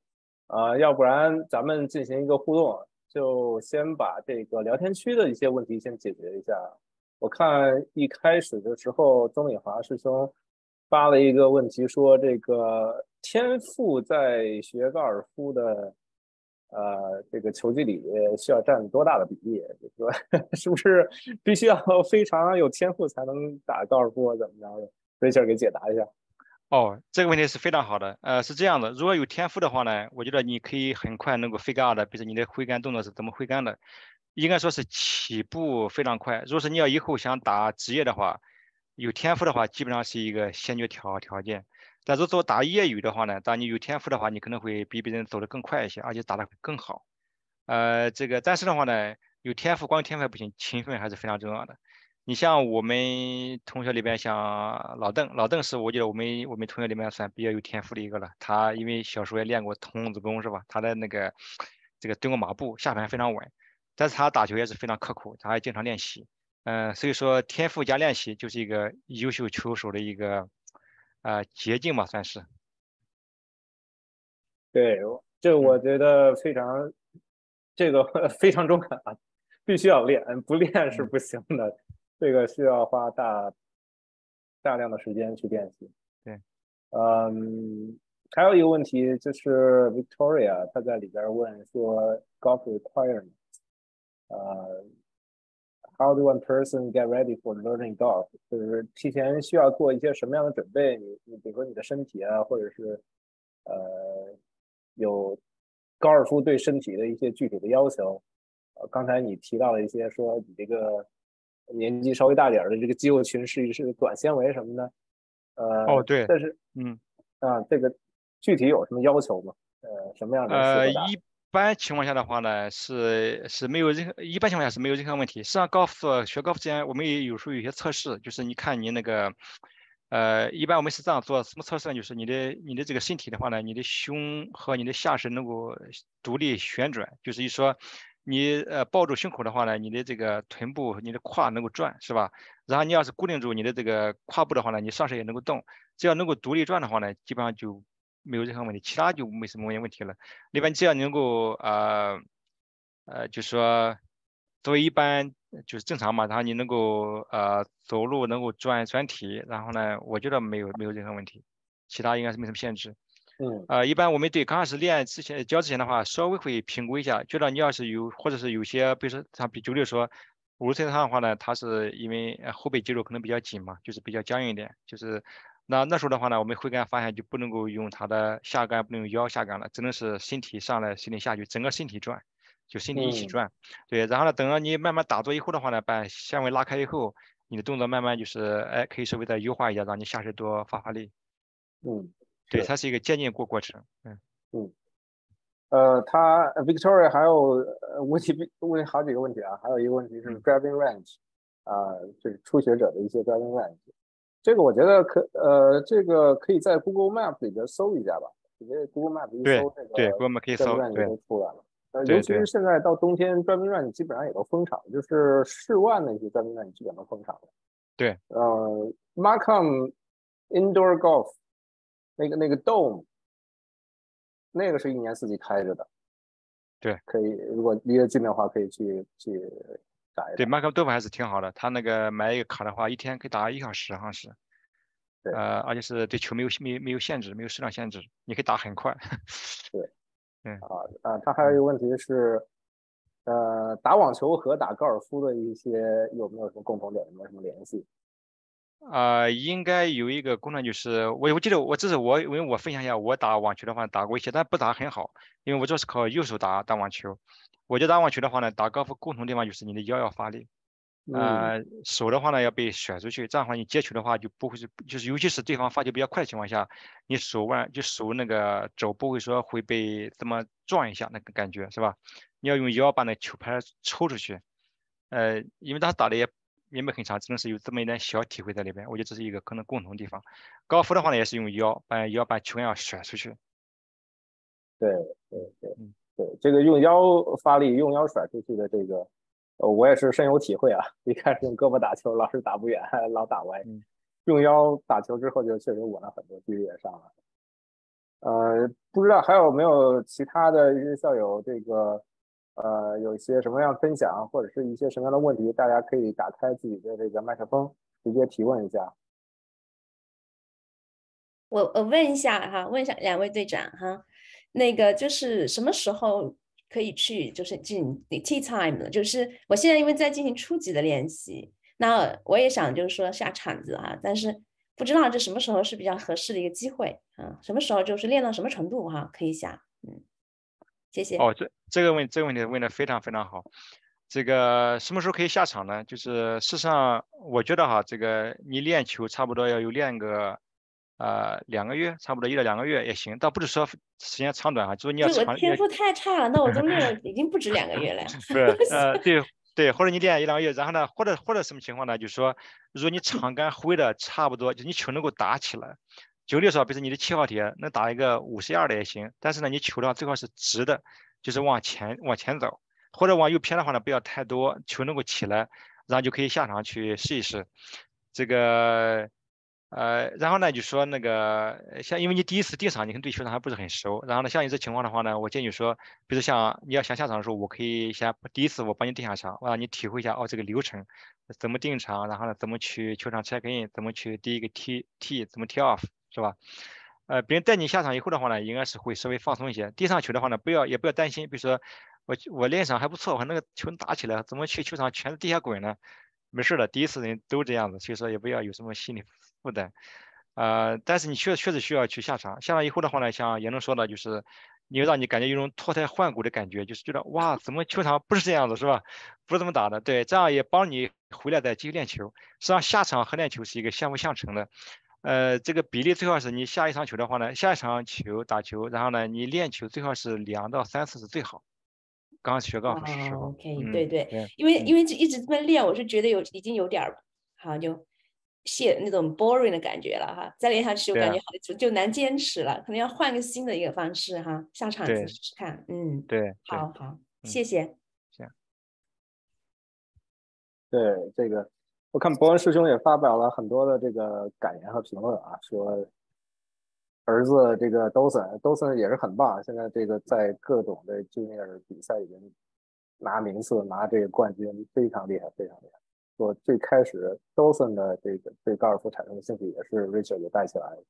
啊，要不然咱们进行一个互动，就先把这个聊天区的一些问题先解决一下。我看一开始的时候，钟礼华师兄发了一个问题，说这个天赋在学高尔夫的，呃，这个球技里需要占多大的比例？[laughs] 就是说，是不是必须要非常有天赋才能打高尔夫，怎么着的？瑞切给解答一下。哦，这个问题是非常好的。呃，是这样的，如果有天赋的话呢，我觉得你可以很快能够挥杆的，比如说你的挥杆动作是怎么挥杆的，应该说是起步非常快。如果是你要以后想打职业的话，有天赋的话，基本上是一个先决条条件。但是做打业余的话呢，当你有天赋的话，你可能会比别人走得更快一些，而且打得更好。呃，这个但是的话呢，有天赋光有天赋还不行，勤奋还是非常重要的。你像我们同学里边，像老邓，老邓是我觉得我们我们同学里面算比较有天赋的一个了。他因为小时候也练过童子功，是吧？他的那个这个蹲过马步，下盘非常稳。但是他打球也是非常刻苦，他还经常练习。嗯，所以说天赋加练习就是一个优秀球手的一个呃捷径吧，算是。对，这我觉得非常，这个 [laughs] 非常中肯啊，必须要练，不练是不行的。这个需要花大大量的时间去练习。对，嗯，还有一个问题就是 Victoria 她在里边问说 golf requirements，呃，how do one person get ready for learning golf？就是提前需要做一些什么样的准备？你你比如说你的身体啊，或者是呃有高尔夫对身体的一些具体的要求。呃，刚才你提到了一些说你这个。年纪稍微大点的这个肌肉群是是短纤维什么的，呃，哦对，但是嗯啊，这个具体有什么要求吗？呃，什么样的？呃，一般情况下的话呢，是是没有任何，一般情况下是没有任何问题。实际上高尔夫学高尔夫之前，我们也有时候有些测试，就是你看你那个，呃，一般我们是这样做，什么测试呢？就是你的你的这个身体的话呢，你的胸和你的下身能够独立旋转，就是一说。你呃抱住胸口的话呢，你的这个臀部、你的胯能够转，是吧？然后你要是固定住你的这个胯部的话呢，你上身也能够动。只要能够独立转的话呢，基本上就没有任何问题，其他就没什么问题了。另外，只要能够呃呃，就是说作为一般就是正常嘛，然后你能够呃走路能够转转体，然后呢，我觉得没有没有任何问题，其他应该是没什么限制。嗯，呃，一般我们对刚开始练之前教之前的话，稍微会评估一下，觉得你要是有或者是有些，比如说像比举例说，五十岁以上的话呢，他是因为后背肌肉可能比较紧嘛，就是比较僵硬一点，就是那那时候的话呢，我们会给他发现就不能够用他的下杆，不能用腰下杆了，只能是身体上来，身体下去，整个身体转，就身体一起转。对，然后呢，等到你慢慢打坐以后的话呢，把纤维拉开以后，你的动作慢慢就是哎，可以稍微再优化一下，让你下身多发发力。嗯。对，它是一个渐进过过程。嗯嗯，呃，它 Victoria 还有问题问好几个问题啊，还有一个问题是 driving range，啊，就是初学者的一些 driving range。这个我觉得可呃，这个可以在 Google Map 里边搜一下吧，直接 Google Map 一搜这个对 Google Map 可以搜对都出来了。呃，尤其是现在到冬天，driving range 基本上也都封场，就是室外那些 driving range 基本都封场了。对，呃，Markham Indoor Golf。那个那个 dome，那个是一年四季开着的，对，可以，如果离得近的话，可以去去打一对，麦克豆腐还是挺好的，他那个买一个卡的话，一天可以打一小时，好像是，对，呃，而且是对球没有没没有限制，没有数量限制，你可以打很快。[laughs] 对，嗯。啊啊，他还有一个问题是，呃，打网球和打高尔夫的一些有没有什么共同点，有没有什么联系？啊，应该有一个功能，就是我我记得我这是我因为我分享一下，我打网球的话打过一些，但不打很好，因为我主要是靠右手打打网球。我觉得打网球的话呢，打高尔夫共同地方就是你的腰要发力，呃，手的话呢要被甩出去，这样的话你接球的话就不会是，就是尤其是对方发球比较快的情况下，你手腕就手那个肘不会说会被这么撞一下那个感觉是吧？你要用腰把那球拍抽出去，呃，因为他打的也。年龄很长，只能是有这么一点小体会在里边。我觉得这是一个可能共同地方。高尔夫的话呢，也是用腰把腰把球要甩出去。对对对，嗯对，这个用腰发力、用腰甩出去的这个，呃，我也是深有体会啊。一开始用胳膊打球，老是打不远，老打歪。用腰打球之后，就确实稳了很多，距离也上了。呃，不知道还有没有其他的校友这个。呃，有一些什么样分享，或者是一些什么样的问题，大家可以打开自己的这个麦克风，直接提问一下。我我问一下哈，问一下两位队长哈，那个就是什么时候可以去，就是进 tea time 呢就是我现在因为在进行初级的练习，那我也想就是说下场子哈，但是不知道这什么时候是比较合适的一个机会啊？什么时候就是练到什么程度哈，可以下，嗯。谢谢。哦，这这个问这个问题问的非常非常好。这个什么时候可以下场呢？就是事实上，我觉得哈，这个你练球差不多要有练个呃两个月，差不多一到两个月也行，倒不是说时间长短啊，就是你要长。天赋太差了，那我都练了已经不止两个月了。不 [laughs] 是，呃，[laughs] 对对，或者你练一两个月，然后呢，或者或者什么情况呢？就是说，如果你长杆挥的差不多，就你球能够打起来，就例说，比如说你的七号铁能打一个五十二的也行，但是呢，你球的话最好是直的，就是往前往前走。或者往右偏的话呢，不要太多，球能够起来，然后就可以下场去试一试。这个，呃，然后呢就说那个，像因为你第一次定场，你可能对球场还不是很熟。然后呢，像你这情况的话呢，我建议说，比如像你要想下场的时候，我可以先第一次我帮你定下场，我让你体会一下哦这个流程，怎么定场，然后呢怎么去球场 check in，怎么去第一个 t t 怎么 t off 是吧？呃，别人带你下场以后的话呢，应该是会稍微放松一些。地上球的话呢，不要也不要担心，比如说。我我练场还不错，我那个球打起来，怎么去球场全是地下滚呢？没事的，第一次人都这样子，所以说也不要有什么心理负担。呃，但是你确确实需要去下场，下场以后的话呢，像严总说的，就是你让你感觉有种脱胎换骨的感觉，就是觉得哇，怎么球场不是这样子是吧？不是这么打的，对，这样也帮你回来再继续练球。实际上下场和练球是一个相辅相成的，呃，这个比例最好是你下一场球的话呢，下一场球打球，然后呢你练球最好是两到三次是最好。刚学高尔夫时候，OK，对对，因为因为一直这么练，我是觉得有已经有点儿好就泄那种 boring 的感觉了哈。再练下去，我感觉好就就难坚持了，可能要换个新的一个方式哈，下场试试看。嗯，对，好好，谢谢。行对这个，我看博文师兄也发表了很多的这个感言和评论啊，说。儿子，这个 Dawson，Dawson 也是很棒。现在这个在各种的 Junior 比赛里面拿名次、拿这个冠军，非常厉害，非常厉害。说最开始 Dawson 的这个对高尔夫产生的兴趣，也是 Richard 给带起来的。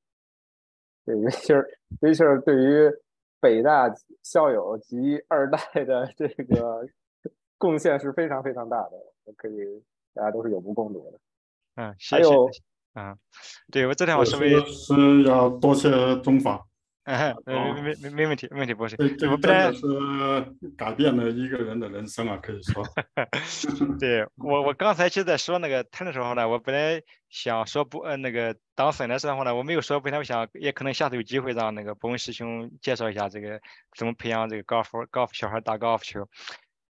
这 Richard，Richard [laughs] 对于北大校友及二代的这个贡献是非常非常大的，可以大家都是有目共睹的。嗯，还有。嗯，对我这条我稍微是要多谢中法，哎，没没没没问题，没问题，博士。这个真的是改变了一个人的人生啊，可以说。[laughs] 对我，我刚才其实在说那个谈的时候呢，我本来想说不，呃，那个当粉的时候呢，我没有说，本来我想也可能下次有机会让那个博文师兄介绍一下这个怎么培养这个高尔夫高尔夫小孩打高尔夫球。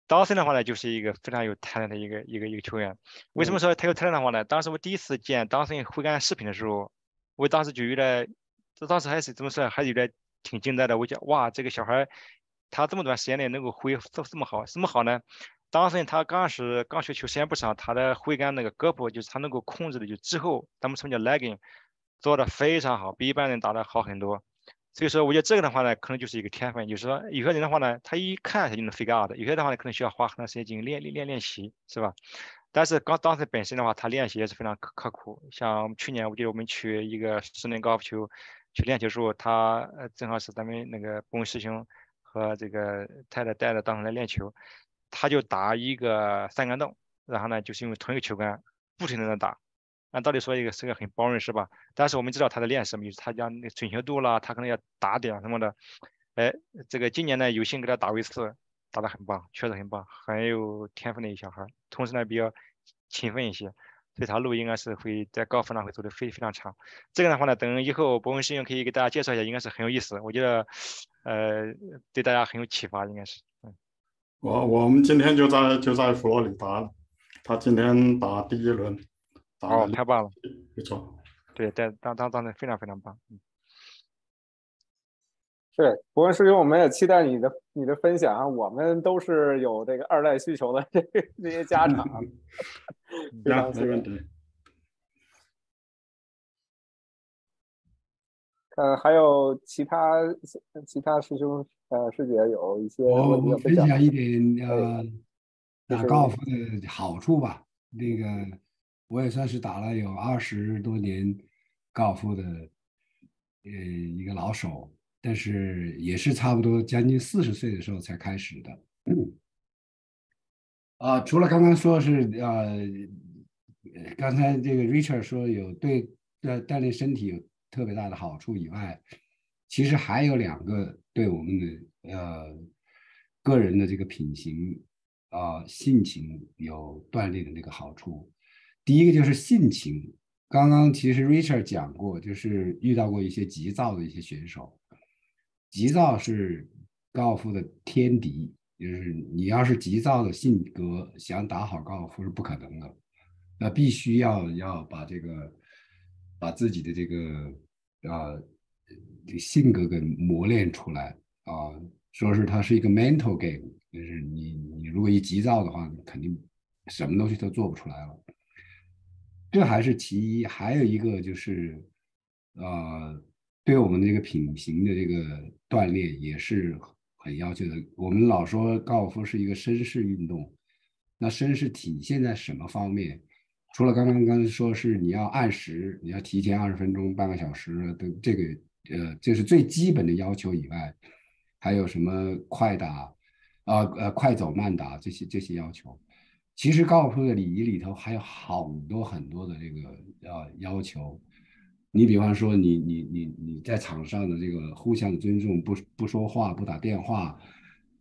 道森的话呢，就是一个非常有才能的一个一个一个球员。为什么说他有才能的话呢？当时我第一次见道森挥杆视频的时候，我当时就有点，这当时还是怎么说，还是有点挺惊呆的。我讲哇，这个小孩他这么短时间内能够挥这这么好，怎么好呢？当时他刚是刚学球时间不长，他的挥杆那个胳膊就是他能够控制的，就之后咱们什么叫 legging，做的非常好，比一般人打的好很多。所以说，我觉得这个的话呢，可能就是一个天分。就是说，有些人的话呢，他一看他就能 figure out 的；有些的话呢，可能需要花很长时间进行练练练练习，是吧？但是刚当时本身的话，他练习也是非常刻刻苦。像去年，我记得我们去一个室内高尔夫球去练球的时候，他正好是咱们那个博文师兄和这个太太带着当时来练球，他就打一个三杆洞，然后呢，就是用同一个球杆不停的在打。按道理说，一个是个很包容是吧？但是我们知道他在练什么，他讲那准确度啦，他可能要打点什么的。哎，这个今年呢，有幸给他打过一次，打得很棒，确实很棒，很有天分的一小孩。同时呢，比较勤奋一些，这条路应该是会在高分上会走得非非常长。这个的话呢，等以后博文师兄可以给大家介绍一下，应该是很有意思。我觉得，呃，对大家很有启发，应该是。嗯。我我们今天就在就在佛罗里达，他今天打第一轮。哦，太棒了，没错，对，当当当当的非常非常棒，嗯，是，博文师兄，我们也期待你的你的分享啊，我们都是有这个二代需求的这这些家长，[laughs] 非常没问题。呃，还有其他其他师兄呃师姐有一些我我分享一点呃打高尔夫的好处吧，那个。我也算是打了有二十多年高尔夫的，呃，一个老手，但是也是差不多将近四十岁的时候才开始的。啊，除了刚刚说是呃，刚才这个 Richard 说有对呃锻炼身体有特别大的好处以外，其实还有两个对我们的呃个人的这个品行啊性情有锻炼的那个好处。第一个就是性情，刚刚其实 Richard 讲过，就是遇到过一些急躁的一些选手，急躁是高尔夫的天敌，就是你要是急躁的性格，想打好高尔夫是不可能的，那必须要要把这个把自己的这个啊性格给磨练出来。啊，说是它是一个 mental game，就是你你如果一急躁的话，你肯定什么东西都做不出来了。这还是其一，还有一个就是，呃，对我们这个品行的这个锻炼也是很要求的。我们老说高尔夫是一个绅士运动，那绅士体现在什么方面？除了刚刚刚说是你要按时，你要提前二十分钟、半个小时的这个，呃，这是最基本的要求以外，还有什么快打，啊呃，快走慢打这些这些要求。其实高尔夫的礼仪里头还有好多很多的这个呃要求，你比方说你你你你在场上的这个互相的尊重，不不说话，不打电话，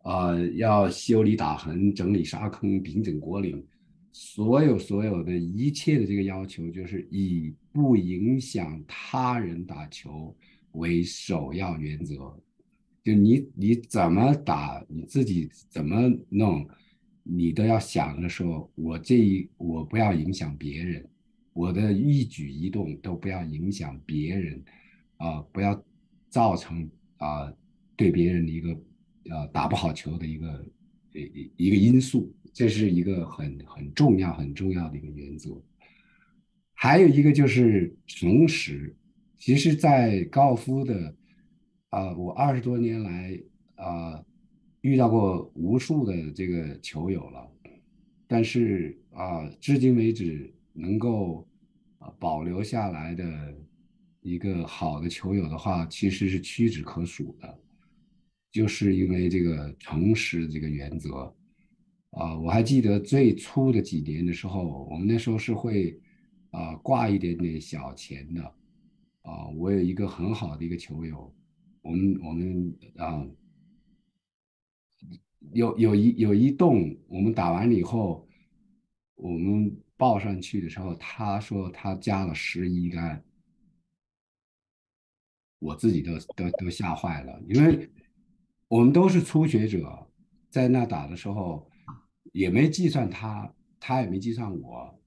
啊，要修理打痕，整理沙坑，平整果岭，所有所有的一切的这个要求，就是以不影响他人打球为首要原则。就你你怎么打，你自己怎么弄。你都要想着说，我这一我不要影响别人，我的一举一动都不要影响别人，啊，不要造成啊对别人的一个呃打不好球的一个一一个因素，这是一个很很重要很重要的一个原则。还有一个就是诚实，其实，在高尔夫的啊，我二十多年来啊。遇到过无数的这个球友了，但是啊，至今为止能够啊保留下来的一个好的球友的话，其实是屈指可数的，就是因为这个诚实这个原则啊。我还记得最初的几年的时候，我们那时候是会啊挂一点点小钱的啊。我有一个很好的一个球友，我们我们啊。有有一有一栋，我们打完了以后，我们报上去的时候，他说他加了十一杆，我自己都都都吓坏了，因为我们都是初学者，在那打的时候也没计算他，他也没计算我，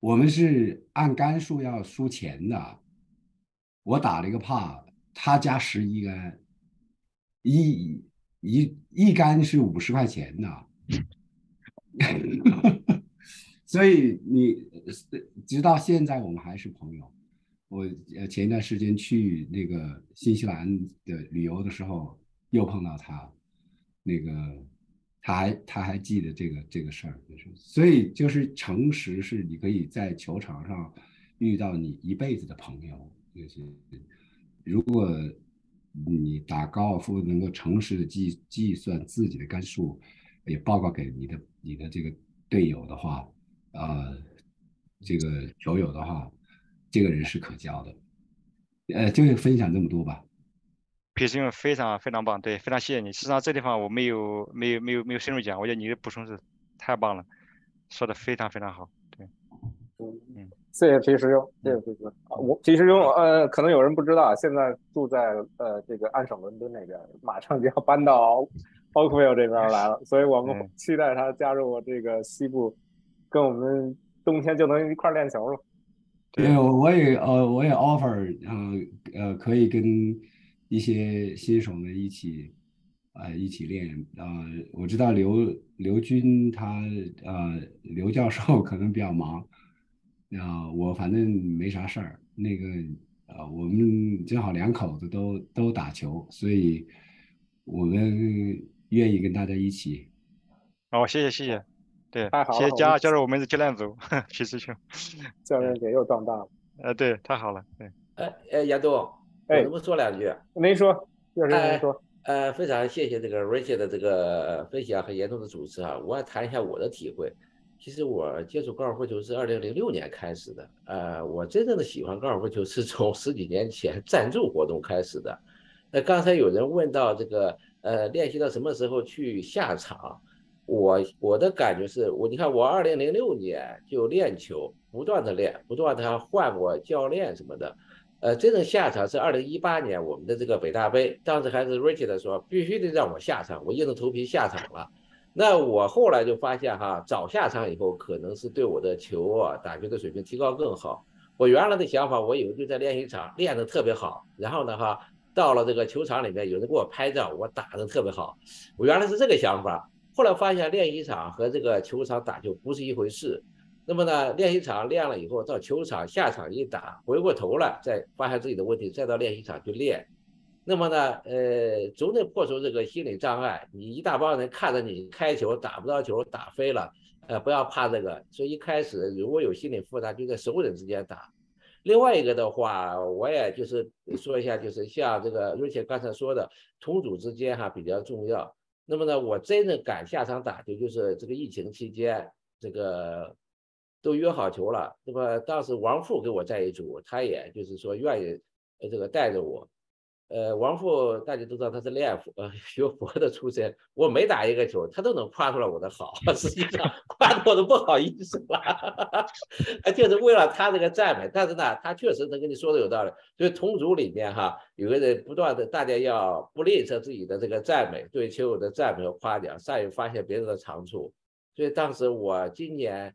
我们是按杆数要输钱的，我打了一个帕，他加十一杆，一。一一杆是五十块钱呢，[laughs] 所以你直到现在我们还是朋友。我呃前一段时间去那个新西兰的旅游的时候，又碰到他，那个他还他还记得这个这个事儿，就是所以就是诚实是你可以在球场上遇到你一辈子的朋友，就是如果。你打高尔夫能够诚实的计计算自己的杆数，也报告给你的你的这个队友的话，呃，这个球友的话，这个人是可交的。呃，就分享这么多吧。皮师兄非常非常棒，对，非常谢谢你。实际上这地方我没有没有没有没有深入讲，我觉得你的补充是太棒了，说的非常非常好。对，嗯。谢谢皮师兄，谢谢皮师兄啊！我皮师兄，呃，可能有人不知道，现在住在呃这个安省伦敦那边，马上就要搬到 [laughs] Oakville 这边来了，所以我们期待他加入这个西部，跟我们冬天就能一块练球了。对，我也呃我也 offer，呃呃可以跟一些新手们一起啊一起练呃。我知道刘刘军他呃刘教授 [laughs] 可能比较忙。啊，我反正没啥事儿。那个，啊，我们正好两口子都都打球，所以我们愿意跟大家一起。好，谢谢谢谢，对，太好了，谢谢加加入我们的教练组，徐师兄，[laughs] 教练姐又壮大了。呃，对，太好了，对。哎哎，杨东，哎，能不能说两句？您说，就是您说。呃，非常谢谢这个 Richard 的这个分享和严总的主持啊，我也谈一下我的体会。其实我接触高尔夫球是二零零六年开始的，呃，我真正的喜欢高尔夫球是从十几年前赞助活动开始的。那刚才有人问到这个，呃，练习到什么时候去下场？我我的感觉是我你看我二零零六年就练球，不断的练，不断的换过教练什么的。呃，真正下场是二零一八年我们的这个北大杯，当时还是 Richard 说必须得让我下场，我硬着头皮下场了。那我后来就发现哈，早下场以后可能是对我的球啊打球的水平提高更好。我原来的想法，我以为就在练习场练得特别好，然后呢哈，到了这个球场里面有人给我拍照，我打得特别好。我原来是这个想法，后来发现练习场和这个球场打球不是一回事。那么呢，练习场练了以后，到球场下场一打，回过头来再发现自己的问题，再到练习场去练。那么呢，呃，总得破除这个心理障碍。你一大帮人看着你开球打不到球，打飞了，呃，不要怕这个。所以一开始如果有心理负担，就在熟人之间打。另外一个的话，我也就是说一下，就是像这个瑞切刚才说的，同组之间哈比较重要。那么呢，我真正敢下场打球，就是这个疫情期间，这个。都约好球了，那么当时王富跟我在一组，他也就是说愿意呃这个带着我，呃王富大家都知道他是练佛呃学佛的出身，我每打一个球，他都能夸出来我的好，[laughs] 实际上夸的我都不好意思了，[laughs] 就是为了他这个赞美，但是呢，他确实能跟你说的有道理，所以同组里面哈，有个人不断的，大家要不吝啬自己的这个赞美，对球友的赞美和夸奖，善于发现别人的长处，所以当时我今年。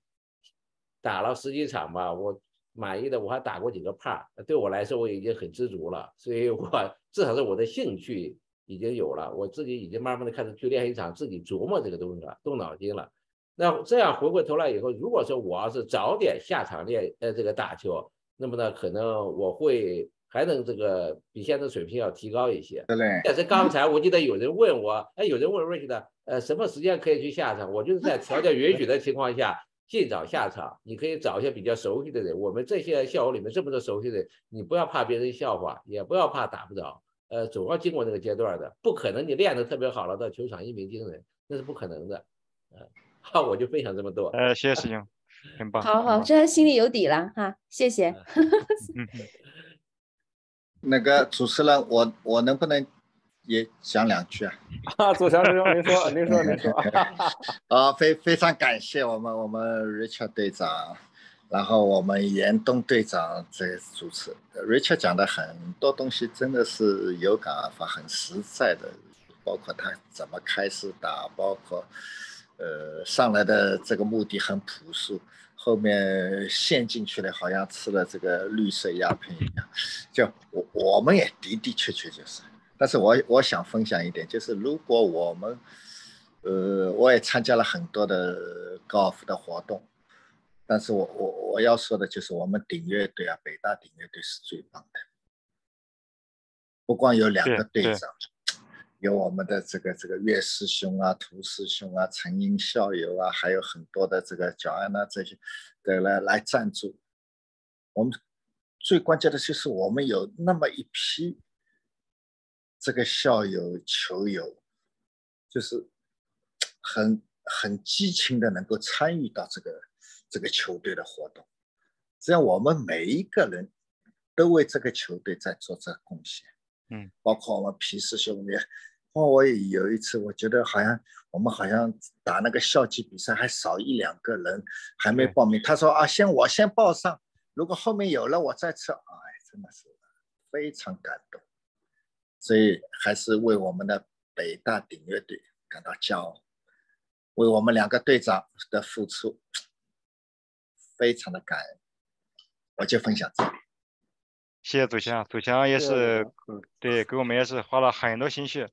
打了十几场吧，我满意的，我还打过几个帕，对我来说我已经很知足了，所以我至少是我的兴趣已经有了，我自己已经慢慢的开始去练习场，自己琢磨这个东西了，动脑筋了。那这样回过头来以后，如果说我要是早点下场练，呃，这个打球，那么呢，可能我会还能这个比现在水平要提高一些。但是刚才我记得有人问我，哎，有人问瑞奇的，呃，什么时间可以去下场？我就是在条件允许的情况下。尽早下场，你可以找一些比较熟悉的人。我们这些校友里面这么多熟悉的人，你不要怕别人笑话，也不要怕打不着。呃，总要经过那个阶段的，不可能你练得特别好了，到球场一鸣惊人，那是不可能的。呃，好，我就分享这么多。呃，谢谢师兄，很棒。好好，这样心里有底了哈，谢谢。那个主持人，我我能不能？也讲两句啊！啊，左强师兄，[laughs] 您说，您说，您说。啊，非非常感谢我们我们 Richard 队长，然后我们严东队长这主持。Richard 讲的很多东西真的是有感而发，很实在的，包括他怎么开始打，包括呃上来的这个目的很朴素，后面陷进去了，好像吃了这个绿色鸦片一样。就我我们也的的确确就是。但是我我想分享一点，就是如果我们，呃，我也参加了很多的高尔夫的活动，但是我我我要说的就是我们顶乐队啊，北大顶乐队是最棒的，不光有两个队长，有我们的这个这个岳师兄啊、涂师兄啊、陈英校友啊，还有很多的这个教安啊这些的来来赞助，我们最关键的就是我们有那么一批。这个校友、球友，就是很很激情的，能够参与到这个这个球队的活动。这样，我们每一个人都为这个球队在做着贡献。嗯，包括我们皮氏兄弟。哦，我也有一次，我觉得好像我们好像打那个校级比赛，还少一两个人还没报名。他说啊，先我先报上，如果后面有了我再撤。哎，真的是非常感动。所以还是为我们的北大顶乐队感到骄傲，为我们两个队长的付出非常的感恩。我就分享这里。谢谢祖强，祖强也是，对，给我们也是花了很多心血。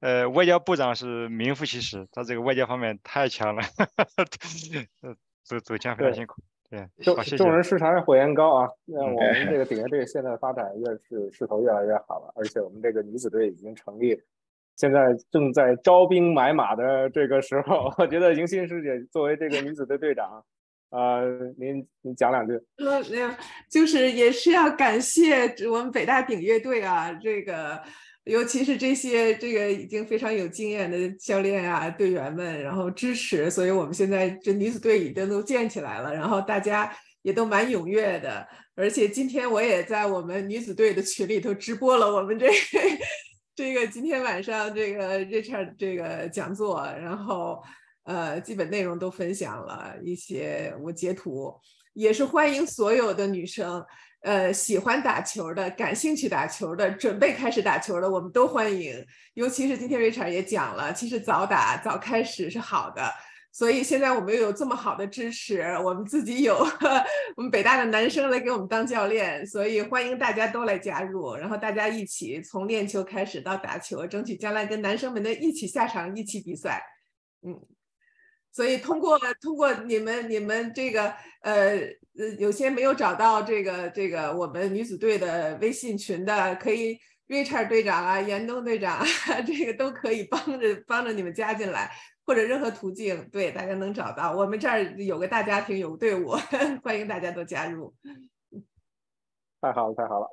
呃，外交部长是名副其实，他这个外交方面太强了。[laughs] 祖祖强非常辛苦。众众人视察火焰高啊！那我们这个顶乐队现在发展越是势头越来越好了，而且我们这个女子队已经成立，现在正在招兵买马的这个时候，我觉得迎新师姐作为这个女子队队长，呃，您您讲两句。呃，没有，就是也是要感谢我们北大顶乐队啊，这个。尤其是这些这个已经非常有经验的教练啊、队员们，然后支持，所以我们现在这女子队已经都建起来了，然后大家也都蛮踊跃的。而且今天我也在我们女子队的群里头直播了我们这 [laughs] 这个今天晚上这个 Richard 这个讲座，然后呃，基本内容都分享了一些，我截图，也是欢迎所有的女生，呃，喜欢打球的、感兴趣打球的、准备开始打球的，我们都欢迎。尤其是今天 Richard 也讲了，其实早打早开始是好的。所以现在我们又有这么好的支持，我们自己有 [laughs] 我们北大的男生来给我们当教练，所以欢迎大家都来加入，然后大家一起从练球开始到打球，争取将来跟男生们的一起下场一起比赛。嗯，所以通过通过你们你们这个呃呃有些没有找到这个这个我们女子队的微信群的，可以 Richard 队长啊、严冬队长啊，[laughs] 这个都可以帮着帮着你们加进来。或者任何途径，对大家能找到。我们这儿有个大家庭，有个队伍，[laughs] 欢迎大家都加入。太好了，太好了！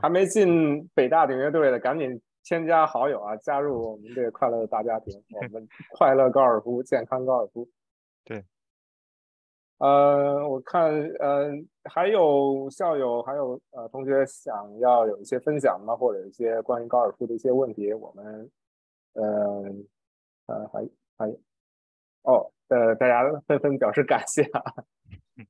还没进北大顶乐队的，赶紧添加好友啊，加入我们这个快乐的大家庭。[laughs] 我们快乐高尔夫，健康高尔夫。呃，我看，呃，还有校友，还有呃同学想要有一些分享吗？或者一些关于高尔夫的一些问题，我们，呃，呃，还。哎，哦，呃，大家纷纷表示感谢啊！[laughs]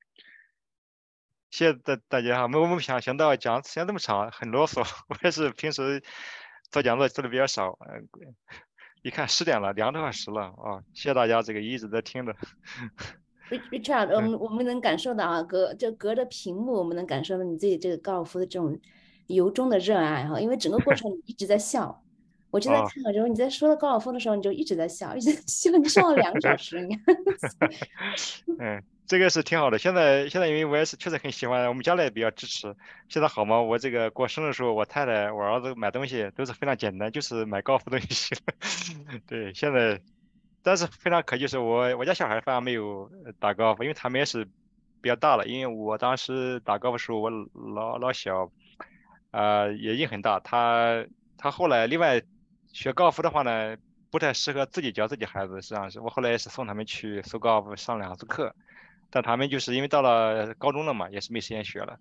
谢谢大大家哈，没我们想想到讲时间这么长，很啰嗦。[laughs] 我也是平时做讲座做的比较少，嗯，一看十点了，两个多小时了啊！谢谢大家这个一直在听的。Richard，我们我们能感受到啊，隔就隔着屏幕，我们能感受到你对这个高尔夫的这种由衷的热爱哈，因为整个过程你一直在笑。我就在看的时候，你在说到高尔夫的时候，你就一直在笑，一直在笑，你笑了两个小 [laughs] 时。[laughs] 嗯，这个是挺好的。现在现在因为我也是确实很喜欢，我们家里也比较支持。现在好吗？我这个过生日的时候，我太太、我儿子买东西都是非常简单，就是买高尔夫东西。[laughs] 对，现在，但是非常可惜，是我我家小孩反而没有打高尔夫，因为他们也是比较大了。因为我当时打高尔夫时候，我老老小，啊，也瘾很大。他他后来另外。学高尔夫的话呢，不太适合自己教自己孩子。实际上是我后来也是送他们去搜高尔夫上两次课，但他们就是因为到了高中了嘛，也是没时间学了。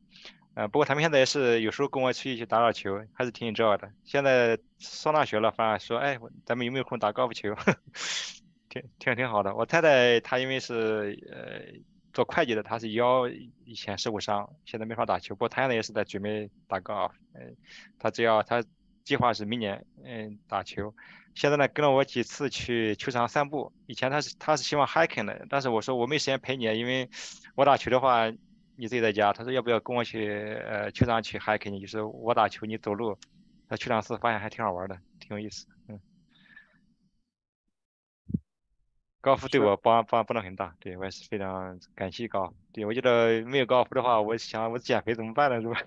嗯，不过他们现在也是有时候跟我出去去打打球，还是挺 enjoy 的。现在上大学了，反而说，哎，咱们有没有空打高尔夫球？[laughs] 挺挺挺好的。我太太她因为是呃做会计的，她是腰以前受过伤，现在没法打球。不过她现在也是在准备打高尔夫。嗯，她只要她。计划是明年，嗯，打球。现在呢，跟了我几次去球场散步。以前他是他是希望 hiking 的，但是我说我没时间陪你，因为我打球的话，你自己在家。他说要不要跟我去，呃，球场去 hiking？就是我打球，你走路。在球场时发现还挺好玩的，挺有意思。嗯，高尔夫对我帮帮帮助很大，对我也是非常感谢高。对我觉得没有高尔夫的话，我想我减肥怎么办呢？是吧？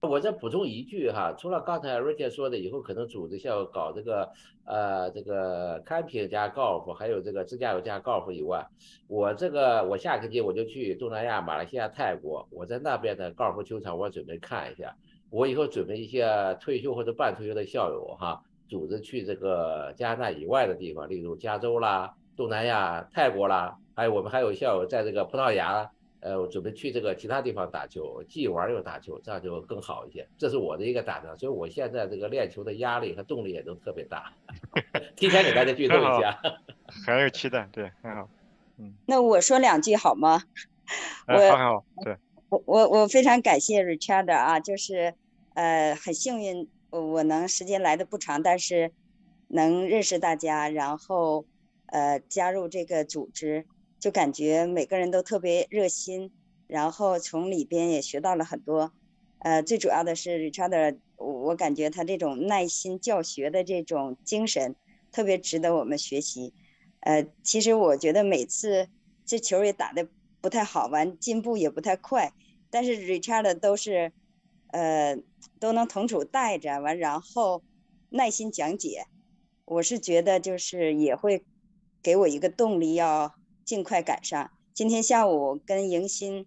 [laughs] 我再补充一句哈，除了刚才瑞姐说的以后可能组织下搞这个呃这个 camping 加高尔夫，还有这个自驾游加高尔夫以外，我这个我下个季我就去东南亚、马来西亚、泰国，我在那边的高尔夫球场我准备看一下。我以后准备一些退休或者半退休的校友哈，组织去这个加拿大以外的地方，例如加州啦、东南亚、泰国啦，还有我们还有校友在这个葡萄牙。呃，我准备去这个其他地方打球，既玩又打球，这样就更好一些。这是我的一个打算，所以我现在这个练球的压力和动力也都特别大。[laughs] 提前给大家剧透一下，很有期待，对，很好。嗯，那我说两句好吗？我好，对。我我我非常感谢 Richard 啊，就是呃很幸运，我能时间来的不长，但是能认识大家，然后呃加入这个组织。就感觉每个人都特别热心，然后从里边也学到了很多。呃，最主要的是 Richard，我感觉他这种耐心教学的这种精神特别值得我们学习。呃，其实我觉得每次这球也打得不太好，完进步也不太快，但是 Richard 都是呃都能同处带着完，然后耐心讲解。我是觉得就是也会给我一个动力要。尽快赶上。今天下午跟迎新，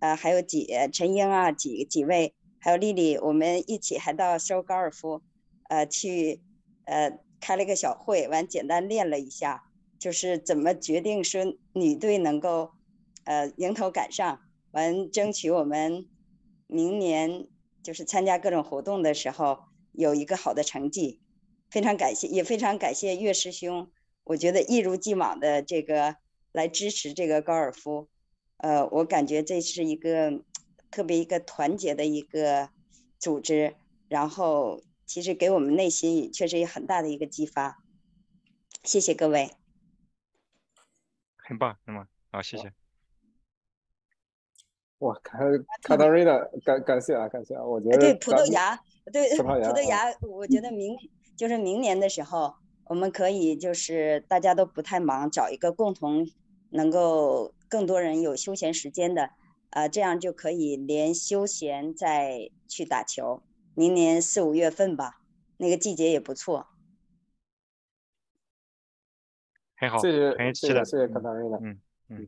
呃，还有几陈英啊，几几位，还有丽丽，我们一起还到收高尔夫，呃，去呃开了一个小会，完简单练了一下，就是怎么决定说女队能够呃迎头赶上，完争取我们明年就是参加各种活动的时候有一个好的成绩。非常感谢，也非常感谢岳师兄。我觉得一如既往的这个来支持这个高尔夫，呃，我感觉这是一个特别一个团结的一个组织，然后其实给我们内心确实有很大的一个激发。谢谢各位。很棒，很棒，好，谢谢。哇，卡卡塔瑞娜，感感谢啊，感谢啊！我觉得对葡萄牙，对葡萄牙，葡萄牙，我觉得明就是明年的时候，我们可以就是大家都不太忙，找一个共同能够更多人有休闲时间的，呃，这样就可以连休闲再去打球。明年四五月份吧，那个季节也不错。很好，谢谢，很谢谢，谢谢卡塔瑞娜，嗯。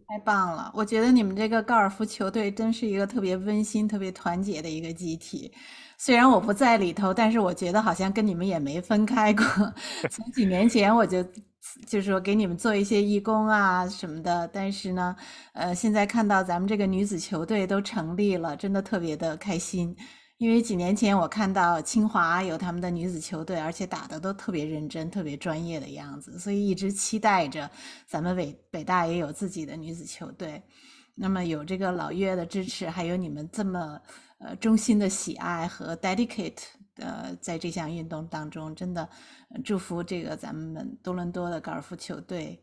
太棒了！我觉得你们这个高尔夫球队真是一个特别温馨、特别团结的一个集体。虽然我不在里头，但是我觉得好像跟你们也没分开过。[laughs] 从几年前我就就是说给你们做一些义工啊什么的，但是呢，呃，现在看到咱们这个女子球队都成立了，真的特别的开心。因为几年前我看到清华有他们的女子球队，而且打的都特别认真、特别专业的样子，所以一直期待着咱们北北大也有自己的女子球队。那么有这个老岳的支持，还有你们这么呃衷心的喜爱和 dedicate，呃，在这项运动当中，真的祝福这个咱们多伦多的高尔夫球队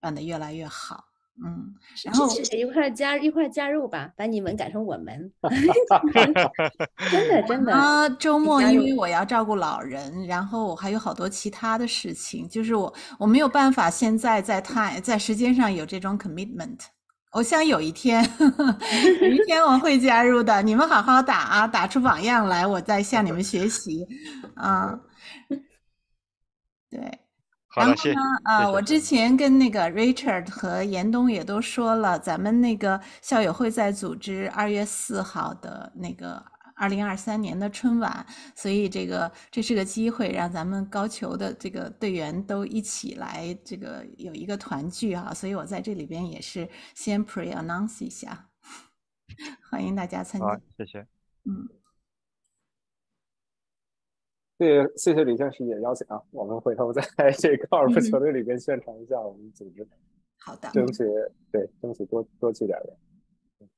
办得越来越好。嗯，然后一块加一块加入吧，把你们改成我们，[laughs] 真的真的啊！周末因为我要照顾老人，然后我还有好多其他的事情，就是我我没有办法现在在太在时间上有这种 commitment。我想有一天，[laughs] 有一天我会加入的。你们好好打啊，打出榜样来，我再向你们学习啊。[laughs] 对。然后呢？啊，我之前跟那个 Richard 和严冬也都说了，咱们那个校友会在组织二月四号的那个二零二三年的春晚，所以这个这是个机会，让咱们高球的这个队员都一起来，这个有一个团聚啊。所以我在这里边也是先 pre announce 一下，[laughs] 欢迎大家参加。好，谢谢。嗯。谢谢谢谢李先师也邀请啊，我们回头在这个高尔夫球队里边宣传一下我们组织。好的，争取对争取多多去点人。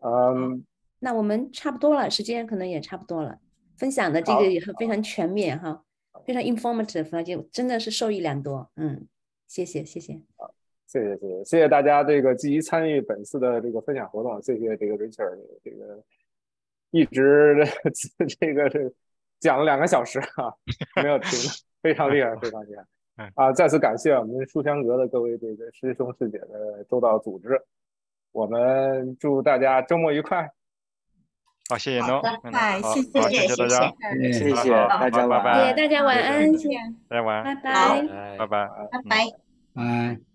嗯，那我们差不多了，时间可能也差不多了。分享的这个也非常全面哈，非常 informative，就真的是受益良多。嗯，谢谢谢谢。好，谢谢谢谢谢谢大家这个积极参与本次的这个分享活动，谢谢这个 Richard 这个一直 [laughs] 这个这。讲了两个小时啊，[laughs] 没有停，非常厉害，非常厉害。[laughs] 啊，再次感谢我们书香阁的各位这个师兄师姐的周到组织。我们祝大家周末愉快。好，谢谢侬。拜，谢谢，谢谢大家，谢谢大家，拜拜。大家晚安，谢谢大家晚安，拜拜，拜拜，拜拜，拜。